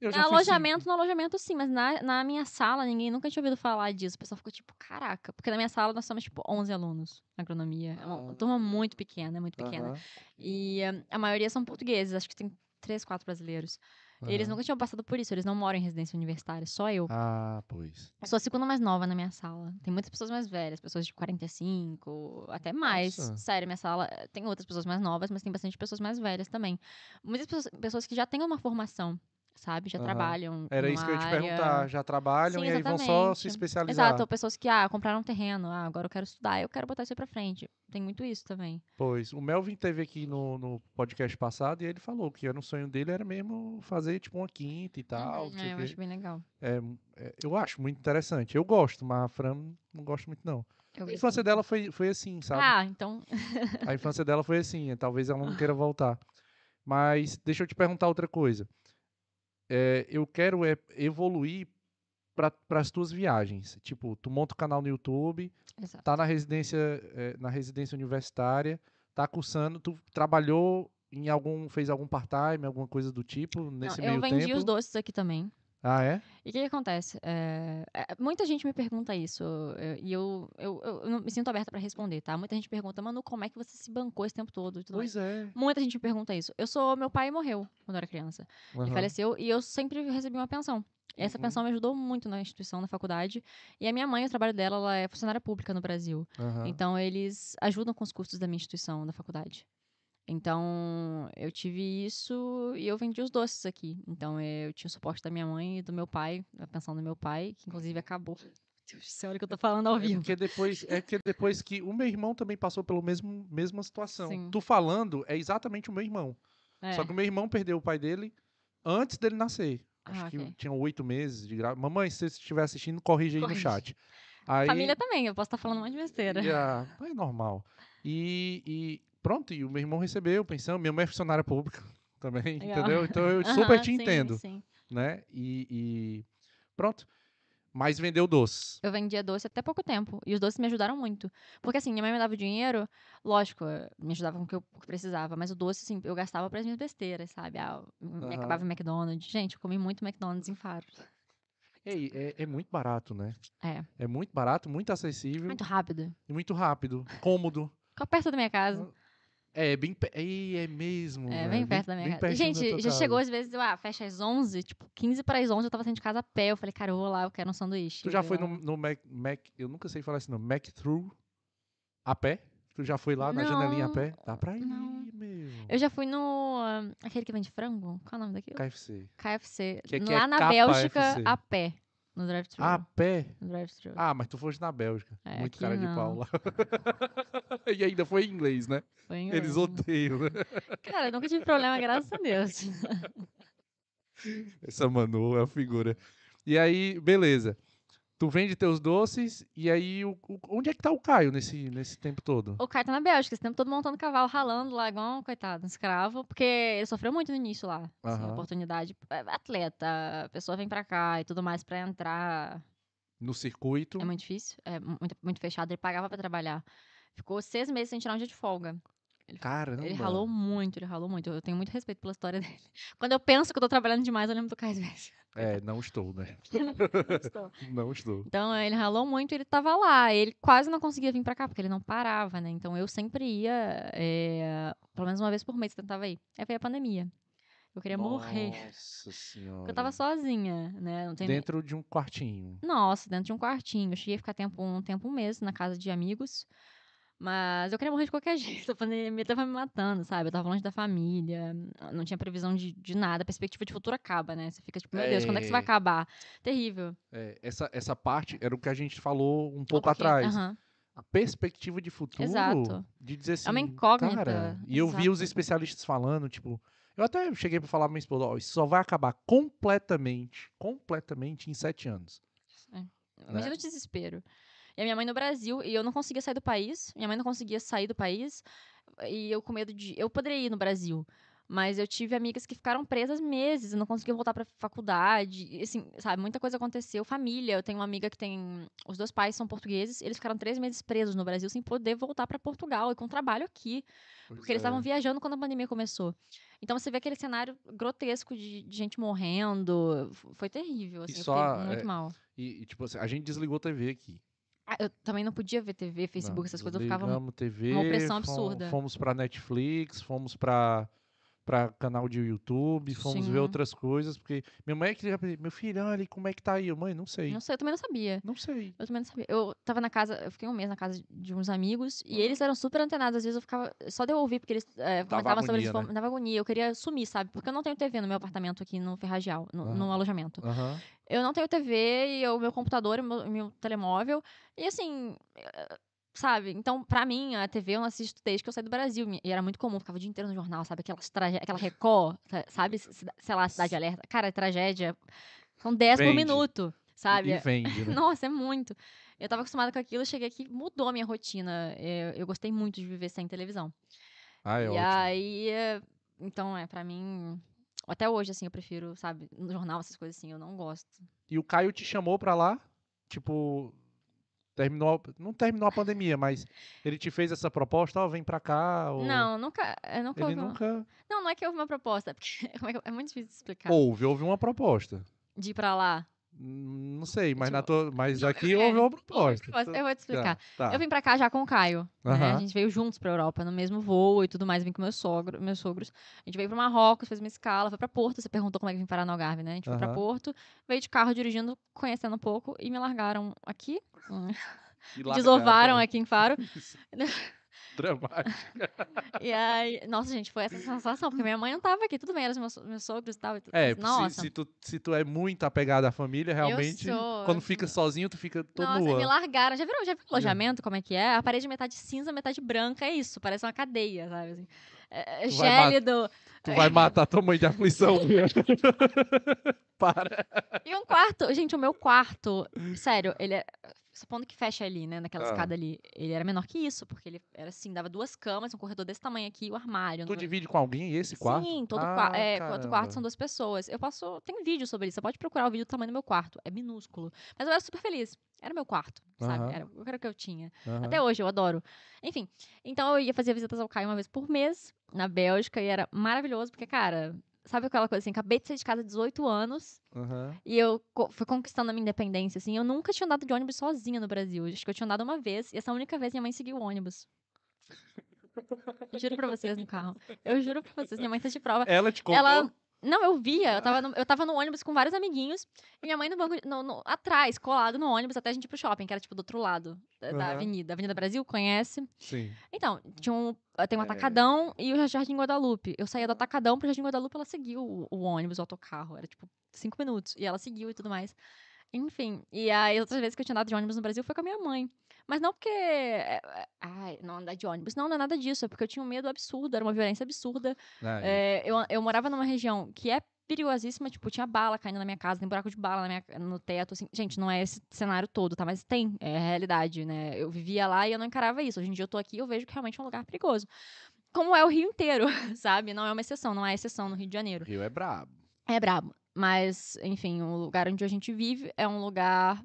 eu já alojamento, cinco." no alojamento sim, mas na, na minha sala ninguém nunca tinha ouvido falar disso. O pessoal ficou tipo, caraca. Porque na minha sala nós somos tipo 11 alunos na agronomia. É uma Ah. turma muito pequena, é muito pequena. Aham, E eh, a maioria são portugueses, acho que tem três, quatro brasileiros. E Eles nunca tinham passado por isso, eles não moram em residência universitária, só eu. Ah, pois. Eu sou a segunda mais nova na minha sala. Tem muitas pessoas mais velhas, pessoas de 45, até mais. Nossa. Sério, minha sala eh, tem outras pessoas mais novas, mas tem bastante pessoas mais velhas também. Muitas pessoas, pessoas que já têm uma formação, sabe? Já Aham. trabalham. Era isso que eu ia te área- perguntar. Já trabalham Sim, e aí vão só se especializar. Exato, ou pessoas que, ah, compraram um terreno, ah, agora eu quero estudar, eu quero botar isso aí pra frente. Tem muito isso também. Pois, o Melvin teve aqui no, no podcast passado e ele falou que era um sonho dele era mesmo fazer tipo uma quinta e tal. Uhum, não sei é, eu acho bem legal. É, é, eu acho muito interessante. Eu gosto, mas a Fran não gosto muito não. Eu A infância dela foi, foi assim, sabe? Ah, então. A infância dela foi assim, é, talvez ela não queira voltar. Mas deixa eu te perguntar outra coisa. É, eu quero é, evoluir para as tuas viagens. Tipo, tu monta o canal no YouTube, Exato. tá na residência, eh, na residência universitária, tá cursando, tu trabalhou em algum, fez algum part-time, alguma coisa do tipo, Não, nesse eu meio vendi tempo? os doces aqui também. Ah, é? E o que, que acontece? É, muita gente me pergunta isso, é, e eu, eu, eu, não- me sinto aberta pra responder, tá? Muita gente pergunta, Manu, como é que você se bancou esse tempo todo? tudo mais?" Pois é. Muita gente me pergunta isso. Eu sou. Meu pai morreu quando eu era criança. Ele Aham. faleceu e eu sempre recebi uma pensão. E essa Uhum. pensão me ajudou muito na instituição, na faculdade. E a minha mãe, o trabalho dela, ela é funcionária pública no Brasil. Aham. Então, eles ajudam com os custos da minha instituição, da faculdade. Então, eu tive isso e eu vendi os doces aqui. Então, eu tinha o suporte da minha mãe e do meu pai, a pensão do meu pai, que inclusive acabou. Meu Deus do céu, olha o que eu tô falando ao É vivo. porque depois, é que depois que o meu irmão também passou pela mesmo, mesma situação. Sim. Tu falando é exatamente o meu irmão. É. Só que o meu irmão perdeu o pai dele antes dele nascer. Acho Ah, que tinha oito meses de grávida. Mamãe, se você estiver assistindo, corrige aí Corrige. no chat. Aí, Família também, eu posso estar falando um monte de besteira. E a- é normal. E, e pronto, e o meu irmão recebeu pensão, minha mãe é funcionária pública também, Legal. entendeu? Então eu super te sim, entendo, sim. né? E, e pronto. Mas vendeu doce. Eu vendia doce até pouco tempo. E os doces me ajudaram muito. Porque, assim, minha mãe me dava o dinheiro, lógico, me ajudava com o que eu precisava. Mas o doce, assim, eu gastava para as minhas besteiras, sabe? Ah, me Aham. acabava em McDonald's. Gente, eu comi muito McDonald's em Faro. Ei, é, é muito barato, né? É. É muito barato, muito acessível Muito rápido. e muito rápido, cômodo. Ficou perto da minha casa. É, bem Ei, é mesmo. É, velho, bem perto da minha casa. Gente, já chegou às vezes, ah, fecha às 11, tipo, 15 para as 11, eu tava saindo de casa a pé. Eu falei, cara, eu vou lá, eu quero um sanduíche. Tu já foi no, no Mac, Mac. Eu nunca sei falar esse nome. Mac Through a pé? Tu já foi lá na janelinha a Não, pé? Dá pra ir, não. meu. Eu já fui no. ah, aquele que vende frango? Qual é o nome daquilo? KFC. KFC. Que- que lá é na Bélgica, a pé. No drive-thru. A pé? No drive-thru. Ah, mas tu foste na Bélgica. É, Muito cara de não. pau lá. e ainda foi em inglês, né? Foi em Eles inglês. odeiam, né? Cara, eu nunca tive problema, graças a Deus. Essa Manu é a figura. E aí, beleza. Tu vende teus doces e aí o, o- onde é que tá o Caio nesse, nesse tempo todo? O Caio tá na Bélgica, esse tempo todo montando cavalo, ralando lá, igual um coitado, um escravo, porque ele sofreu muito no início lá. Assim, Aham. oportunidade. é, Atleta, a pessoa vem pra cá e tudo mais pra entrar. No circuito? É muito difícil, é muito, muito fechado. Ele pagava pra trabalhar. Ficou seis meses sem tirar um dia de folga. Caramba. Ele ralou muito, ele ralou muito. Eu tenho muito respeito pela história dele. Quando eu penso que eu tô trabalhando demais, eu lembro do Caio às vezes. É, não estou, né? Não estou. Então, ele ralou muito, ele tava lá. Ele quase não conseguia vir pra cá, porque ele não parava, né? Então, eu sempre ia, é, pelo menos uma vez por mês, eu tentava ir. Aí veio a pandemia. Eu queria morrer. Nossa senhora. Eu tava sozinha, né? Dentro de um quartinho. Nossa, dentro de um quartinho. Eu cheguei a ficar tempo, um tempo, um mês na casa de amigos. Mas eu queria morrer de qualquer jeito. A pandemia tava me matando, sabe? Eu tava longe da família, não tinha previsão de, de nada. A perspectiva de futuro acaba, né? Você fica tipo, meu Deus, quando é que isso vai É. acabar? Terrível. É, essa, essa parte era o que a gente falou um pouco Porque- atrás. A perspectiva de futuro Exato. de dizer assim. É uma incógnita, Cara, e eu vi os exato. especialistas falando, tipo. Eu até cheguei pra falar pra minha esposa, ó, isso só vai acabar completamente, completamente em sete anos. Imagina o desespero. E a minha mãe no Brasil, e eu não conseguia sair do país. Minha mãe não conseguia sair do país. E eu com medo de. Eu poderia ir no Brasil. Mas eu tive amigas que ficaram presas meses e não conseguiam voltar pra faculdade. E, assim, sabe, muita coisa aconteceu. Família, eu tenho uma amiga que tem. Os dois pais são portugueses, eles ficaram três meses presos no Brasil sem poder voltar pra Portugal e com trabalho aqui. Porque eles estavam viajando quando a pandemia começou. Então você vê aquele cenário grotesco de, de gente morrendo. Foi terrível, assim, eu só, muito é, mal. E, e, tipo assim, a gente desligou a TV aqui. Ah, eu também não podia ver TV, Facebook, Não, essas coisas. Eu ficava. TV, uma opressão absurda. Fomos pra Netflix, fomos pra, pra canal de YouTube, fomos ver Sim. outras coisas, porque minha mãe queria pedir, meu filho, olha, como é que tá aí? Eu, mãe, não sei. Não sei, eu também não sabia. Não sei. Eu também não sabia. Eu tava na casa, eu fiquei um mês na casa de uns amigos e eles eram super antenados. Às vezes eu ficava. Só de eu ouvir, porque eles é, Dava comentavam sobre isso, né? dava agonia. Eu queria sumir, sabe? Porque eu não tenho TV no meu apartamento aqui no Ferragial, no, no Aham. alojamento. Eu não tenho TV e o meu computador, o meu, meu telemóvel. E assim. Sabe? Então, pra mim, a TV eu não assisto desde que eu saí do Brasil. E era muito comum, ficava o dia inteiro no jornal, sabe? Aquelas tragé- aquela Record, sa- sabe? Sei lá, Cidade Alerta. Cara, é tragédia. São 10 por minuto, sabe? E vende, né? Nossa, é muito. Eu tava acostumada com aquilo, cheguei aqui, mudou a minha rotina. Eu, eu gostei muito de viver sem televisão. Ah, é e ótimo. aí, é, então, é, pra mim, até hoje, assim, eu prefiro, sabe, no jornal, essas coisas assim, eu não gosto. E o Caio te chamou pra lá, tipo, terminou, não terminou a pandemia, mas ele te fez essa proposta, ó, vem pra cá, ou... Não, nunca, eu nunca Ele uma- nunca Não, não é que houve uma proposta, porque é, é muito difícil de explicar. houve, houve uma proposta. De ir pra lá. Não sei, mas, Tipo, na tua, mas aqui é, houve uma proposta. Eu vou te explicar. Tá, tá. Eu vim pra cá já com o Caio. né? A gente veio juntos pra Europa, no mesmo voo e tudo mais. Vim com meus, sogro, meus sogros. A gente veio pra Marrocos, fez uma escala, foi pra Porto. Você perguntou como é que vim parar no Algarve, né? A gente foi pra. Porto, veio de carro dirigindo, conhecendo um pouco e me largaram aqui. Desovaram aqui em Faro. Dramático. E aí, nossa, gente, foi essa sensação, porque minha mãe não tava aqui, tudo bem, eram os meus, meus sogros e tal. e tudo. É, se, nossa. se, tu, se tu é muito apegado à família, realmente, sou, quando fica sozinho, tu fica todo Nossa, nua. me largaram. Já viram, já viu o alojamento, como é que é? A parede metade cinza, metade branca, é isso. Parece uma cadeia, sabe? Assim. É, é Tu vai gélido. Tu vai matar tua mãe de aflição. Para. E um quarto, gente, o meu quarto, sério, ele é. Supondo que fecha ali, né, naquela Ah. escada ali. Ele era menor que isso, porque ele era assim, dava duas camas, um corredor desse tamanho aqui, o armário. Tu não- divide com alguém esse quarto? Sim, todo, ah, qua- é, todo quarto são duas pessoas. Eu posso. Tem vídeo sobre isso. Você pode procurar o vídeo do tamanho do meu quarto. É minúsculo. Mas eu era super feliz. Era meu quarto, sabe? Era, era o que eu tinha. Até hoje, eu adoro. Enfim, então eu ia fazer visitas ao Caio uma vez por mês, na Bélgica, e era maravilhoso, porque, cara, sabe aquela coisa assim, acabei de sair de casa há 18 anos, Aham. e eu co- fui conquistando a minha independência, assim, eu nunca tinha andado de ônibus sozinha no Brasil, acho que eu tinha andado uma vez, e essa única vez minha mãe seguiu o ônibus. Juro pra vocês no carro. Eu juro pra vocês, minha mãe tá de prova. Ela te contou? Ela. Não, eu via. Eu tava, no, eu tava no ônibus com vários amiguinhos. E minha mãe no banco. No, no- atrás, colado no ônibus, até a gente ir pro shopping, que era tipo do outro lado da, Aham. avenida. Avenida Brasil, conhece? Sim. Então, tinha um, tem um É. atacadão e o Jardim Guadalupe. Eu saía do atacadão pro Jardim Guadalupe, ela seguiu o, o ônibus, o autocarro. Era tipo cinco minutos. E ela seguiu e tudo mais. Enfim. E aí, outras vezes que eu tinha andado de ônibus no Brasil foi com a minha mãe. Mas não porque. é, é, Ai, não andar de ônibus. Não, não é nada disso. É porque eu tinha um medo absurdo, era uma violência absurda. Ah, É, eu, eu morava numa região que é perigosíssima, tipo, tinha bala caindo na minha casa, tem buraco de bala na minha, no teto, assim. Gente, não é esse cenário todo, tá? Mas tem, é a realidade, né? Eu vivia lá e eu não encarava isso. Hoje em dia eu tô aqui e eu vejo que realmente é um lugar perigoso. Como é o Rio inteiro, sabe? Não é uma exceção, não é exceção no Rio de Janeiro. Rio é brabo. É brabo. Mas, enfim, o lugar onde a gente vive é um lugar,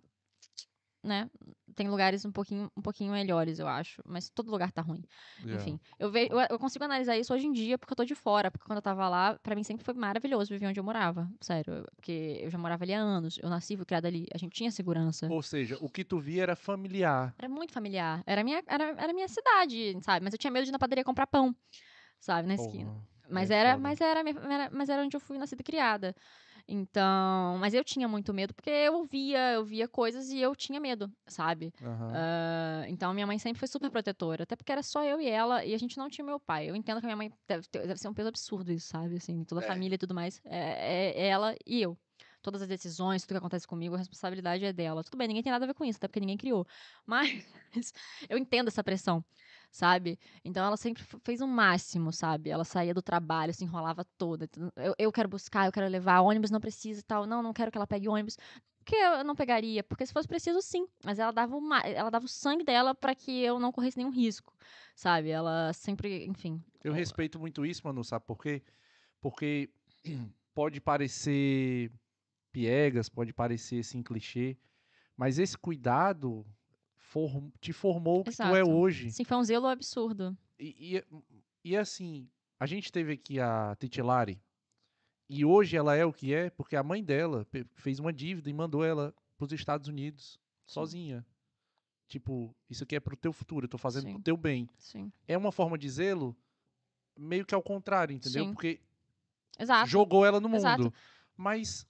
né? Tem lugares um pouquinho, um pouquinho melhores, eu acho. Mas todo lugar tá ruim. Yeah. Enfim, eu, ve eu, eu consigo analisar isso hoje em dia porque eu tô de fora. Porque quando eu tava lá, pra mim sempre foi maravilhoso viver onde eu morava. Sério. Porque eu já morava ali há anos. Eu nasci, fui criada ali. A gente tinha segurança. Ou seja, o que tu via era familiar. Era muito familiar. Era minha, era, era minha cidade, sabe? Mas eu tinha medo de ir na padaria comprar pão, sabe? Na esquina. Porra, Mas é era, mas era, minha- era- mas era onde eu fui nascida e criada. Então, mas eu tinha muito medo porque eu via, eu via coisas e eu tinha medo, sabe? Aham. Ah, então, minha mãe sempre foi super protetora, até porque era só eu e ela, e a gente não tinha meu pai. Eu entendo que a minha mãe deve, ter- deve ser um peso absurdo isso, sabe? Assim, toda a É. família e tudo mais. É, é ela e eu. Todas as decisões, tudo que acontece comigo, a responsabilidade é dela. Tudo bem, ninguém tem nada a ver com isso, até porque ninguém criou. Mas eu entendo essa pressão, sabe? Então ela sempre fez o máximo, sabe? Ela saía do trabalho, se enrolava toda. Eu, eu quero buscar, eu quero levar, ônibus não precisa e tal. Não, não quero que ela pegue ônibus. Porque eu não pegaria, porque se fosse preciso, sim. Mas ela dava o, ma- ela dava o sangue dela pra que eu não corresse nenhum risco, sabe? Ela sempre, enfim. Eu respeito muito isso, Manu, sabe por quê? Porque pode parecer piegas, pode parecer assim clichê, mas esse cuidado form- te formou o que tu é hoje. Sim, foi um zelo absurdo. E, e, e assim, a gente teve aqui a Titilari, e hoje ela é o que é porque a mãe dela fez uma dívida e mandou ela para os Estados Unidos, sozinha. Tipo, isso aqui é pro teu futuro, eu tô fazendo Sim. pro teu bem. Sim. É uma forma de zelo meio que ao contrário, entendeu? Sim. Porque Exato. jogou ela no mundo. Exato. Mas,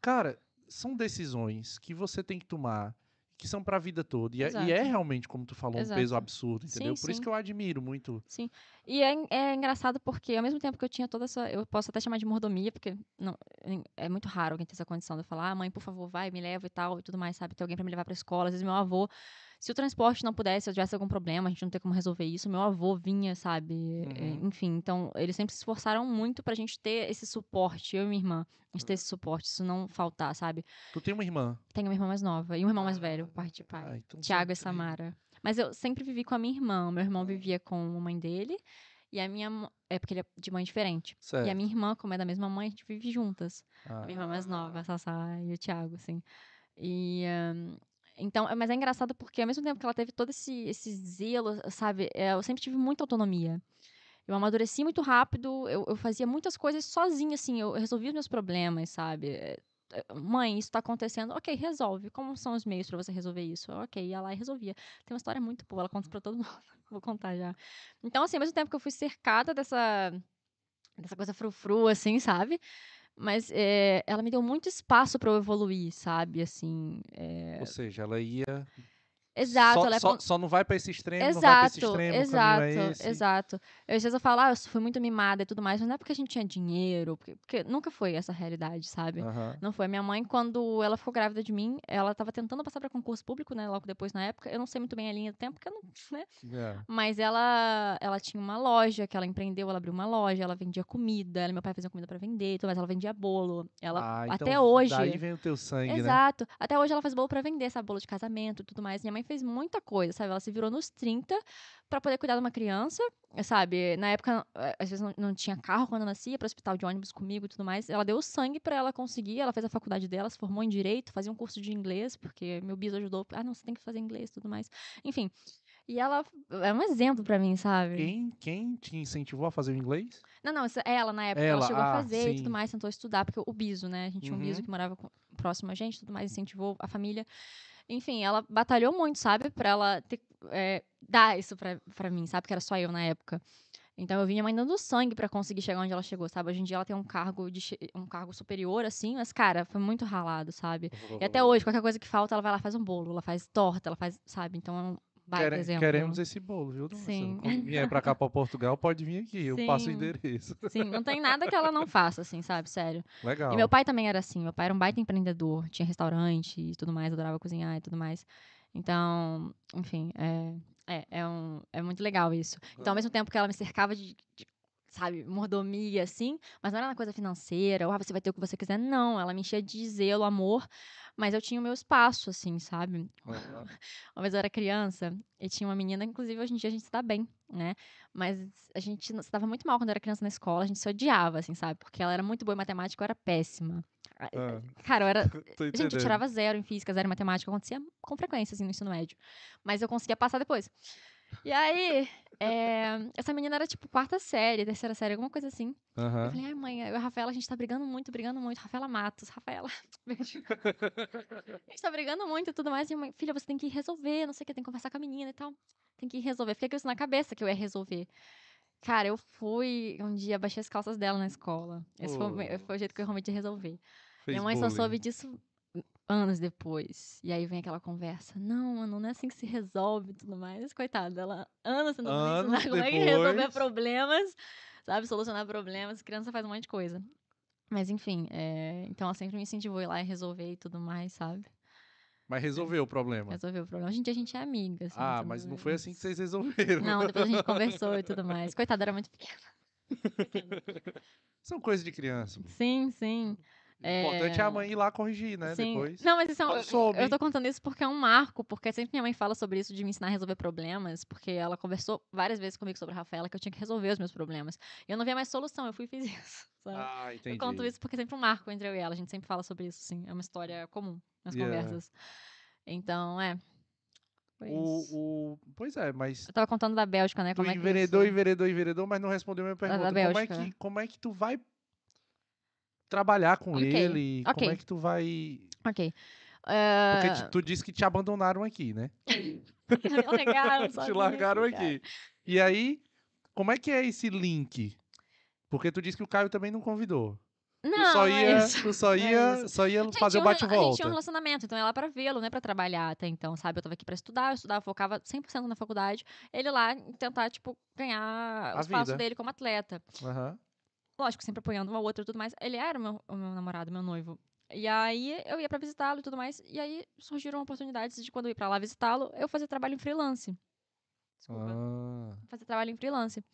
cara, são decisões que você tem que tomar que são pra vida toda. E é, e é realmente, como tu falou, um Exato. peso absurdo, entendeu? Sim, Por isso sim. que eu admiro muito. E é, é engraçado porque, ao mesmo tempo que eu tinha toda essa. Eu posso até chamar de mordomia, porque não, é muito raro alguém ter essa condição de eu falar, ah, mãe, por favor, vai, me leva e tal, e tudo mais, sabe? Ter alguém pra me levar pra escola. Às vezes, meu avô. Se o transporte não pudesse, se eu tivesse algum problema, a gente não ter como resolver isso, meu avô vinha, sabe? É, Uhum. Enfim, então, eles sempre se esforçaram muito pra gente ter esse suporte, eu e minha irmã. A gente ter esse suporte, isso não faltar, sabe? Tu tem uma irmã. Tenho uma irmã mais nova e um irmão mais velho, por parte de pai. Ah, então Tiago e. Samara. Mas eu sempre vivi com a minha irmã. Meu irmão vivia com a mãe dele. E a minha. É porque ele é de mãe diferente. Certo. E a minha irmã, como é da mesma mãe, a gente vive juntas. Ah, A minha irmã mais nova, a Sassá e o Thiago, assim. E. ahn, então, mas é engraçado porque ao mesmo tempo que ela teve todo esse, esse zelo, sabe? é, Eu sempre tive muita autonomia. Eu amadureci muito rápido, eu, eu fazia muitas coisas sozinha, assim, eu resolvia os meus problemas, sabe? É, Mãe, isso tá acontecendo, ok, resolve. Como são os meios pra você resolver isso? Ok, ia lá e resolvia. Tem uma história muito boa, ela conta pra todo mundo. Vou contar já. Então, assim, ao mesmo tempo que eu fui cercada dessa, dessa coisa frufru, assim, sabe? Mas é, ela me deu muito espaço pra eu evoluir, sabe? Assim, é, Ou seja, ela ia. Exato, só, ela é só, só não vai pra esse extremo, não vai pra esse Exato, extremo, exato, é exato. Eu, às vezes eu falo, ah, eu fui muito mimada e tudo mais, mas não é porque a gente tinha dinheiro, porque, porque nunca foi essa realidade, sabe? Não foi. Minha mãe, quando ela ficou grávida de mim, ela estava tentando passar para concurso público, né? Logo depois, na época. Eu não sei muito bem a linha do tempo, porque eu não, né? É. Mas ela, ela tinha uma loja que ela empreendeu, ela abriu uma loja, ela vendia comida, ela meu pai faziam comida para vender, tudo mais, ela vendia bolo. Ela, Ah, até então hoje. Daí vem o teu sangue, né? Exato. Até hoje ela faz bolo pra vender, sabe? Bolo de casamento e tudo mais. Minha mãe fez muita coisa, sabe? Ela se virou nos 30 pra poder cuidar de uma criança, sabe? Na época, eh, às vezes não, não tinha carro quando eu nasci, ia pro hospital de ônibus comigo e tudo mais. Ela deu sangue pra ela conseguir, ela fez a faculdade dela, se formou em direito, fazia um curso de inglês, porque meu bis ajudou. Ah, não, você tem que fazer inglês e tudo mais. Enfim. E ela é um exemplo pra mim, sabe? Quem, quem te incentivou a fazer o inglês? Não, não, ela na época, ela, Ela, chegou ah, a fazer e sim. tudo mais, tentou estudar, porque o biso, né? A gente tinha um biso Uhum. que morava próximo a gente, tudo mais, incentivou a família. Enfim, ela batalhou muito, sabe? Pra ela ter, é, dar isso pra, pra mim, sabe? Que era só eu na época. Então eu vinha mãe dando sangue pra conseguir chegar onde ela chegou, sabe? Hoje em dia ela tem um cargo de um cargo superior, assim, mas, cara, foi muito ralado, sabe? E até hoje, qualquer coisa que falta, ela vai lá, faz um bolo, ela faz torta, ela faz, sabe? Então baita Quere- exemplo. Queremos esse bolo, viu, Dona Sim. Quando vier pra cá, pra Portugal, pode vir aqui. Eu passo o endereço. Sim, não tem nada que ela não faça, assim, sabe? Sério. Legal. E meu pai também era assim. Meu pai era um baita empreendedor, tinha restaurante e tudo mais, adorava cozinhar e tudo mais. Então, enfim, é, é, é, um, é muito legal isso. Então, ao mesmo tempo que ela me cercava de, de- sabe, mordomia, assim, mas não era uma coisa financeira, ou ah, você vai ter o que você quiser. Não, ela me enchia de zelo, amor, mas eu tinha o meu espaço, assim, sabe? Aham. Uma vez eu era criança e tinha uma menina, inclusive hoje em dia a gente se dá bem, né? Mas a gente se dava muito mal quando eu era criança na escola, a gente se odiava, assim, sabe? Porque ela era muito boa em matemática, eu era péssima. Ah, Ah, Cara, eu era. Gente, eu tirava zero em física, zero em matemática, acontecia com frequência, assim, no ensino médio. Mas eu conseguia passar depois. E aí, é, essa menina era tipo quarta série, terceira série, alguma coisa assim. Eu Aham. falei, ai, mãe, eu e a Rafaela, a gente tá brigando muito, brigando muito. Rafaela Matos, Rafaela. beijo. a gente tá brigando muito e tudo mais. E mãe, filha, você tem que resolver, não sei o que, tem que conversar com a menina e tal. Tem que resolver. Fiquei com isso na cabeça que eu ia resolver. Cara, eu fui um dia, baixei as calças dela na escola. Esse foi, Oh. foi o jeito que eu resolver. Fez Minha mãe só bullying. soube disso anos depois. E aí vem aquela conversa. Não, mano, não é assim que se resolve e tudo mais. Coitada, ela anos tentando Anos ensinar como é que resolver problemas, sabe? Solucionar problemas. Criança faz um monte de coisa. Mas enfim, é, então ela sempre me incentivou a ir lá e resolver e tudo mais, sabe? Mas resolveu o problema. Resolver o problema. Hoje em dia a gente é amiga. Assim, Ah, mas não foi assim que vocês resolveram. Não, depois a gente conversou e tudo mais. Coitada, era muito pequena. São coisas de criança. Sim, sim. O importante é a É, mãe ir lá corrigir, né? Sim. Depois. Não, mas isso é um, soube. eu tô contando isso porque é um marco, porque sempre minha mãe fala sobre isso de me ensinar a resolver problemas, porque ela conversou várias vezes comigo sobre a Rafaela que eu tinha que resolver os meus problemas. E eu não via mais solução, eu fui e fiz isso. Sabe? Ah, entendi. eu conto isso porque é sempre um marco entre eu e ela, a gente sempre fala sobre isso, sim. É uma história comum nas Yeah. conversas. Então, é. O, o... Pois é, mas Eu tava contando da Bélgica, né? tu Como é que enveredou, isso... enveredou, enveredou, mas não respondeu a minha pergunta. da como, é Bélgica. que, como é que tu vai trabalhar com Ok, ele? Como ok. é que tu vai... Ok. Porque É... te- tu disse que te abandonaram aqui, né? largaram te largaram aqui. E aí, como é que é esse link? Porque tu disse que o Caio também não convidou. Não, tu só é ia, tu só é ia, só ia Gente, fazer o rela- A gente tinha um bate-volta. relacionamento, então eu ia lá pra vê-lo, não é pra trabalhar até então, sabe? Eu tava aqui pra estudar, eu estudava, focava 100% na faculdade. Ele lá tentar, tipo, ganhar A o espaço vida. dele como atleta. Aham. Lógico, sempre apoiando uma outra e tudo mais. Ele era o meu, o meu namorado, meu noivo. E aí eu ia pra visitá-lo e tudo mais. E aí surgiram oportunidades de quando eu ia pra lá visitá-lo, eu fazer trabalho em freelance. Desculpa. Ah, Fazer trabalho em freelance.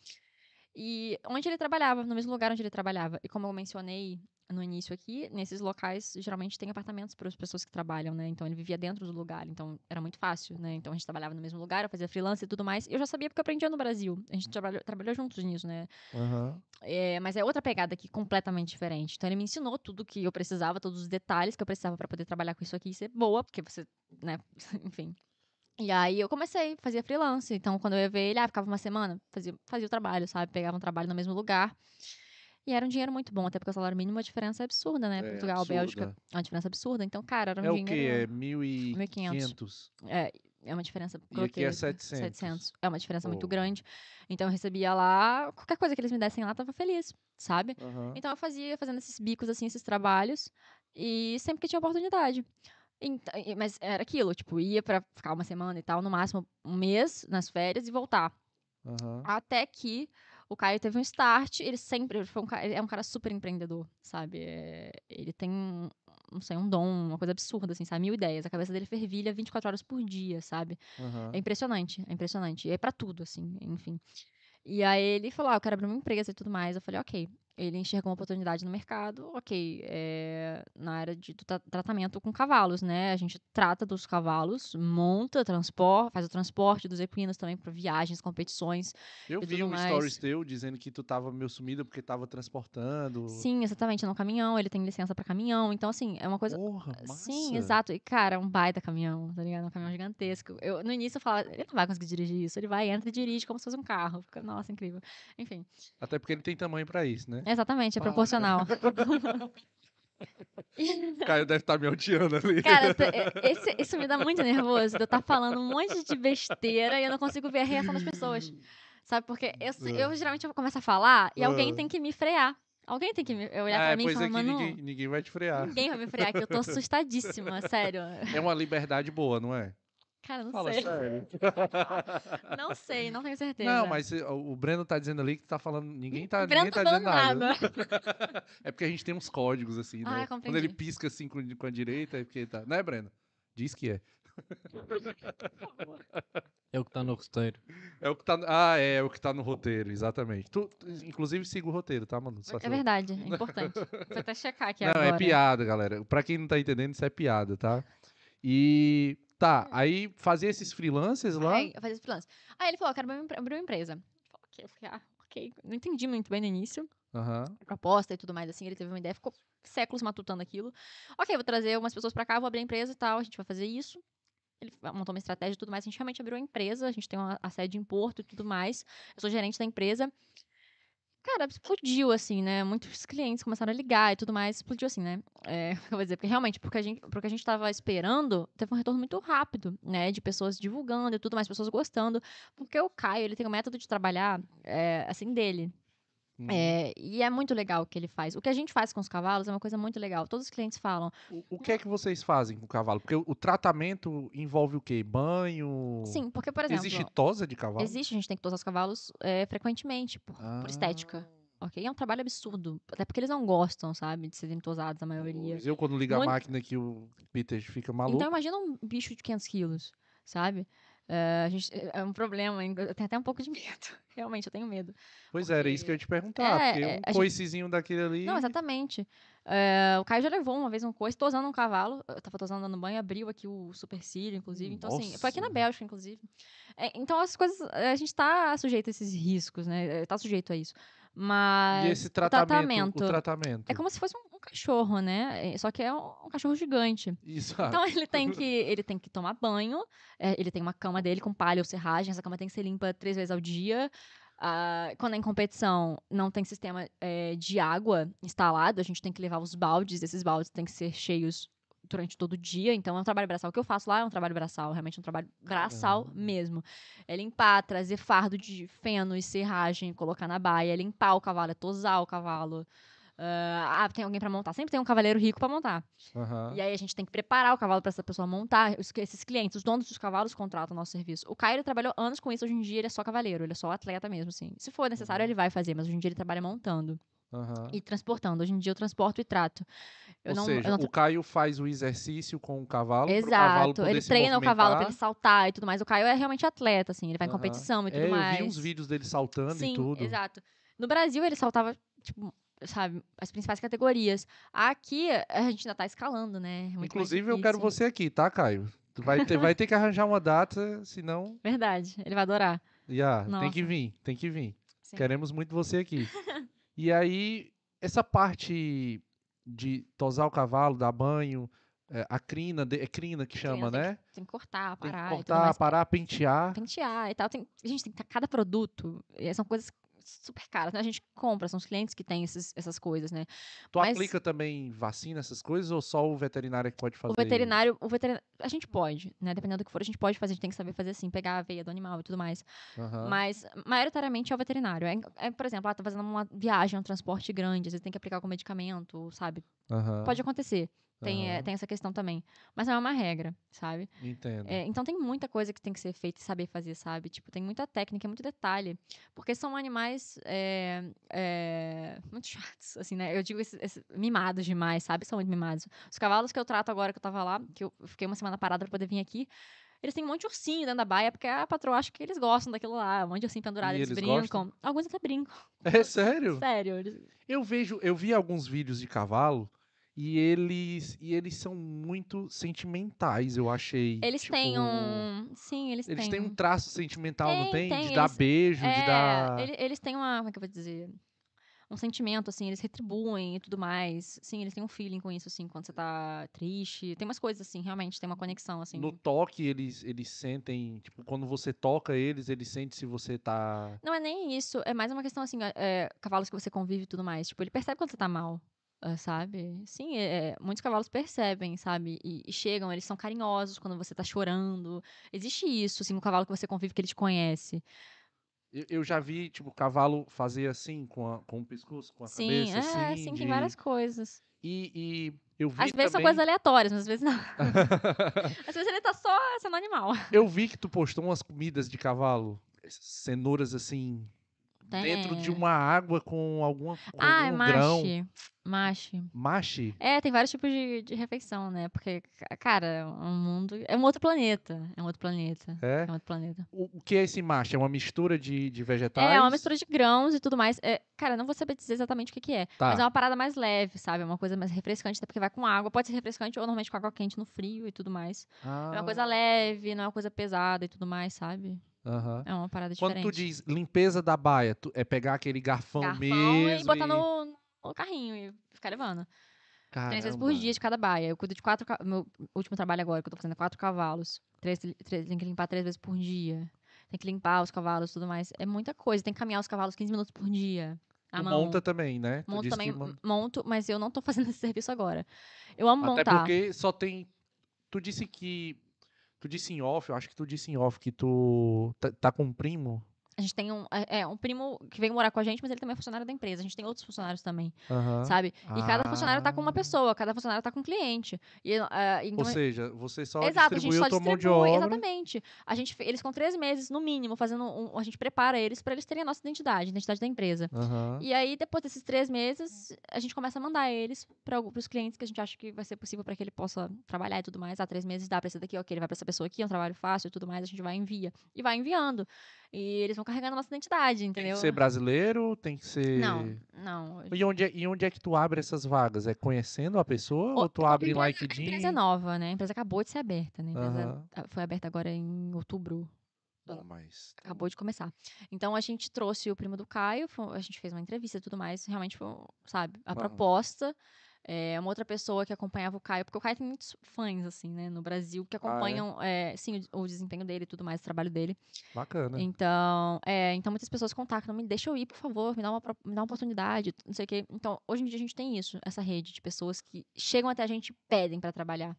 E onde ele trabalhava, no mesmo lugar onde ele trabalhava. E como eu mencionei no início aqui, nesses locais geralmente tem apartamentos para as pessoas que trabalham, né? Então ele vivia dentro do lugar, então era muito fácil, né? Então a gente trabalhava no mesmo lugar, eu fazia freelance e tudo mais. Eu já sabia porque eu aprendia no Brasil. A gente trabalhou, trabalhou juntos nisso, né? aham. É, mas é outra pegada aqui, completamente diferente. Então ele me ensinou tudo que eu precisava, todos os detalhes que eu precisava para poder trabalhar com isso aqui e ser boa, porque você, né, enfim. E aí eu comecei, fazia freelance. Então quando eu ia ver ele, ah, ficava uma semana, fazia, fazia o trabalho, sabe? Pegava um trabalho no mesmo lugar. E era um dinheiro muito bom, até porque o salário mínimo é uma diferença absurda, né? É, Portugal, absurda. Bélgica, é uma diferença absurda. Então, cara, era um É o dinheiro. quê? É 1.500. 1.500. É, é uma diferença E aqui é grotesca. 700. É uma diferença muito Pô. grande. Então eu recebia lá, qualquer coisa que eles me dessem lá, tava feliz, sabe? Então eu fazia, fazendo esses bicos, assim, esses trabalhos, e sempre que tinha oportunidade. Então, mas era aquilo, tipo, ia pra ficar uma semana e tal, no máximo um mês nas férias e voltar. Aham. Até que o Caio teve um start, ele sempre ele foi um cara, é um cara super empreendedor, sabe? É, ele tem, não sei, um dom, uma coisa absurda, assim, sabe? Mil ideias. A cabeça dele fervilha 24 horas por dia, sabe? aham. É impressionante, é impressionante. E é pra tudo, assim, enfim. E aí ele falou, ah, eu quero abrir uma empresa e tudo mais. Eu falei, ok. Ele enxergou uma oportunidade no mercado, ok, é, na área de tra- tratamento com cavalos, né? A gente trata dos cavalos, monta, transporta, faz o transporte dos equinos também para viagens, competições. Eu vi um mais. stories teu dizendo que tu tava meio sumida porque tava transportando. Sim, exatamente, no caminhão, ele tem licença para caminhão. Então, assim, é uma coisa. Porra, massa. Sim, exato. E, cara, é um baita caminhão, tá ligado? Um caminhão gigantesco. Eu, no início eu falava, ele não vai conseguir dirigir isso. Ele vai, entra e dirige como se fosse um carro. Fica, nossa, incrível. Enfim, Até porque ele tem tamanho pra isso, né? Exatamente, é Para. proporcional. O Caio deve estar me odiando ali. Cara, é- esse- isso me dá muito nervoso. De eu estar falando um monte de besteira e eu não consigo ver a reação das pessoas. Sabe? Porque eu, eu geralmente eu começo a falar e alguém Ah. tem que me frear. Alguém tem que me, olhar Ah, pra mim e falar, é mano, ninguém, ninguém vai te frear. ninguém vai me frear, que eu tô assustadíssima, sério. É uma liberdade boa, não é? Cara, não Fala sei. sério. Não sei, não tenho certeza. Não, mas eh, o Breno tá dizendo ali que tá falando. Ninguém tá, ninguém tá tá dizendo falando nada. é porque a gente tem uns códigos, assim, né? Ah, Quando compreendi. ele pisca assim com, com a direita, é porque tá. Né, Breno? Diz que é. É o que está no roteiro. É o que tá. Ah, é, o que tá no roteiro, exatamente. Tu, tu- inclusive, siga o roteiro, tá, mano? Só É verdade, é importante. Vou até checar aqui Não, agora. é piada, galera. Pra quem não tá entendendo, isso é piada, tá? E. Tá, aí fazia esses freelancers lá. Aí, eu fazia esse freelance. Aí ele falou, eu quero abrir uma empresa. Eu falei, ok, eu falei, ah, ok. Não entendi muito bem no início. Aham. a proposta e tudo mais, assim, ele teve uma ideia, ficou séculos matutando aquilo. Ok, vou trazer umas pessoas pra cá, vou abrir a empresa e tal, a gente vai fazer isso. Ele montou uma estratégia e tudo mais, a gente realmente abriu a empresa, a gente tem uma, a sede em Porto e tudo mais. Eu sou gerente da empresa. Cara, explodiu, assim, né? Muitos clientes começaram a ligar e tudo mais, explodiu assim, né? É, eu vou dizer, porque realmente, porque a gente, porque a gente tava esperando, teve um retorno muito rápido, né? De pessoas divulgando e tudo mais, pessoas gostando. Porque o Caio, ele tem um método de trabalhar, é, assim, dele. Hum. É, e é muito legal o que ele faz. O que a gente faz com os cavalos é uma coisa muito legal. Todos os clientes falam. O, o que é que vocês fazem com o cavalo? Porque o, o tratamento envolve o quê? Banho? Sim, porque, por exemplo, Existe tosa de cavalo? existe, a gente tem que tosar os cavalos é, frequentemente, por, por estética. Ah, Ok? É um trabalho absurdo. Até porque eles não gostam, sabe, de serem tosados, a maioria. Eu, quando ligo a Muito- máquina aqui, o Peter fica maluco. Então imagina um bicho de 500 quilos, sabe? É, a gente, é um problema, eu tenho até um pouco de medo. Realmente, eu tenho medo. pois é, era isso que eu ia te perguntar. É, porque é, um gente- coicezinho daquele ali. Não, exatamente. É, o Caio já levou uma vez um coice tosando um cavalo. Eu tava tosando dando banho, abriu aqui o supercílio, inclusive. Então, assim, foi aqui na Nossa. Bélgica, inclusive. É, então, as coisas. A gente tá sujeito a esses riscos, né? Tá sujeito a isso. Mas. E esse o tratamento, o tratamento. É como se fosse um, um cachorro, né? É, Só que é um, um cachorro gigante. Isso. Então ele tem que, ele tem que tomar banho, é, ele tem uma cama dele com palha ou serragem, essa cama tem que ser limpa três vezes ao dia. Ah, quando é em competição, não tem sistema é, de água instalado, a gente tem que levar os baldes, esses baldes têm que ser cheios durante todo o dia, então é um trabalho braçal. O que eu faço lá é um trabalho braçal, realmente é um trabalho braçal Caramba. mesmo. É limpar, trazer fardo de feno e serragem, colocar na baia, é limpar o cavalo, é tosar o cavalo. Ah, ah, tem alguém pra montar. Sempre tem um cavaleiro rico pra montar. Aham. E aí a gente tem que preparar o cavalo para essa pessoa montar. Os- esses clientes, os donos dos cavalos contratam o nosso serviço. O Caio trabalhou anos com isso, hoje em dia ele é só cavaleiro, ele é só atleta mesmo, assim. Se for necessário, Uhum. ele vai fazer, mas hoje em dia ele trabalha montando aham. e transportando. Hoje em dia eu transporto e trato. Eu Ou não, seja, não o Caio faz o exercício com o cavalo. cavalo Exato, poder ele treina o cavalo pra ele saltar e tudo mais. O Caio é realmente atleta, assim, ele vai em Aham. competição e tudo é, mais. eu vi uns vídeos dele saltando Sim, e tudo. exato. No Brasil ele saltava, tipo, sabe, as principais categorias. Aqui a gente ainda tá escalando, né? É muito Inclusive, eu quero você aqui, tá, Caio? Tu vai ter, vai ter que arranjar uma data, senão. Verdade, ele vai adorar. Já, tem que vir, tem que vir. Sim. Queremos muito você aqui. e aí, essa parte de tosar o cavalo, dar banho, é, a crina, de- é crina que chama, Tem- tem né? que- Tem que cortar, Tem que parar e tudo cortar, parar, pentear. Pentear e tal. Tem, gente tem que cada produto. e São coisas super caras, né? A gente compra, são os clientes que têm esses- essas coisas, né? Tu Mas- aplica também vacina, essas coisas, ou só o veterinário é que pode fazer O veterinário, o veterinário, a gente pode, né? Dependendo do que for, a gente pode fazer, a gente tem que saber fazer assim, pegar a veia do animal e tudo mais. Aham. Mas, maioritariamente, é o veterinário. É, é, por exemplo, ah, tá fazendo uma viagem, um transporte grande, às vezes tem que aplicar com medicamento, sabe? Aham, Pode acontecer. Tem, é, aham. tem essa questão também. Mas não é uma regra, sabe? Entendo. É, então tem muita coisa que tem que ser feita e saber fazer, sabe? Tipo, tem muita técnica, muito detalhe. Porque são animais é, é, muito chatos, assim, né? Eu digo esses, esses- mimados demais, sabe? São muito mimados. Os cavalos que eu trato agora que eu tava lá, que eu fiquei uma semana parada pra poder vir aqui, eles têm um monte de ursinho dentro da baia, porque a patroa acha que eles gostam daquilo lá, um monte de ursinho pendurado, eles, eles brincam. Alguns até brincam. É sério? Sério. eles- Eu vejo, eu vi alguns vídeos de cavalo e eles e eles são muito sentimentais, eu achei. Eles Tipo, têm um. Sim, eles, Eles têm. têm um traço sentimental, não Tem, tem? tem, de dar eles- beijo, de É, dar. ele- eles têm uma. Como é que eu vou dizer? Um sentimento, assim, eles retribuem e tudo mais. Sim, eles têm um feeling com isso, assim, quando você tá triste. Tem umas coisas, assim, realmente, tem uma conexão, assim. No toque, eles, eles sentem, tipo, quando você toca eles, eles sentem se você tá. Não é nem isso, é mais uma questão, assim, é, cavalos que você convive e tudo mais. Tipo, ele percebe quando você tá mal. Sabe? Sim, é, muitos cavalos percebem, sabe? E, e chegam, eles são carinhosos quando você tá chorando. Existe isso, assim, no cavalo que você convive, que ele te conhece. Eu, eu já vi, tipo, o cavalo fazer assim com, a- com o pescoço, com a Sim, cabeça, é, assim. sim, de- tem várias coisas. E, e eu vi Às vezes são coisas aleatórias, mas às vezes não. Às vezes ele tá só sendo animal. eu vi que tu postou umas comidas de cavalo, cenouras assim, dentro de Tem. uma água com alguma com Ah, é algum grão. mache. É, tem vários tipos de, de refeição, né? Porque, ca- cara, é um mundo. É um outro planeta. É um outro planeta. É? É um outro planeta. O, o que é esse mache? É uma mistura de, de vegetais? É, uma mistura de grãos e tudo mais. É, cara, eu não vou saber dizer exatamente o que, que é. Tá. Mas é uma parada mais leve, sabe? É uma coisa mais refrescante, até porque vai com água. Pode ser refrescante ou normalmente com água quente no frio e tudo mais. É uma Ah, coisa leve, não é uma coisa pesada e tudo mais, sabe? Aham. É uma parada Quando diferente. tu diz limpeza da baia, tu- é pegar aquele garfão, Garfão mesmo e botar no, no carrinho e ficar levando. Três vezes por Caramba. dia de cada baia. Eu cuido de quatro. Meu último trabalho agora que eu tô fazendo é quatro cavalos. Três, três- tem que limpar três vezes por dia. Tem que limpar os cavalos e tudo mais. É muita coisa. Tem que caminhar os cavalos 15 minutos por dia. Monta também, né? Monto também, monto, mas eu não tô fazendo esse serviço agora. Eu amo Até montar. porque só tem. Tu disse que. Tu disse em off, eu acho que tu disse em off que tu tá, tá com um primo. A gente tem um, é, é, um primo que veio morar com a gente, mas ele também é funcionário da empresa. A gente tem outros funcionários também, Aham. sabe? E cada funcionário tá com Ah. uma pessoa, cada funcionário tá com um cliente. E, ah, então, Ou seja, você só Exato, a gente só mão de distribui, obra. exatamente. A gente, eles com três meses, no mínimo, fazendo um, a gente prepara eles para eles terem a nossa identidade, a identidade da empresa. Aham. E aí, depois desses três meses, a gente começa a mandar eles para os clientes que a gente acha que vai ser possível para que ele possa trabalhar e tudo mais. Ah, três meses dá para esse daqui, ok, ele vai para essa pessoa aqui, é um trabalho fácil e tudo mais, a gente vai envia. E vai enviando. E eles vão carregando a nossa identidade, Tem entendeu? que ser brasileiro, tem que ser. Não, não. E onde, é, e onde é que tu abre essas vagas? É conhecendo a pessoa ou, Ou- tu abre em A LinkedIn? empresa é nova, né? A empresa acabou de ser aberta, né? A empresa ah, foi aberta agora em outubro Bom, mas Acabou de começar. Então a gente trouxe o primo do Caio, a gente fez uma entrevista e tudo mais. Realmente foi, sabe, a Aham. proposta. É, uma outra pessoa que acompanhava o Caio, porque o Caio tem muitos fãs, assim, né, no Brasil, que acompanham, é, sim, o, o desempenho dele e tudo mais, o trabalho dele. bacana. Então, é, então muitas pessoas contactam, me deixa eu ir, por favor, me dá, uma, me dá uma oportunidade, não sei o quê. Então, hoje em dia a gente tem isso, essa rede de pessoas que chegam até a gente e pedem pra trabalhar.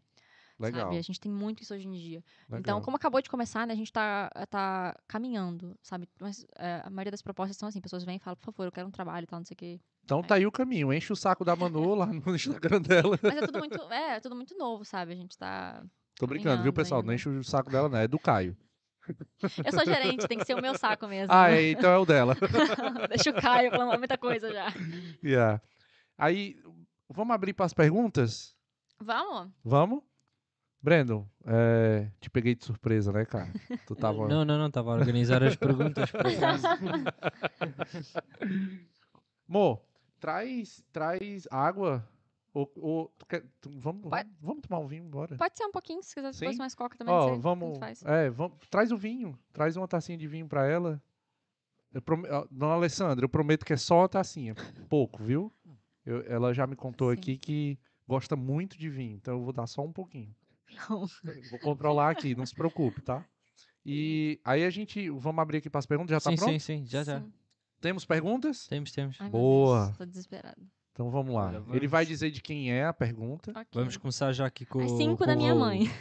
Legal. Sabe? A gente tem muito isso hoje em dia. Então, legal. como acabou de começar, né, a gente tá, tá caminhando, sabe? Mas é, a maioria das propostas são assim, pessoas vêm e falam, por favor, eu quero um trabalho e tal, não sei o quê. Então tá aí o caminho. Enche o saco da Manu lá no Instagram dela. Mas é tudo muito, é, é tudo muito novo, sabe? A gente tá... Tô brincando, viu, pessoal? Não ainda. enche o saco dela, não. É do Caio. Eu sou gerente, tem que ser o meu saco mesmo. Ah, é, então é o dela. Deixa o Caio falando muita coisa já. Yeah. Aí, vamos abrir para as perguntas? Vamos? Vamos? Brandon, é, te peguei de surpresa, né, cara? Tu tava. Não, não, não, estava a organizar as perguntas. Mo, traz, traz água. Ou, ou tu quer- tu- vamos, Pode- vamos, tomar um vinho, bora. Pode ser um pouquinho, se quiser Sim? depois mais coca também, Ó, vamos, é, vamos, traz o vinho, traz uma tacinha de vinho pra ela. Eu ó, Dona Alessandra, eu prometo que é só uma tacinha, pouco, viu? Eu- ela já me contou Sim. aqui que gosta muito de vinho, então eu vou dar só um pouquinho. Não. Vou controlar aqui, não se preocupe, tá? E aí a gente, vamos abrir aqui para as perguntas, já tá sim, pronto? sim, sim, já, já. Sim. Temos perguntas? Temos, temos. Ai, Boa. Deus, tô desesperada. Então vamos lá. Olha, Ele vamos- vai dizer de quem é a pergunta. Ok. Vamos começar já aqui com As o- cinco com da o minha Raul. mãe.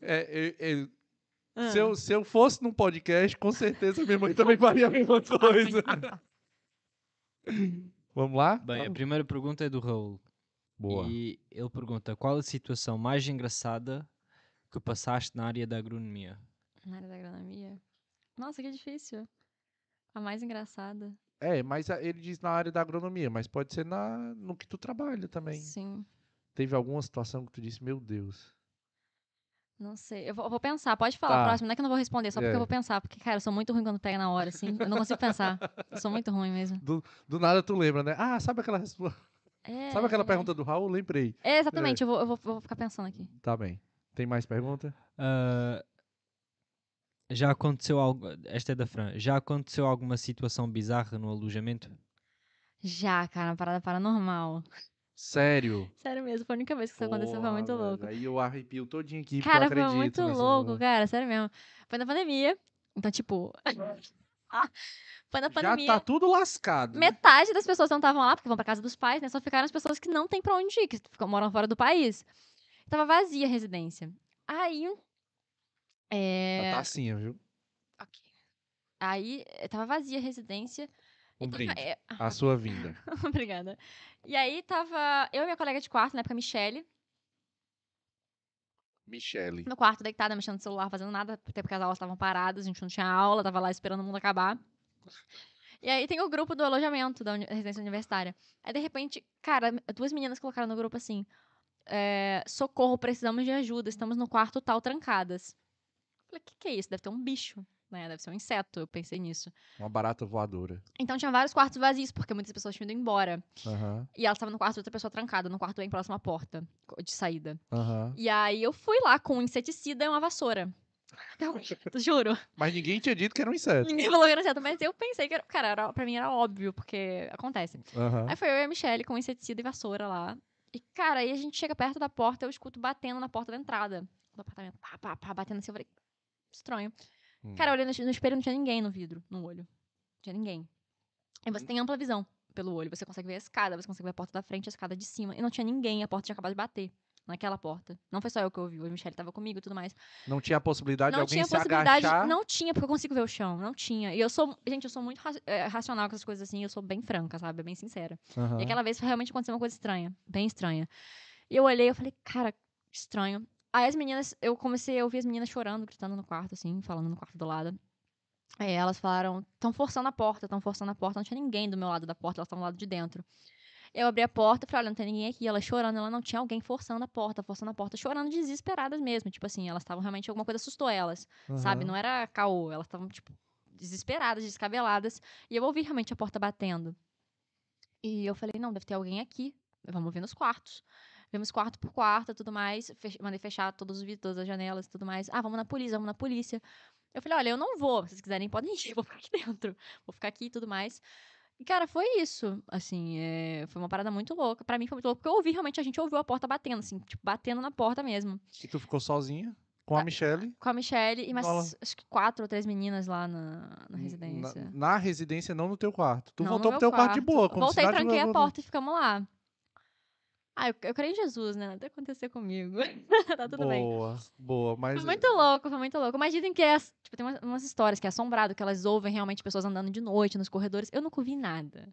É, é, é, Ah. se, eu, se eu fosse num podcast, com certeza minha mãe também faria a mesma coisa. Vamos lá? Bem, a primeira pergunta é do Raul. Boa. E ele pergunta: qual a situação mais engraçada que passaste na área da agronomia? Na área da agronomia. Nossa, que difícil. A mais engraçada. É, mas a- ele diz na área da agronomia, mas pode ser na, no que tu trabalha também. Sim. Teve alguma situação que tu disse, meu Deus. Não sei. Eu vou, eu vou pensar. Pode falar Tá. a próxima. Não é que eu não vou responder, só porque É. eu vou pensar. Porque, cara, eu sou muito ruim quando pega na hora, assim. Eu não consigo pensar. Eu sou muito ruim mesmo. Do nada tu lembra, né? Ah, sabe aquela, respo- É, sabe aquela é. pergunta do Raul? Lembrei. É, exatamente. Eu, vou, eu, vou, eu vou ficar pensando aqui. Tá bem. Tem mais pergunta? Ah, já aconteceu algo. Esta é da Fran. Já aconteceu alguma situação bizarra no alojamento? Já, cara, uma parada paranormal. Sério? Sério mesmo, foi a única vez que isso aconteceu, foi Porra, muito velho, louco. Aí eu arrepio todinho aqui, Cara, porque eu foi muito louco, porra. cara, sério mesmo. Foi na pandemia. Então, tipo. foi na Já pandemia. tá tudo lascado. né? Metade das pessoas não estavam lá, porque vão pra casa dos pais, né? Só ficaram as pessoas que não têm pra onde ir, que moram fora do país. Tava vazia a residência. Aí. É... A tacinha, viu? ok. Aí eh, tava vazia a residência. Um e tava- brinde. é, A sua vinda. Obrigada. E aí tava eu e minha colega de quarto, na época, Michelle. Michele. no quarto deitada, mexendo no celular, fazendo nada, até porque as aulas estavam paradas, a gente não tinha aula, tava lá esperando o mundo acabar. E aí tem o grupo do alojamento da residência universitária. Aí, de repente, cara, duas meninas colocaram no grupo assim: é, socorro, precisamos de ajuda, estamos no quarto tal, trancadas. Falei, o que, que é isso? Deve ter um bicho, né? Deve ser um inseto, eu pensei nisso. Uma barata voadora. Então tinha vários quartos vazios, porque muitas pessoas tinham ido embora. Aham, E ela estava no quarto de outra pessoa trancada, no quarto bem próximo à porta de saída. aham. E aí eu fui lá com um inseticida e uma vassoura. Eu, juro. Mas ninguém tinha dito que era um inseto. Ninguém falou que era certo, mas eu pensei que era. Cara, era, pra mim era óbvio, porque acontece. Aham. Aí foi eu e a Michelle com inseticida e vassoura lá. E, cara, aí a gente chega perto da porta, eu escuto batendo na porta da entrada do apartamento. Pá, pá, pá, batendo assim. Eu falei, estranho. Hum. Cara, eu olhei no, no espelho não tinha ninguém no vidro, no olho. Não tinha ninguém. E você tem ampla visão pelo olho. Você consegue ver a escada, você consegue ver a porta da frente, a escada de cima. E não tinha ninguém, a porta tinha acabado de bater. Naquela porta. Não foi só eu que ouvi, a Michelle tava comigo e tudo mais. Não tinha a possibilidade de não alguém tinha se possibilidade. agachar. Não tinha, porque eu consigo ver o chão. Não tinha. E eu sou. Gente, eu sou muito ra- eh, racional com essas coisas assim. Eu sou bem franca, sabe? Bem sincera. Aham. E aquela vez realmente aconteceu uma coisa estranha. Bem estranha. E eu olhei e falei, cara, estranho. Aí as meninas, eu comecei a ouvir as meninas chorando, gritando no quarto, assim, falando no quarto do lado. Aí elas falaram, estão forçando a porta, estão forçando a porta. Não tinha ninguém do meu lado da porta, elas estavam do lado de dentro. Eu abri a porta e falei, olha, não tem ninguém aqui. Ela chorando, ela não tinha alguém forçando a porta, forçando a porta, chorando desesperadas mesmo. Tipo assim, elas estavam realmente, alguma coisa assustou elas, sabe? Aham. Não era caô, elas estavam, tipo, desesperadas, descabeladas. E eu ouvi realmente a porta batendo. E eu falei, não, deve ter alguém aqui. Vamos ver nos quartos. Vimos quarto por quarto tudo mais. Fech- mandei fechar todos os vidros, todas as janelas e tudo mais. Ah, vamos na polícia, vamos na polícia. Eu falei, olha, eu não vou. Se vocês quiserem, podem ir. Eu vou ficar aqui dentro. Vou ficar aqui e tudo mais. E, cara, foi isso. Assim, é, foi uma parada muito louca. Pra mim foi muito louco. Porque eu ouvi, realmente, a gente ouviu a porta batendo, assim. Tipo, batendo na porta mesmo. E tu ficou sozinha com a Tá. Michelle Com a Michelle e mais, acho que quatro ou três meninas lá na, na residência. Na, na residência, não no teu quarto. Tu Não, voltou pro teu quarto de quarto. boa. Como se Voltei, tranquei a porta e ficamos lá. Ah, eu, eu creio em Jesus, né? Nada acontecer comigo. tá tudo bem. Boa, boa. Mas Foi muito louco, foi muito louco. Mas dizem que é. Tipo, tem umas, umas histórias que é assombrado, que elas ouvem realmente pessoas andando de noite nos corredores. Eu nunca ouvi nada.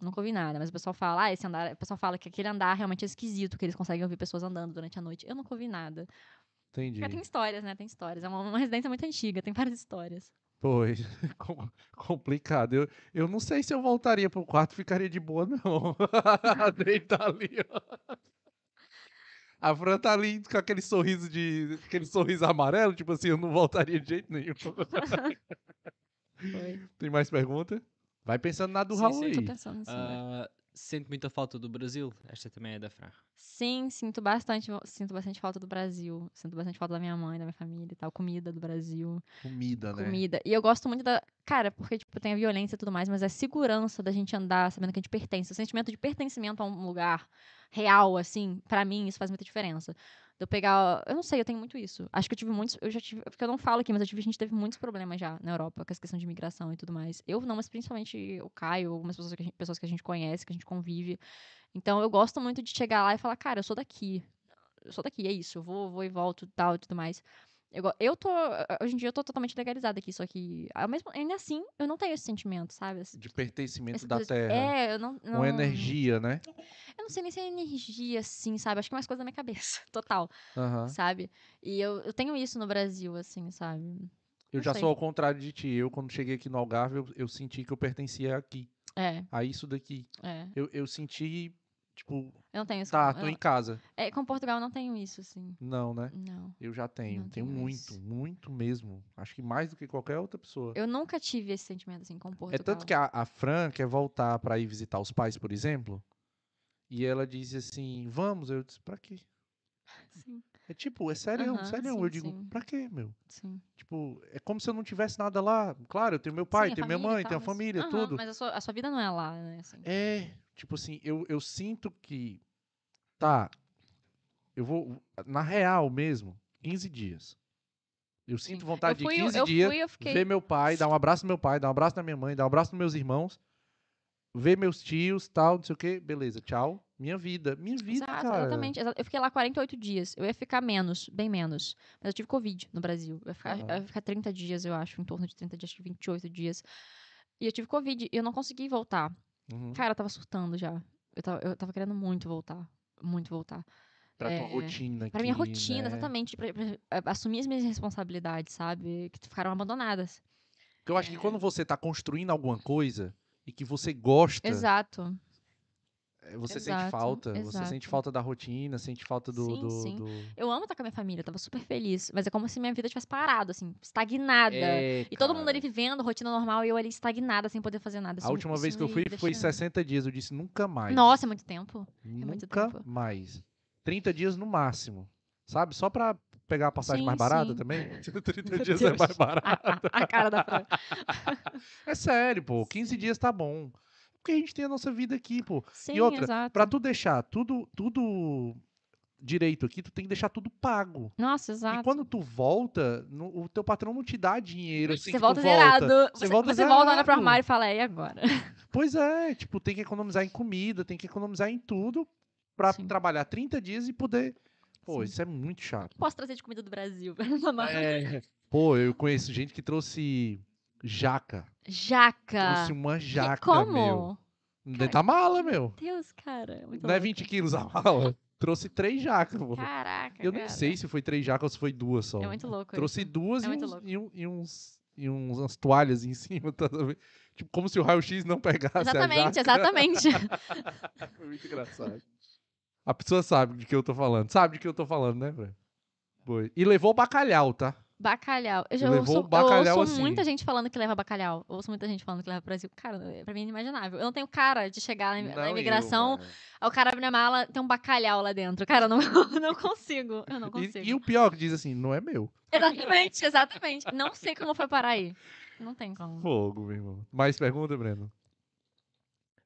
Nunca ouvi nada, mas o pessoal fala, ah, esse andar. O pessoal fala que aquele andar realmente é esquisito, que eles conseguem ouvir pessoas andando durante a noite. Eu nunca ouvi nada. Entendi. Porque tem histórias, né? Tem histórias. É uma, uma residência muito antiga, tem várias histórias. Pois, com- complicado. Eu, eu não sei se eu voltaria pro quarto e ficaria de boa, não. Deitar ali, ó. A Fran tá ali com aquele sorriso de. aquele sorriso amarelo, tipo assim, eu não voltaria de jeito nenhum. Foi. Tem mais pergunta? Vai pensando na do Sim, Raul sim. aí. Tô pensando assim. né? Sente muita falta do Brasil? Esta também é da Fran. Sim, sinto bastante, sinto bastante falta do Brasil. Sinto bastante falta da minha mãe, da minha família e tal. Comida do Brasil. Comida, né? Comida. E eu gosto muito da. Cara, porque, tipo, tem a violência e tudo mais, mas a segurança da gente andar sabendo que a gente pertence. O sentimento de pertencimento a um lugar real, assim, pra mim, isso faz muita diferença. Eu pegar. Eu não sei, eu tenho muito isso. Acho que eu tive muitos. Eu já tive. Porque eu não falo aqui, mas eu tive, a gente teve muitos problemas já na Europa com essa questão de imigração e tudo mais. Eu não, mas principalmente o Caio, algumas pessoas que gente, pessoas que a gente conhece, que a gente convive. Então eu gosto muito de chegar lá e falar, cara, eu sou daqui. Eu sou daqui, é isso. Eu vou, vou e volto tal e tudo mais. Eu, eu tô. Hoje em dia eu tô totalmente legalizada aqui, só que. Ao mesmo, ainda assim, eu não tenho esse sentimento, sabe? Esse- De pertencimento da coisa- terra. É, eu não. não Uma energia, né? Eu não sei nem se é energia, assim, sabe? Acho que é mais coisa da minha cabeça, total, sabe? E eu, eu tenho isso no Brasil, assim, sabe? Eu Não já sei. sou ao contrário de ti. Eu, quando cheguei aqui no Algarve, eu, eu senti que eu pertencia aqui. É, A isso daqui. é. Eu, eu senti, tipo, Eu não tenho isso. tá, com- tô eu em casa. É, com Portugal eu não tenho isso, assim. Não, né? Não. Eu já tenho. Não tenho tenho muito, muito mesmo. Acho que mais do que qualquer outra pessoa. Eu nunca tive esse sentimento, assim, com Portugal. É tanto que a, a Fran quer voltar pra ir visitar os pais, por exemplo. E ela diz assim: Vamos. Eu disse: Pra quê? Sim, É tipo, é sério, Aham, sério. sim, eu digo: sim. Pra quê, meu? sim. Tipo, é como se eu não tivesse nada lá. Claro, eu tenho meu pai, Sim, tenho minha mãe, tenho a família, Aham, tudo. Mas a sua, a sua vida não é lá, né? Assim. É, tipo assim, eu, eu sinto que. Tá. Eu vou. Na real mesmo, 15 dias. Eu sinto vontade eu fui, de 15 eu dias fui, eu fiquei. ver meu pai, dar um abraço no meu pai, dar um abraço na minha mãe, dar um abraço nos meus irmãos, ver meus tios, tal, não sei o quê. Beleza, tchau. Minha vida. Minha vida, Exato, cara. exatamente. exa- Eu fiquei lá 48 dias. Eu ia ficar menos, bem menos. Mas eu tive Covid no Brasil. Eu ia ficar, Aham. eu ia ficar 30 dias, eu acho, em torno de 30 dias, acho que 28 dias. E eu tive Covid e eu não consegui voltar. Uhum. Cara, eu tava surtando já. Eu tava, eu tava querendo muito voltar. Muito voltar. Pra tua É, rotina Pra minha aqui, rotina, né? exatamente. Pra, pra- a- assumir as minhas responsabilidades, sabe? Que ficaram abandonadas. Porque eu acho que quando você tá construindo alguma coisa e que você gosta, Exato. eh, você sente exato, falta. Você sente exato. falta da rotina, sente falta do. Sim, do- sim. do- Eu amo estar com a minha família, eu tava super feliz. Mas é como se minha vida tivesse parado, assim, estagnada. É, E todo mundo ali vivendo, rotina normal, e eu ali estagnada, sem poder fazer nada. A Isso- última vez que eu fui deixa- foi 60 dias. Eu disse nunca mais. Nossa, é muito tempo. muito Nunca tempo. mais. 30 dias no máximo. Sabe? Só pra pegar a passagem Sim, mais barata sim. também. 30 Meu dias é Deus. mais barato. a cara da Fran. É sério, pô. 15 dias tá bom. Porque a gente tem a nossa vida aqui, pô. Sim, outra, exato. Pra tu deixar tudo, tudo direito aqui, tu tem que deixar tudo pago. Nossa, exato. E quando tu volta, no- o teu patrão não te dá dinheiro assim Você que tu volta zerado. Você Você, volta você volta, olha pro armário e fala, e agora? Pois é, tipo, tem que economizar em comida, tem que economizar em tudo pra Sim. trabalhar 30 dias e poder. Pô, Sim. isso é muito chato. Posso trazer de comida do Brasil? É. Pô, eu conheço gente que trouxe jaca. Jaca. Trouxe uma jaca, Como? meu. Dentro da mala, meu. Deus, cara. Muito Não é louco. 20 quilos a mala. Trouxe três jacas. Caraca, Eu nem cara. sei se foi três jacas ou se foi duas só. É muito louco Trouxe isso. duas É e, uns, e, um- e uns e uns, umas toalhas em cima, tá? Tipo, como se o raio-x não pegasse Exatamente, a jaca. exatamente. Foi muito engraçado. A pessoa sabe de que eu tô falando. Sabe de que eu tô falando, né, Fran? Foi. E levou bacalhau, tá? Bacalhau. Eu já Levou ouço, o bacalhau eu ouço assim. muita gente falando que leva bacalhau. Eu ouço muita gente falando que leva pro Brasil. Cara, pra mim é inimaginável. Eu não tenho cara de chegar na, na imigração, eu, velho. o cara abre a mala, tem um bacalhau lá dentro. Cara, eu não, não consigo. Eu não consigo. E, e o pior que diz assim, não é meu. Exatamente, exatamente. Não sei como foi parar aí. Não tem como. Fogo, meu irmão. Mais pergunta, Breno?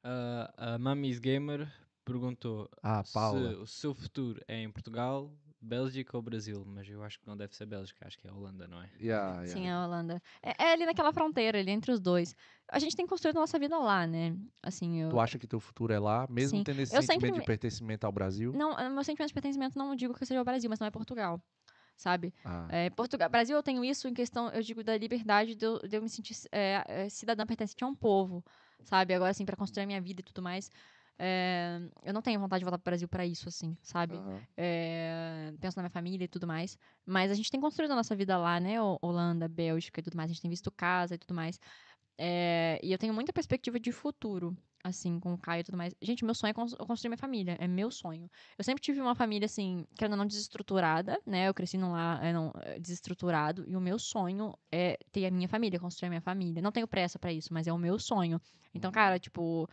Ah, a Mamis Gamer perguntou Ah, se Paula. o seu futuro é em Portugal, Bélgica ou Brasil, mas eu acho que não deve ser Bélgica, acho que é Holanda, não é? Yeah, yeah. Sim, a Holanda. É, é ali naquela fronteira, ali entre os dois. A gente tem construído nossa vida lá, né? Assim, eu. Tu acha que teu futuro é lá, mesmo Sim. tendo esse Eu sempre sentimento de me- pertencimento ao Brasil? Não, meu sentimento de pertencimento não digo que seja o Brasil, mas não é Portugal. Sabe? Ah, É, Portugal, Brasil eu tenho isso em questão, eu digo, da liberdade de eu, de eu me sentir é, é, cidadã pertencente a um povo, sabe? Agora, assim, pra construir a minha vida e tudo mais. É, eu não tenho vontade de voltar pro Brasil pra isso, assim, sabe? aham. É, penso na minha família e tudo mais. Mas a gente tem construído a nossa vida lá, né? Ho- Holanda, Bélgica e tudo mais. A gente tem visto casa e tudo mais. É, e eu tenho muita perspectiva de futuro, assim, com o Caio e tudo mais. Gente, meu sonho é cons- construir minha família. É meu sonho. Eu sempre tive uma família, assim, que ainda não desestruturada, né? Eu cresci num lar é, não, desestruturado. E o meu sonho é ter a minha família, construir a minha família. Não tenho pressa pra isso, mas é o meu sonho. Então, cara, tipo.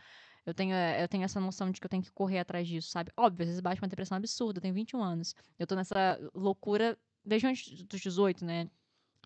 Eu tenho, eh, eu tenho essa noção de que eu tenho que correr atrás disso, sabe? Óbvio, às vezes bate uma depressão absurda. Eu tenho 21 anos. Eu tô nessa loucura desde antes dos 18, né?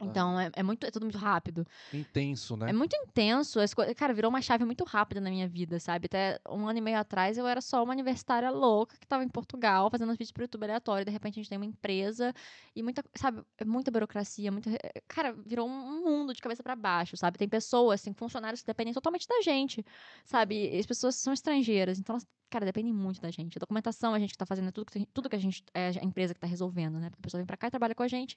Então, é, é muito, é tudo muito rápido. Intenso, né? É muito intenso. As coisas, cara, virou uma chave muito rápida na minha vida, sabe? Até um ano e meio atrás eu era só uma universitária louca que tava em Portugal fazendo vídeos pro YouTube aleatório. De repente a gente tem uma empresa e muita, sabe, é muita burocracia, muita. Cara, virou um mundo de cabeça pra baixo, sabe? Tem pessoas, tem funcionários que dependem totalmente da gente, sabe? As pessoas são estrangeiras, então elas, cara, dependem muito da gente. A documentação a gente que tá fazendo é tudo que, tudo que a gente. É a empresa que tá resolvendo, né? Porque a pessoa vem pra cá e trabalha com a gente.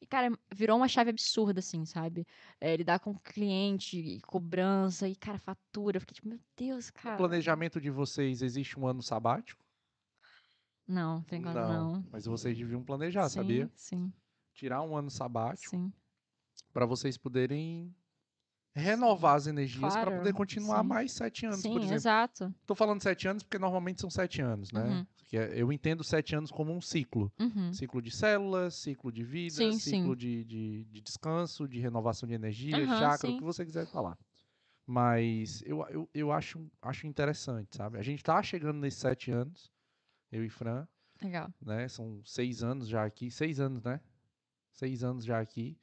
E, cara, virou uma chave absurda, assim, sabe? É, lidar com cliente, e cobrança, e, cara, fatura. Eu fiquei tipo, meu Deus, cara. planejamento de vocês, existe um ano sabático? Não, por enquanto não. Mas vocês deviam planejar, sim, sabia? Sim, Tirar um ano sabático sim. pra vocês poderem renovar as energias Claro, poder continuar sim. mais sete anos, sim, por exemplo. exato. Tô falando sete anos porque normalmente são sete anos, né? Uhum. Que é- eu entendo sete anos como um ciclo. Uhum. Ciclo de células, ciclo de vida, Sim, ciclo sim. De, de, de descanso, de renovação de energia, Aham, chakra, o sim. que você quiser falar. Mas eu, eu, eu acho, acho interessante, sabe? A gente tá chegando nesses sete anos, eu e Fran, Legal. né? São seis anos já aqui, seis anos, né? Seis anos já aqui.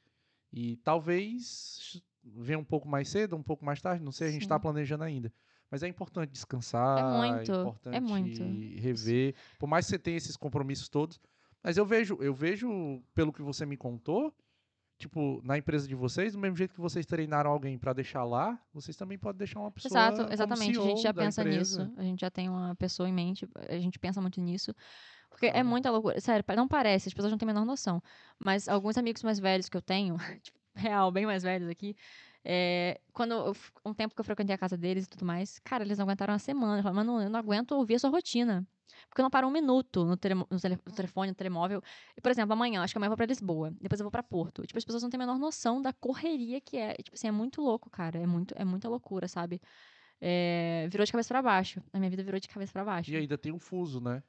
E talvez venha um pouco mais cedo, um pouco mais tarde, não sei, a gente está planejando ainda. Mas é importante descansar, É muito, é importante muito. rever. Por mais que você tenha esses compromissos todos, mas eu vejo, eu vejo pelo que você me contou, tipo, na empresa de vocês, do mesmo jeito que vocês treinaram alguém para deixar lá, vocês também podem deixar uma pessoa Exato, exatamente. A gente já pensa empresa. nisso. A gente já tem uma pessoa em mente, a gente pensa muito nisso. Porque é muita loucura. Sério, não parece, as pessoas não têm a menor noção. Mas alguns amigos mais velhos que eu tenho, tipo, real, bem mais velhos aqui, é, quando eu um tempo que eu frequentei a casa deles e tudo mais, cara, eles não aguentaram uma semana. Eu falei, mano, eu não aguento ouvir a sua rotina. Porque eu não paro um minuto no, telemo- no tele- no telefone, no telemóvel. E, por exemplo, amanhã, acho que amanhã eu vou pra Lisboa. Depois eu vou pra Porto. Tipo, as pessoas não têm a menor noção da correria que é. Tipo assim, é muito louco, cara. É, muito, é muita loucura, sabe? É, virou de cabeça pra baixo. A minha vida virou de cabeça pra baixo. E ainda tem o fuso, né?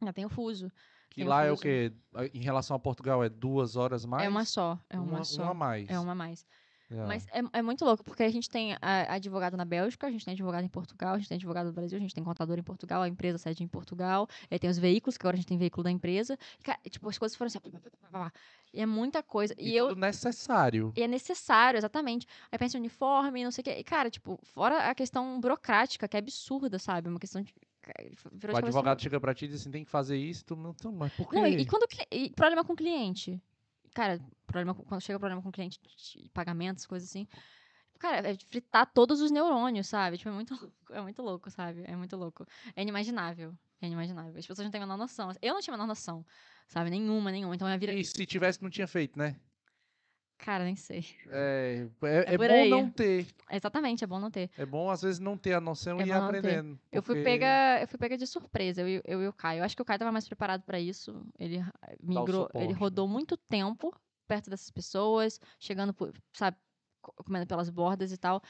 Ainda tem o fuso. Que o lá é o quê? Em relação a Portugal, é duas horas mais? É uma só. É uma, uma, só. uma a mais. É uma mais. É. Mas é, é muito louco, porque a gente tem a, advogado na Bélgica, a gente tem advogado em Portugal, a gente tem advogado no Brasil, a gente tem contador em Portugal, a empresa sede em Portugal, aí tem os veículos, que agora a gente tem veículo da empresa. E, cara, tipo, as coisas foram assim, e é muita coisa. E, E, eu. necessário. E é necessário, exatamente. Aí pensa em uniforme, não sei o quê. E, cara, tipo, fora a questão burocrática, que é absurda, sabe? Uma questão de. O cabeça pra advogado chega pra ti e diz assim, tem que fazer isso, tu não, tu, mas por quê? não, e, e quando e problema com o cliente? Cara, problema quando chega problema com o cliente, de pagamentos, coisas assim. Cara, é fritar todos os neurônios, sabe? Tipo, é muito louco, é muito louco, sabe? É muito louco. É inimaginável. É inimaginável. As pessoas não têm a menor noção. Eu não tinha a menor noção, sabe? Nenhuma, nenhuma. Então, minha vida. E se tivesse, não tinha feito, né? Cara, nem sei. É, é, é por bom aí. não ter. Exatamente, é bom não ter. É bom, às vezes, não ter a noção É e ir aprendendo. Eu fui porque pega, eu fui pega de surpresa, eu, e- eu e o Caio. Eu acho que o Caio estava mais preparado para isso. Ele migrou, suporte, ele né? rodou muito tempo perto dessas pessoas, chegando, por, sabe, co- comendo pelas bordas e tal.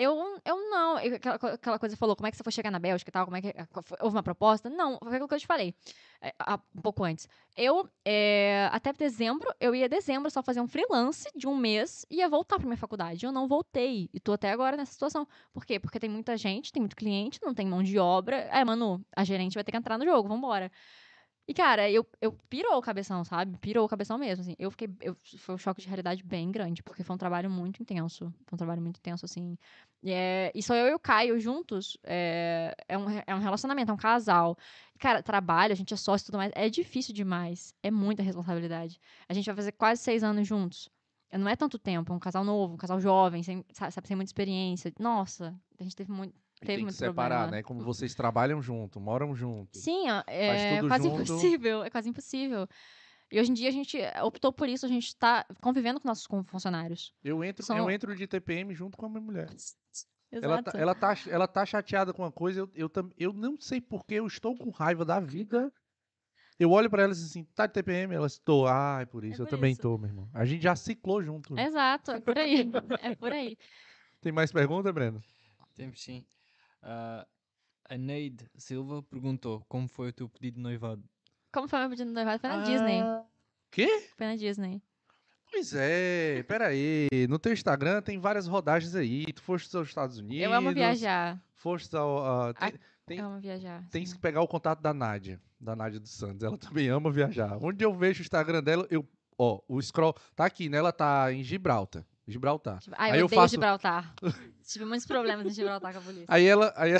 Eu, eu não, eu- aquela, aquela coisa falou, como é que você foi chegar na Bélgica e tal, como é que, foi- houve uma proposta? Não, foi aquilo que eu te falei, é, há- um pouco antes. Eu, é, até dezembro, eu ia dezembro só fazer um freelance de um mês e ia voltar para minha faculdade. Eu não voltei e tô até agora nessa situação. Por quê? Porque tem muita gente, tem muito cliente, não tem mão de obra. É, Manu, a gerente vai ter que entrar no jogo, vambora. E, cara, eu, eu pirou o cabeção, sabe? Pirou o cabeção mesmo, assim. Eu fiquei... Eu, foi um choque de realidade bem grande, porque foi um trabalho muito intenso. Foi um trabalho muito intenso, assim. E, é, e só eu e o Caio juntos, é, é, um, é um relacionamento, é um casal. Cara, trabalho, a gente é sócio e tudo mais. É difícil demais. É muita responsabilidade. A gente vai fazer quase seis anos juntos. Não é tanto tempo, é um casal novo, um casal jovem, sem, sa- sabe, sem muita experiência. Nossa, a gente teve muito. Teve tem que muito separar, problema. né? Como vocês trabalham junto, moram junto. Sim, ó, é tudo quase junto. impossível. É quase impossível. E hoje em dia a gente optou por isso, a gente tá convivendo com nossos funcionários. Eu entro, São- eu entro de TPM junto com a minha mulher. Exato. Ela tá, ela, tá, ela tá chateada com uma coisa, eu, eu, tam- eu não sei porque eu estou com raiva da vida. Eu olho pra ela e digo assim, tá de TPM? Ela estou, ai, por isso, eu por também isso. tô, meu irmão. A gente já ciclou junto. Exato, é por aí. é por aí. Tem mais pergunta, Breno? Temos sim. Ah, a Neide Silva perguntou como foi o teu pedido de noivado. Como foi meu pedido de noivado? Foi na Disney. Ah, Quê? Foi na Disney. Pois é, peraí. No teu Instagram tem várias rodagens aí. Tu foste aos Estados Unidos. Eu amo viajar. Foste ao. ah, tem, tem- Eu amo viajar. Tens sim. que pegar o contato da Nádia, da Nádia dos Santos. Ela também ama viajar. Onde eu vejo o Instagram dela, eu. Ó, o scroll. Tá aqui, né? Ela tá em Gibraltar. Gibraltar. Ai, Aí eu faço- Gibraltar. Tive muitos problemas em Gibraltar com a polícia. Aí ela. Aí,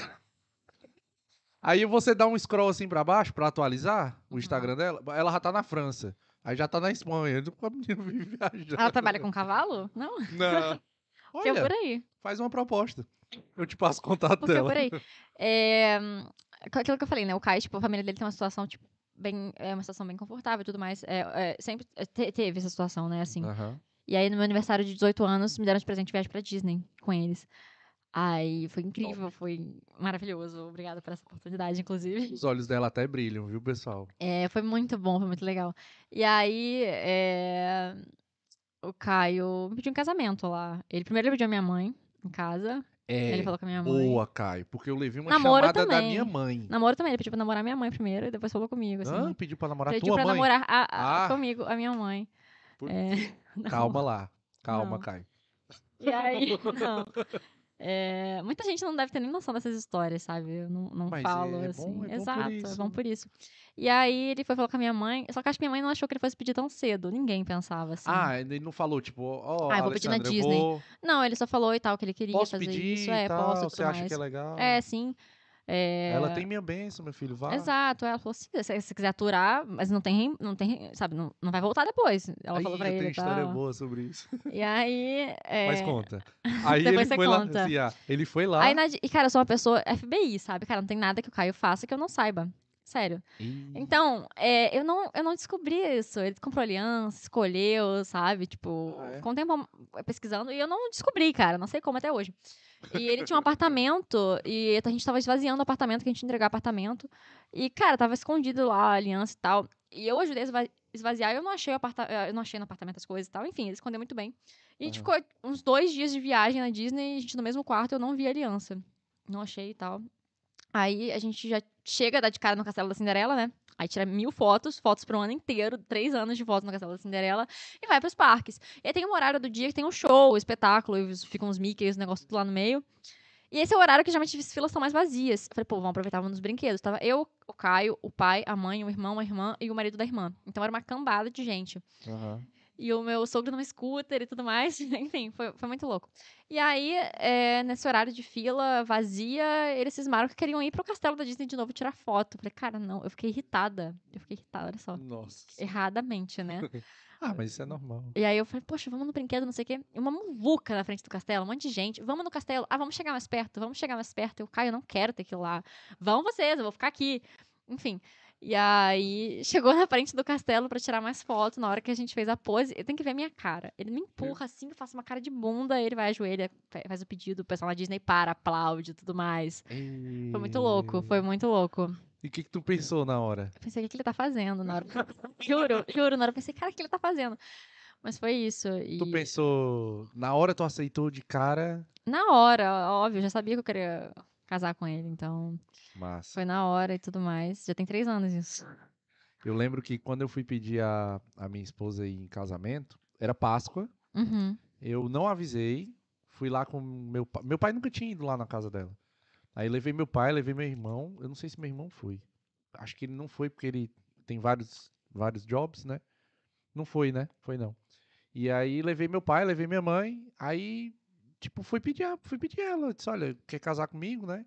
aí você dá um scroll assim pra baixo pra atualizar o Uhum. Instagram dela. Ela já tá na França. Aí já tá na Espanha. A menina vive viajando. Ela trabalha com cavalo? Não? Não. Porque é por Olha, aí. faz uma proposta. Eu te passo contato Porque é dela. por aí. É, aquilo que eu falei, né? O Caio, tipo, a família dele tem uma situação, tipo, bem. É uma situação bem confortável e tudo mais. É, é, sempre te- teve essa situação, né? Assim. Aham. E aí, no meu aniversário de 18 anos, me deram de presente viagem pra Disney com eles. Aí foi incrível, foi maravilhoso. Obrigada por essa oportunidade, inclusive. Os olhos dela até brilham, viu, pessoal? É, foi muito bom, foi muito legal. E aí, é, o Caio me pediu um casamento lá. Ele primeiro ele pediu a minha mãe em casa. É. ele falou com a minha mãe. Boa, Caio. Porque eu levei uma Namoro chamada da também. minha mãe. Namoro também, ele pediu pra namorar minha mãe primeiro e depois falou comigo, assim. Hã? Pediu pra namorar pediu tua pra mãe? namorar a- a- Ah. comigo, a minha mãe. Putz. É, não. Calma lá. Calma, Não. Caio. E aí, não. É, muita gente não deve ter nem noção dessas histórias, sabe? Eu não, não Mas falo é bom- assim. é bom por Exato, é isso. bom por isso. E aí ele foi falar com a minha mãe, só que acho que minha mãe não achou que ele fosse pedir tão cedo. Ninguém pensava assim. Ah, ele não falou, tipo, ó, Ah, eu vou pedir na Disney. vou- Não, ele só falou e tal que ele queria Posso fazer pedir isso. e É, tal? posso. Você acha mais. que é legal? É, sim. É, Ela tem minha bênção, meu filho, vai. Exato, ela falou assim, se você quiser aturar, mas não tem, não tem, sabe, não, não vai voltar depois. Ela Aí, falou pra ele e história tal. boa sobre isso. E aí, é, Mas conta. Aí ele Depois você foi lá, conta. assim, ah, ele foi lá. aí e cara, eu sou uma pessoa FBI, sabe? Cara, não tem nada que o Caio faça que eu não saiba. Sério. Ih, Então, é, eu, não, eu não descobri isso. Ele comprou aliança, escolheu, sabe? Tipo, Ah, é? tempo pesquisando. E eu não descobri, cara. Não sei como até hoje. E ele tinha um apartamento. E a gente tava esvaziando o apartamento, que a gente ia entregar apartamento. E, cara, tava escondido lá a aliança e tal. E eu ajudei a esva- esvaziar. E eu não achei, o aparta eh, eu não achei no apartamento as coisas e tal. Enfim, ele escondeu muito bem. E a gente Aham. ficou uns dois dias de viagem na Disney. A gente no mesmo quarto. Eu não vi a aliança. Não achei e tal. Aí a gente já chega, dá de cara no Castelo da Cinderela, né? Aí tira mil fotos, fotos pro ano inteiro, três anos de fotos no Castelo da Cinderela, e vai pros parques. E aí tem um horário do dia que tem um show, um espetáculo, e ficam os Mickey, os negócios tudo lá no meio. E esse é o horário que geralmente as filas são mais vazias. Eu Falei, pô, vamos aproveitar vamos nos brinquedos. Tava eu, o Caio, o pai, a mãe, o irmão, a irmã e o marido da irmã. Então era uma cambada de gente aham. E o meu sogro num scooter e tudo mais. Enfim, foi, foi muito louco. E aí, é, nesse horário de fila vazia, eles cismaram que queriam ir pro castelo da Disney de novo tirar foto. Eu Falei, cara, não, eu fiquei irritada. Eu fiquei irritada, olha só. Nossa. Erradamente, né? Ah, mas isso é normal. E aí eu falei, poxa, vamos no brinquedo, não sei o quê. E uma muvuca na frente do castelo, um monte de gente. Vamos no castelo. Ah, vamos chegar mais perto, vamos chegar mais perto. Eu, Caio, eu não quero ter que ir lá. Vão vocês, eu vou ficar aqui. Enfim. E aí, chegou na frente do castelo pra tirar mais foto. Na hora que a gente fez a pose, eu tenho que ver a minha cara. Ele me empurra assim, eu faço uma cara de bunda, ele vai ajoelha, fa- faz o pedido, o pessoal na Disney para, aplaude e tudo mais. Foi muito louco, foi muito louco. E o que, que tu pensou na hora? Eu pensei, o que, que ele tá fazendo na hora? juro, juro, na hora eu pensei, cara, o que ele tá fazendo? Mas foi isso. E... Tu pensou. Na hora tu aceitou de cara. Na hora, óbvio, já sabia que eu queria casar com ele, então Massa. foi na hora e tudo mais. Já tem três anos isso. Eu lembro que quando eu fui pedir a, a minha esposa em casamento, era Páscoa. Uhum. Eu não avisei. Fui lá com meu pai. Meu pai nunca tinha ido lá na casa dela. Aí levei meu pai, levei meu irmão. Eu não sei se meu irmão foi. Acho que ele não foi porque ele tem vários, vários jobs, né? Não foi, né? Foi não. E aí levei meu pai, levei minha mãe. Aí, tipo, fui pedir, fui pedir ela. Disse, olha, quer casar comigo, né?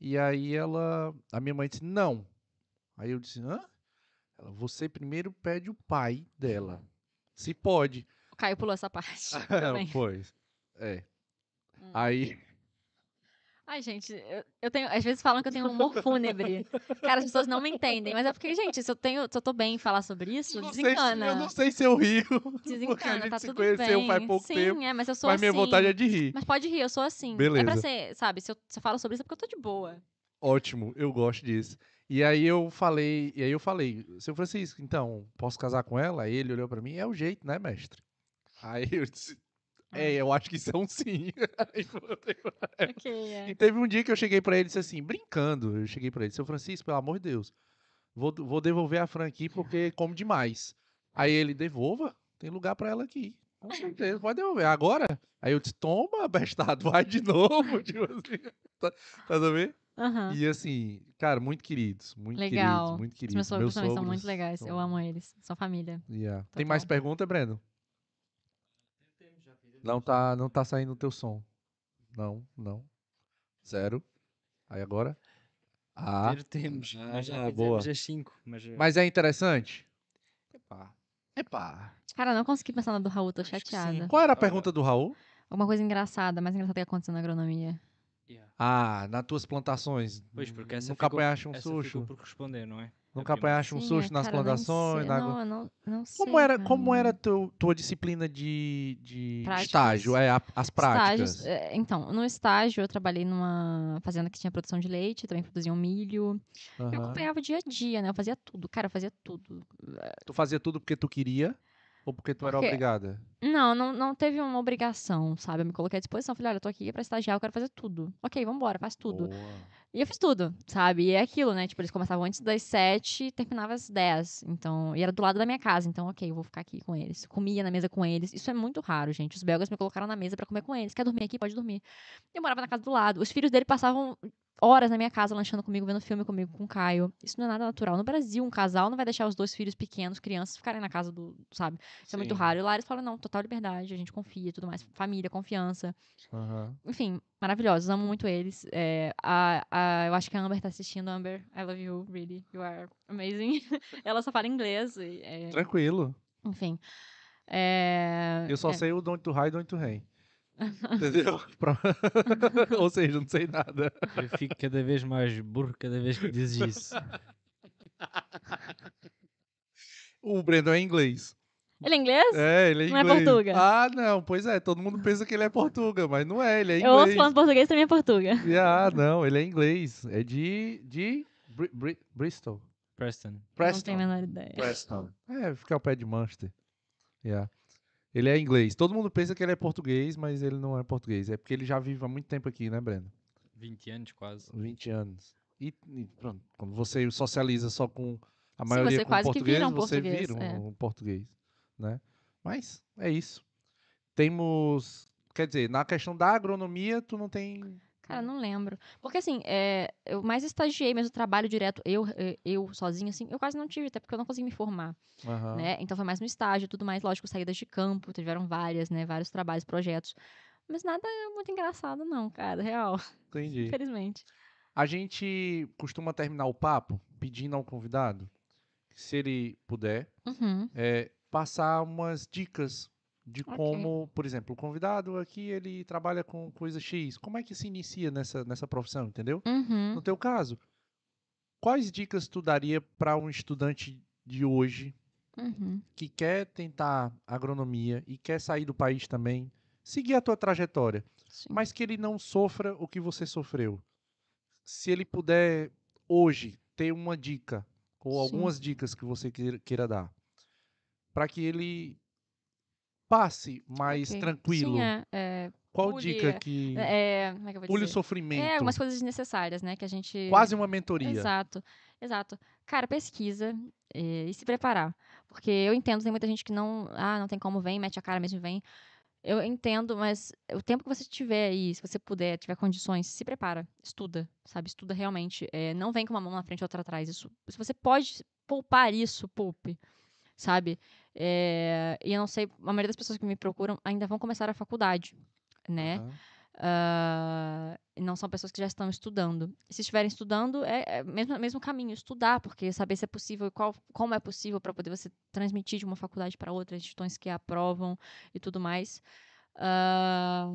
E aí ela. A minha mãe disse, não. Aí eu disse, hã? Ela, você primeiro pede o pai dela. Se pode. O Caio pulou essa parte. pois. É. Hum. Aí. Ai, gente, eu, eu tenho. Às vezes falam que eu tenho um humor fúnebre. Cara, as pessoas não me entendem. Mas é porque, gente, se eu tenho. Se eu tô bem em falar sobre isso, Não sei se- desencana. eu não sei se eu rio. porque a Desencana, gente tá se tudo conheceu bem. faz pouco Sim, tempo. é, mas eu sou Mas assim. minha vontade é de rir. Mas pode rir, eu sou assim. É Beleza. pra ser, sabe, se eu, se eu falo sobre isso é porque eu tô de boa. Ótimo, eu gosto disso. E aí eu falei, e aí eu falei, seu Francisco, então, posso casar com ela? Aí ele olhou pra mim, é o jeito, né, mestre? Aí eu disse, é, eu acho que isso é um sim. Aí voltei pra- ok, é. E teve um dia que eu cheguei pra ele e disse assim, brincando, eu cheguei pra ele, seu Francisco, pelo amor de Deus, vou, vou devolver a Fran aqui porque come demais. Aí ele, devolva, tem lugar pra ela aqui. Com certeza, pode devolver. Agora? Aí eu disse, toma, abestado, vai de novo. Tipo assim, tá, tá vendo? Aham. E assim, cara, muito queridos, muito Legal. queridos, muito Os queridos. meus sogros também são sogros muito legais. Eu são- amo eles. São família. Yeah. Tem mais pergunta, Breno? Não tá, não tá saindo o teu som. Não, não. Zero. Aí agora? Ah, temos. Ah, mas já ah, fizemos boa. as 5. Mas, eh, mas é interessante? Epá. Epá. Cara, eu não consegui pensar na do Raul, tô chateada. Qual era a pergunta do Raul? Alguma coisa engraçada, mais engraçada que aconteceu na agronomia. yeah. Ah, nas tuas plantações. Pois, porque essa Nunca ficou- apanhaste um essa ficou susto. por responder, não é? Nunca A primeira. apanhaste um susto é, nas cara, eu plantações. na Não, eu não, não sei. Como era, como era teu, tua disciplina de, de Práticas. estágio? É, as práticas. Estágios, é, então, no estágio eu trabalhei numa fazenda que tinha produção de leite, também produziam milho. Eu Aham. acompanhava o dia a dia, né? Eu fazia tudo. Cara, eu fazia tudo. Tu fazia tudo porque tu queria ou porque tu era Porque- obrigada? Não, não, não teve uma obrigação, sabe? Eu me coloquei à disposição. Falei, olha, eu tô aqui pra estagiar, eu quero fazer tudo. Ok, vambora, faz tudo. Boa. E eu fiz tudo, sabe? E é aquilo, né? Tipo, eles começavam antes das sete e terminavam às dez. Então, e era do lado da minha casa. Então, ok, eu vou ficar aqui com eles. Comia na mesa com eles. Isso é muito raro, gente. Os belgas me colocaram na mesa pra comer com eles. Quer dormir aqui? Pode dormir. Eu morava na casa do lado. Os filhos dele passavam horas na minha casa, lanchando comigo, vendo filme comigo, com o Caio. Isso não é nada natural. No Brasil, um casal não vai deixar os dois filhos pequenos, crianças, ficarem na casa do, sabe? Isso é muito Sim. raro. E lá eles falam, não, total liberdade, a gente confia tudo mais. Família, confiança Aham. enfim, maravilhosos, amo muito eles. É, a, a, eu acho que a Amber tá assistindo. Amber, I love you, really. You are amazing. Ela só fala inglês. e, é, Tranquilo. enfim. É, Eu só é, sei o don't to high, don't to rain. Entendeu? Ou seja, não sei nada. Eu fico cada vez mais burro cada vez que dizes isso. O Brandon é inglês. Ele é inglês? É, ele é Não é inglês. portuga? Ah, não, pois é, todo mundo pensa que ele é portuga, mas não é, ele é Eu ouço inglês. falando português, também é portuga. Ah, não, ele é inglês. É de, de Bri- Bri- Bristol. Preston. Não Preston. tenho a menor ideia. Preston. É, fica ao pé de Manchester. Yeah. Ele é inglês. Todo mundo pensa que ele é português, mas ele não é português. É porque ele já vive há muito tempo aqui, né, Breno? 20 anos quase. 20 anos. E, e pronto, quando você socializa só com a Sim, maioria você com português, um você português, vira um, é. um português, né? Mas é isso. Temos, quer dizer, na questão da agronomia, tu não tem Cara, não lembro. Porque assim, é, eu mais estagiei, mas o trabalho direto, eu, eh, eu sozinha, assim, eu quase não tive, até porque eu não consegui me formar, Aham, né? Então foi mais no estágio tudo mais, lógico, saídas de campo, tiveram várias, né? Vários trabalhos, projetos. Mas nada muito engraçado, não, cara, real. entendi. Infelizmente. A gente costuma terminar o papo pedindo ao convidado, se ele puder, Uhum. é, passar umas dicas de Ok. como, por exemplo, o convidado aqui ele trabalha com coisa X. Como é que se inicia nessa, nessa profissão, entendeu? Uhum. No teu caso, quais dicas tu daria para um estudante de hoje Uhum. que quer tentar agronomia e quer sair do país também, seguir a tua trajetória, Sim. mas que ele não sofra o que você sofreu? Se ele puder hoje ter uma dica ou Sim. algumas dicas que você queira, queira dar, para que ele passe mais Ok. tranquilo. É, é, Qual pule- dica que é, como é que eu vou pule o dizer? sofrimento? É, algumas coisas desnecessárias, né? Que a gente. Quase uma mentoria. Exato, exato. Cara, pesquisa eh, e se preparar. Porque eu entendo, tem muita gente que não. Ah, não tem como, vem, mete a cara mesmo e vem. Eu entendo, mas o tempo que você tiver aí, se você puder, tiver condições, se prepara, estuda, sabe? Estuda realmente. Eh, não vem com uma mão na frente e outra atrás. Isso, se você pode poupar isso, poupe, sabe? Eh, e eu não sei, a maioria das pessoas que me procuram ainda vão começar a faculdade, né? Ah, e não são pessoas que já estão estudando. E se estiverem estudando, é, é mesmo mesmo caminho, estudar, porque saber se é possível, e qual, como é possível para poder você transmitir de uma faculdade para outra, instituições que aprovam e tudo mais. Ah,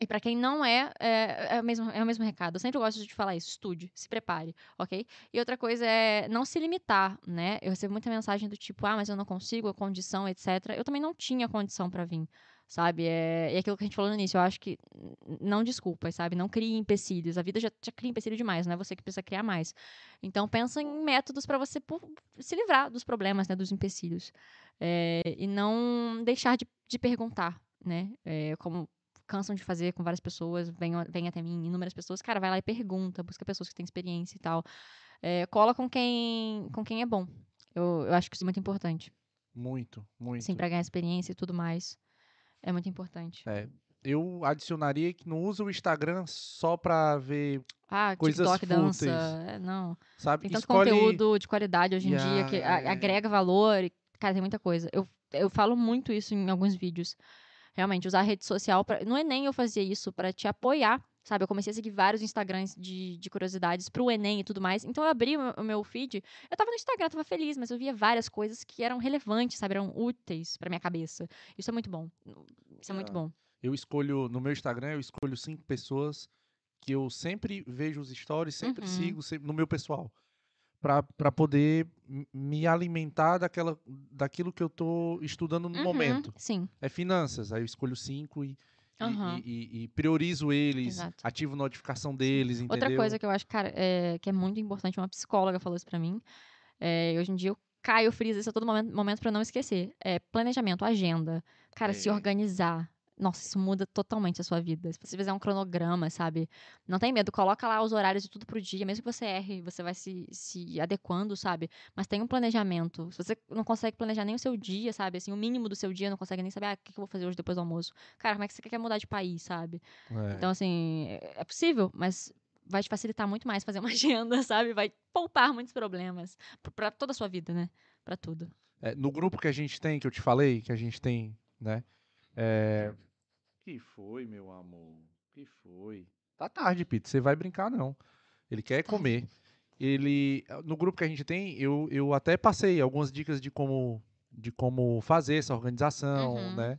e para quem não é, é, é, o mesmo, é o mesmo recado. Eu sempre gosto de falar isso. Estude, se prepare, ok? E outra coisa é não se limitar, né? Eu recebo muita mensagem do tipo, ah, mas eu não consigo, a condição, etc. Eu também não tinha condição para vir, sabe? É, é aquilo que a gente falou no início. Eu acho que não desculpas, sabe? Não crie empecilhos. A vida já, já cria empecilho demais, não é você que precisa criar mais. Então, pensa em métodos para você se livrar dos problemas, né? Dos empecilhos. É, e não deixar de, de perguntar, né? É, como cansam de fazer com várias pessoas, vem, vem até mim, inúmeras pessoas, cara, vai lá e pergunta, busca pessoas que têm experiência e tal. É, cola com quem, com quem é bom. Eu, eu acho que isso é muito importante. Muito, muito. Assim, pra ganhar experiência e tudo mais. É muito importante. É, eu adicionaria que não usa o Instagram só pra ver, Ah, Coisas TikTok, dança. fúteis. é, não. sabe? Tem tanto Escolhe- conteúdo de qualidade hoje em dia Yeah, que é. agrega valor. e, Cara, tem muita coisa. Eu, eu falo muito isso em alguns vídeos. Realmente, usar a rede social. Pra, não é nem eu fazia isso pra te apoiar. Sabe, eu comecei a seguir vários Instagrams de, de curiosidades pro Enem e tudo mais. Então eu abri o meu, o feed. Eu tava no Instagram, tava feliz, mas eu via várias coisas que eram relevantes, sabe? Eram úteis pra minha cabeça. Isso é muito bom. Isso é muito Ah. bom. Eu escolho, no meu Instagram, eu escolho cinco pessoas que eu sempre vejo os stories, sempre Uhum. sigo sempre, no meu pessoal. Pra poder me alimentar daquela, daquilo que eu tô estudando no Uhum, momento. Sim. É finanças, aí eu escolho cinco e, Aham. e, e- e priorizo eles, Exato. ativo notificação deles, entendeu? Outra coisa que eu acho, cara, é, que é muito importante, uma psicóloga falou isso pra mim. é, hoje em dia eu caio, friso isso a todo momento, momento para não esquecer. É planejamento, agenda. Cara, se É. organizar. Nossa, isso muda totalmente a sua vida. Se você fizer um cronograma, sabe? Não tem medo, coloca lá os horários de tudo pro dia. Mesmo que você erre, você vai se, se adequando, sabe? Mas tem um planejamento. Se você não consegue planejar nem o seu dia, sabe? Assim, o mínimo do seu dia, não consegue nem saber, ah, o que eu vou fazer hoje depois do almoço. Cara, como é que você quer mudar de país, sabe? É. Então, assim, é possível, mas vai te facilitar muito mais fazer uma agenda, sabe? Vai poupar muitos problemas p- pra toda a sua vida, né? Pra tudo. É, no grupo que a gente tem, que eu te falei, que a gente tem, né? É... Que foi, meu amor? Que foi? Tá tarde, Pito. Você vai brincar, não. Ele quer Tá. comer. Ele. No grupo que a gente tem, eu, eu até passei algumas dicas de como, de como fazer essa organização, Uhum. né?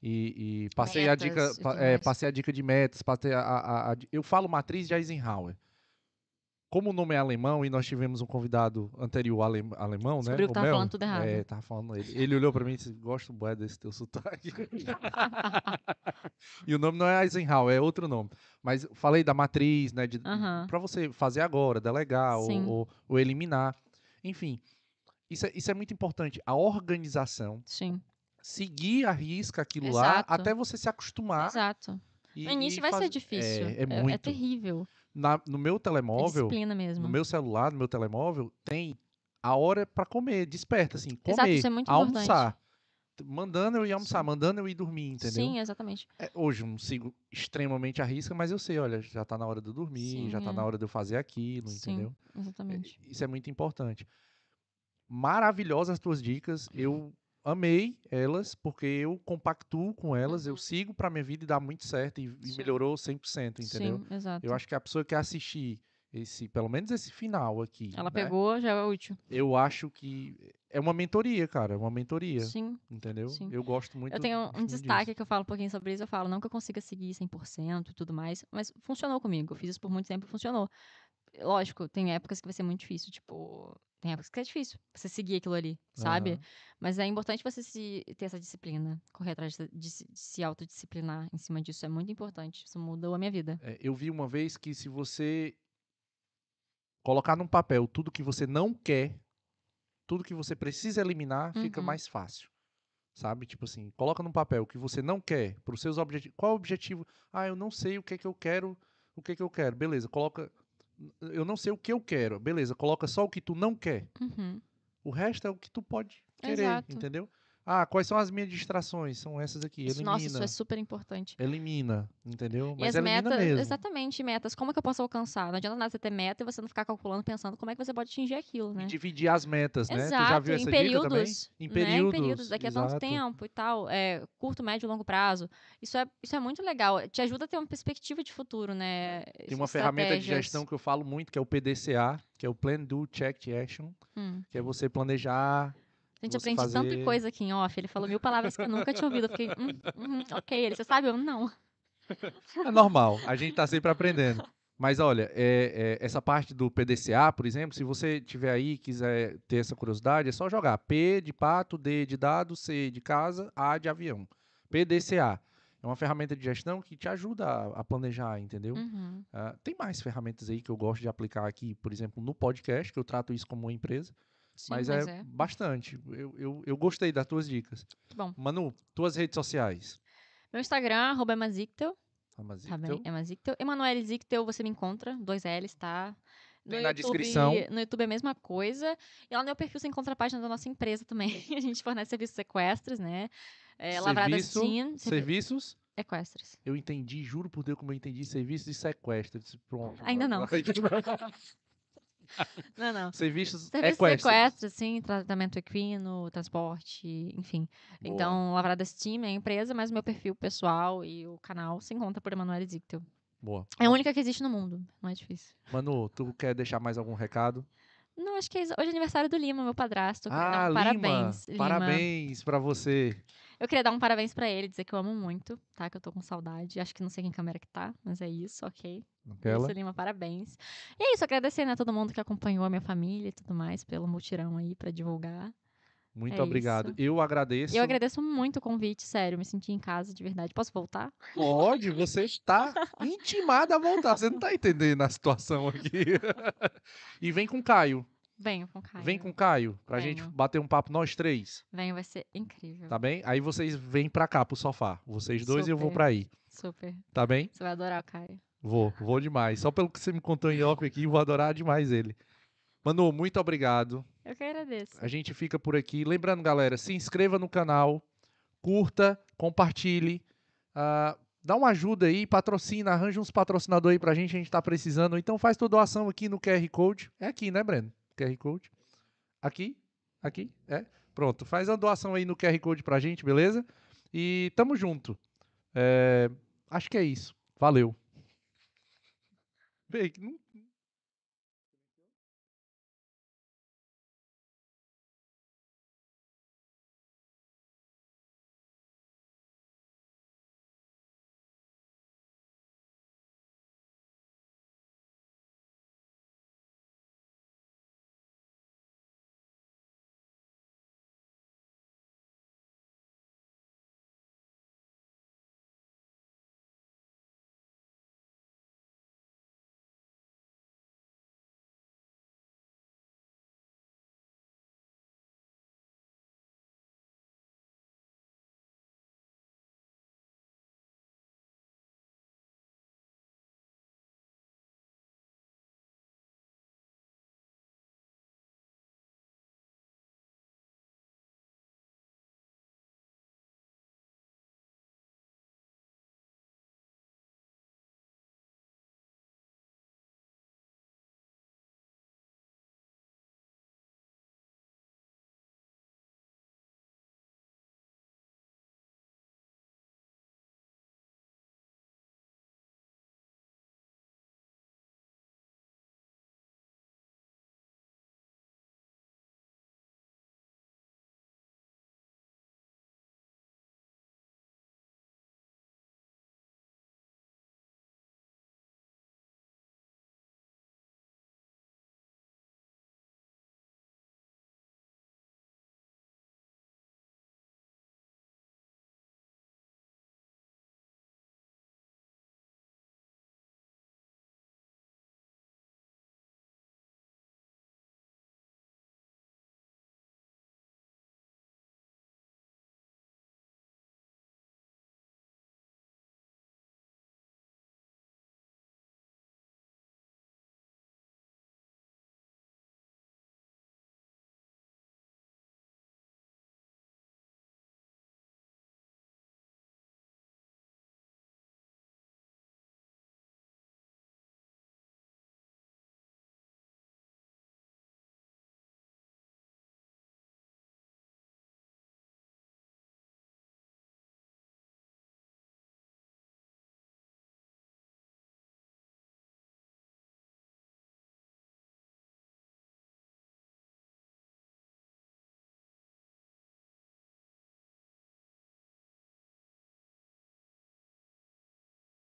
E, e passei a dica. Metas pa- tudo é, passei a dica de metas, passei a, a- a- a- eu falo matriz de Eisenhower. Como o nome é alemão e nós tivemos um convidado anterior alem- alemão, né? Descobriu que o tava Mel, falando tudo errado. É, tava falando ele. Ele olhou pra mim e disse: Gosto bué desse teu sotaque. e o nome não é Eisenhower, é outro nome. Mas falei da matriz, né? De, Aham. Pra você fazer agora, delegar ou, ou, ou eliminar. Enfim, isso é, isso é muito importante. A organização, Sim, seguir a risca aquilo lá, Exato. até você se acostumar. exato. e- No início vai ser difícil. É, é muito. terrível. Na- no meu É telemóvel, disciplina mesmo. no meu celular, no meu telemóvel, tem a hora pra comer, desperta, assim, comer, Exato, isso é muito almoçar. Mandando eu ir almoçar, Sim. mandando eu ir dormir, entendeu? Sim, exatamente. É, hoje eu não sigo extremamente a risca, mas eu sei, olha, já tá na hora de eu dormir, Sim, já tá é. na hora de eu fazer aquilo, Sim, entendeu? É, exatamente. Isso é muito importante. Maravilhosas as tuas dicas. Eu amei elas, porque eu compactuo com elas, eu sigo pra minha vida e dá muito certo e, e Uhum. Melhorou 100%, entendeu? Sim, exato. Eu acho que a pessoa que assistir esse, pelo menos esse final aqui, Ela né, pegou, já é útil. eu acho que é uma mentoria, cara, é uma mentoria, Sim. entendeu? sim. Eu gosto muito Eu tenho um destaque disso. que eu falo um pouquinho sobre isso. Eu falo, não que eu consiga seguir 100% e tudo mais, mas funcionou comigo. Eu fiz isso por muito tempo e funcionou. Lógico, tem épocas que vai ser muito difícil, tipo, tem épocas que é difícil você seguir aquilo ali, sabe? Aham. Mas é importante você se, ter essa disciplina, correr atrás de, de se- de se autodisciplinar em cima disso. É muito importante. Isso mudou a minha vida. É, eu vi uma vez que se você colocar num papel tudo que você não quer, tudo que você precisa eliminar, fica Uhum. mais fácil. Sabe? Tipo assim, coloca num papel o que você não quer, para os seus objetivos. Qual é o objetivo? Ah, eu não sei o que é que eu quero, o que é que eu quero. Beleza, coloca. Eu não sei o que eu quero. Beleza, coloca só o que tu não quer. Uhum. O resto é o que tu pode querer, Exato. entendeu? Ah, quais são as minhas distrações? São essas aqui. Elimina. nossa, isso é super importante. Elimina, entendeu? E Mas as elimina metas, mesmo. exatamente, metas. Como é que eu posso alcançar? Não adianta nada você ter meta e você não ficar calculando, pensando como é que você pode atingir aquilo, E né? dividir as metas, né? Exato, tu já viu em essa dica também? períodos, Em né? períodos, Em períodos, daqui a tanto tempo e tal, é, curto, médio e longo prazo. Isso é, isso é muito legal, te ajuda a ter uma perspectiva de futuro, né? Tem uma ferramenta de gestão que eu falo muito, que é o PDCA, que é o Plan, Do, Check, Action, Hum. que é você planejar. A gente aprende tanta fazer- coisa aqui em off, ele falou mil palavras que eu nunca tinha ouvido, eu fiquei, hum, uhum, ok, ele, você sabe? Eu, não. É normal, a gente tá sempre aprendendo. Mas olha, é- é, essa parte do PDCA, por exemplo, se você tiver aí e quiser ter essa curiosidade, é só jogar P de pato, D de dado, C de casa, A de avião. PDCA. É uma ferramenta de gestão que te ajuda a, a planejar, entendeu? Uhum. Ah, tem mais ferramentas aí que eu gosto de aplicar aqui, por exemplo, no podcast, que eu trato isso como uma empresa. Sim, mas, é, bastante. Eu, eu, eu gostei das tuas dicas. Que bom. Manu, tuas redes sociais. Meu Instagram, arroba Emazictel, mas tá? Emazictel. Emanuele Zictel, você me encontra, dois L's, tá? No na YouTube- descrição. No YouTube é a mesma coisa. E lá no meu perfil você encontra a página da nossa empresa também. a gente fornece serviços sequestres, né? É, Serviço, servi- Serviços, Equestres. eu entendi, juro por Deus como eu entendi, serviços de sequestro. Eu disse, Pronto. Ainda não. Não, não. serviços Serviços equestres. sequestros, sim, tratamento equino, transporte, enfim. Boa. Então, Lavradas Team é a empresa, mas o meu perfil pessoal e o canal se encontra por Emanuele Zictel. Boa. É a única que existe no mundo, não é difícil. Manu, tu quer deixar mais algum recado? Não, acho que é isso. hoje é aniversário do Lima, meu padrasto. Ah, um Lima, parabéns. Lima. parabéns pra você. Eu queria dar um parabéns pra ele, dizer que eu amo muito, tá? Que eu tô com saudade. Acho que não sei quem câmera que tá, mas é isso, ok. Aquela. Isso, Lima, parabéns. E é isso, agradecer, né, a todo mundo que acompanhou a minha família e tudo mais pelo mutirão aí pra divulgar. Muito É obrigado. isso. Eu agradeço. Eu agradeço muito o convite, sério, me senti em casa de verdade. Posso voltar? Pode, você está intimada a voltar. Você não tá entendendo a situação aqui. e vem com o Caio. Venho com Caio. Vem com o Caio pra gente Venho. bater um papo nós três, Venho, vai ser incrível. tá bem? Aí vocês vêm pra cá pro sofá. Vocês dois e eu vou Super. pra aí, Super. tá bem? Você vai adorar o Caio. Vou, vou demais. Só pelo que você me contou em off aqui, vou adorar demais ele. Manu, muito obrigado. Eu que agradeço. A gente fica por aqui. Lembrando, galera, se inscreva no canal, curta, compartilhe, ah, dá uma ajuda aí, patrocina, arranja uns patrocinadores aí pra gente, a gente tá precisando. Então faz tua doação aqui no QR Code. É aqui, né, Breno? QR Code. Aqui? Aqui? É? Pronto, faz a doação aí no QR Code pra gente, beleza? E tamo junto. É, acho que é isso. Valeu. Vê, não